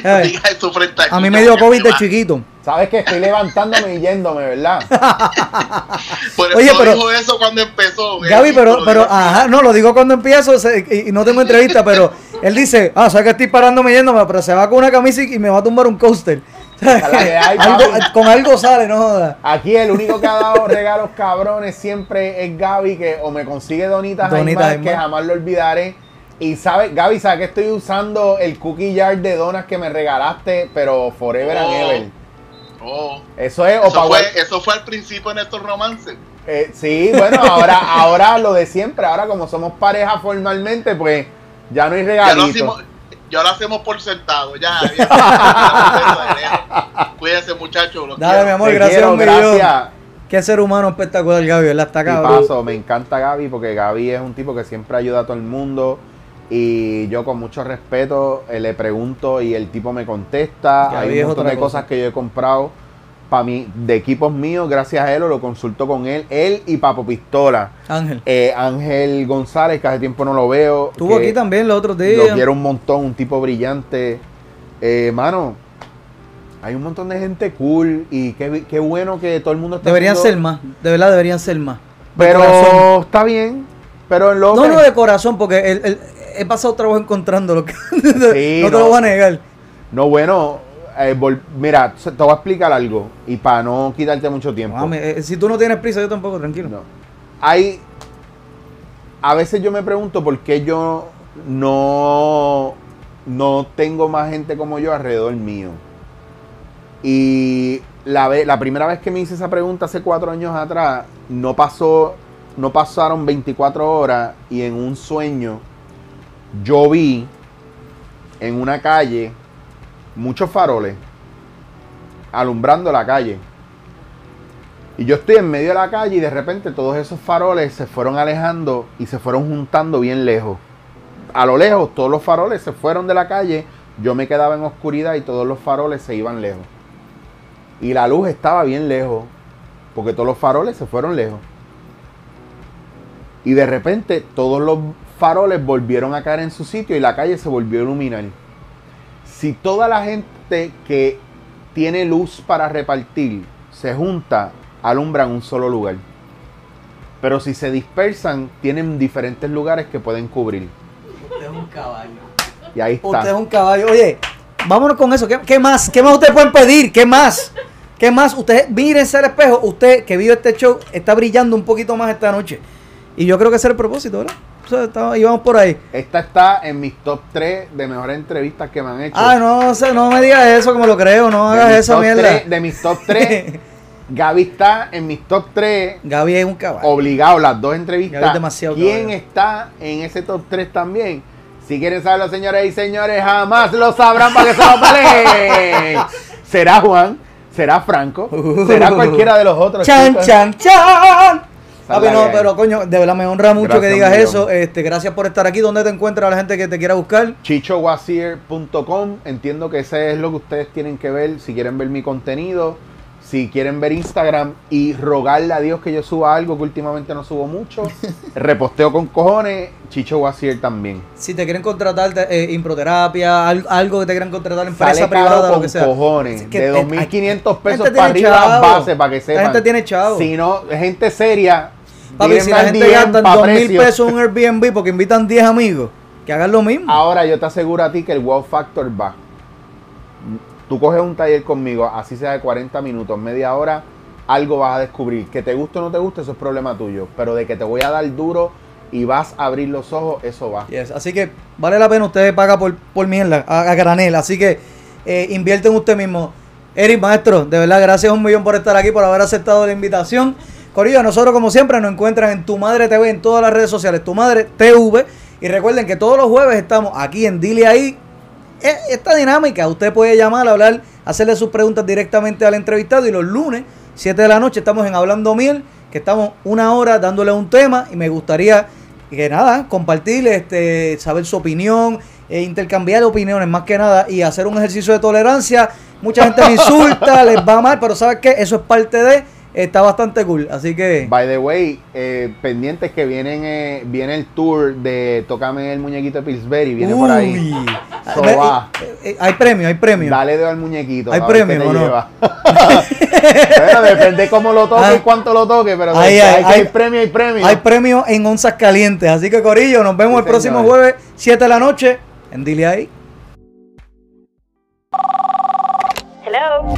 Ay, digas eso frente a a mí me dio COVID de chiquito. Sabes que estoy levantándome y yéndome, ¿verdad? *laughs* Por eso Oye, pero- dijo eso cuando empezó. Gaby, pero, pero, ajá, no, lo digo cuando empiezo se- y, y no tengo entrevista, pero él dice, ah, sabes que estoy parándome yéndome, pero se va con una camisa y me va a tumbar un coaster. *laughs* hay, Algo- con algo sale, no joda. Aquí el único que ha dado *laughs* regalos cabrones siempre es Gaby, que o me consigue donitas, Donitas Jaimar, que jamás lo olvidaré. Y sabe, Gaby, ¿sabes que estoy usando el cookie jar de donas que me regalaste, pero forever and Oh. ever? Oh, Eso es, o eso, fue, eso fue al principio en estos romances. Eh, sí, bueno, ahora, ahora lo de siempre, ahora como somos pareja formalmente, pues ya no hay Ya lo, regalito. hacemos, ya lo hacemos por sentado. Ya. *laughs* ya. Cuídense, muchachos. Dale, quiero. mi amor, Te gracias quiero, gracias. Qué ser humano espectacular, Gaby, ¿verdad? Está Y cabrón. paso, me encanta Gaby porque Gaby es un tipo que siempre ayuda a todo el mundo y yo con mucho respeto eh, le pregunto y el tipo me contesta. Gaby Hay un montón de cosa. cosas que yo he comprado para mí de equipos míos, gracias a él, o lo consulto con él, él y Papo Pistola. Ángel. Eh, Ángel González, que hace tiempo no lo veo. Estuvo aquí también los otros Lo días. quiero un montón, un tipo brillante. Eh, mano, hay un montón de gente cool y qué, qué bueno que todo el mundo está Deberían haciendo- ser más, de verdad deberían ser más. De Pero corazón. está bien. Pero en lo No, que- no de corazón, porque el- el- he pasado trabajo encontrándolo. *laughs* no te lo voy a negar. No, bueno, eh, mira, te voy a explicar algo y para no quitarte mucho tiempo. Eh, si tú no tienes prisa, yo tampoco, tranquilo. No. Hay. A veces yo me pregunto por qué yo no. No tengo más gente como yo alrededor mío. Y la, ve- la primera vez que me hice esa pregunta hace cuatro años atrás, no pasó. No pasaron 24 horas y en un sueño yo vi en una calle muchos faroles alumbrando la calle. Y yo estoy en medio de la calle y de repente todos esos faroles se fueron alejando y se fueron juntando bien lejos. A lo lejos todos los faroles se fueron de la calle, yo me quedaba en oscuridad y todos los faroles se iban lejos. Y la luz estaba bien lejos, porque todos los faroles se fueron lejos. Y de repente todos los faroles volvieron a caer en su sitio y la calle se volvió a iluminar. Si toda la gente que tiene luz para repartir se junta, alumbran un solo lugar. Pero si se dispersan, tienen diferentes lugares que pueden cubrir. Usted es un caballo. Y ahí Usted es está. un caballo. Oye, vámonos con eso. ¿Qué, qué más? ¿Qué más ustedes pueden pedir? ¿Qué más? ¿Qué más? Ustedes, mírense al espejo. Usted que vio este show está brillando un poquito más esta noche. Y yo creo que ese es el propósito, ¿verdad? O sea, íbamos por ahí. Esta está en mis top 3 de mejores entrevistas que me han hecho. Ah, no, o sea, no me digas eso como lo creo. No De hagas top mierda. tres- de mis top 3, *laughs* Gaby está en mis top 3. Gaby es un caballo. Obligado, las dos Gaby entrevistas. es demasiado ¿Quién caballo. está en ese top 3 también? Si quieren saberlo, señores y señores, jamás lo sabrán para que se lo peleen. *laughs* ¿Será Juan? ¿Será Franco? ¿Será cualquiera de los otros? Chan, chicos? chan, chan. Papi, no, pero coño, de verdad me honra mucho Gracias que digas eso. Este, gracias por estar aquí. ¿Dónde te encuentra la gente que te quiera buscar? chichowasier.com. Entiendo que ese es lo que ustedes tienen que ver si quieren ver mi contenido, si quieren ver Instagram y rogarle a Dios que yo suba algo que últimamente no subo mucho. *laughs* Reposteo con cojones, Chicho Wasier también. Si te quieren contratar eh, improterapia, al- algo que te quieran contratar en empresa Sale privada, caro lo con que sea. cojones, Es que, de eh, 2.500 pesos para arriba las bases, para que sepan. La gente tiene chavo. Si no, gente seria, Papi, si la gente gasta pa' dos mil precio. pesos en un Airbnb porque invitan 10 amigos, que hagan lo mismo. Ahora yo te aseguro a ti que el wow factor va. Tú coges un taller conmigo, así sea de 40 minutos, media hora, algo vas a descubrir. Que te guste o no te guste, eso es problema tuyo. Pero de que te voy a dar duro y vas a abrir los ojos, eso va. Así que vale la pena, usted paga por, por mierda, a, a granel. Así que eh, invierte en usted mismo. Eric, maestro, de verdad, gracias un millón por estar aquí, por haber aceptado la invitación. Corillo, nosotros como siempre nos encuentran en Tu Madre TV en todas las redes sociales, Tu Madre TV. Y recuerden que todos los jueves estamos aquí en Dile Ahí. Esta dinámica, usted puede llamar, hablar, hacerle sus preguntas directamente al entrevistado y los lunes, 7 de la noche, estamos en Hablando Miel, que estamos una hora dándole un tema y me gustaría que nada, compartir, este, saber su opinión, eh, intercambiar opiniones más que nada y hacer un ejercicio de tolerancia. Mucha gente me insulta, *laughs* les va mal, pero ¿sabes qué? Eso es parte de, está bastante cool. Así que... By the way, eh, pendientes que vienen, eh, viene el tour de Tócame el muñequito de Pillsbury, viene por ahí. Uy. So Ve- va. eh, eh, hay premio, hay premio. Dale dedo al muñequito. ¿Hay premio qué te o no? lleva. *laughs* bueno, depende cómo lo toque Ah. y cuánto lo toque, pero hay, hay- hay, hay- premio, hay premio. Hay premio en onzas calientes. Así que Corillo, nos vemos Sí, el próximo señor. jueves, 7 de la noche, en Dile ahí. Hello.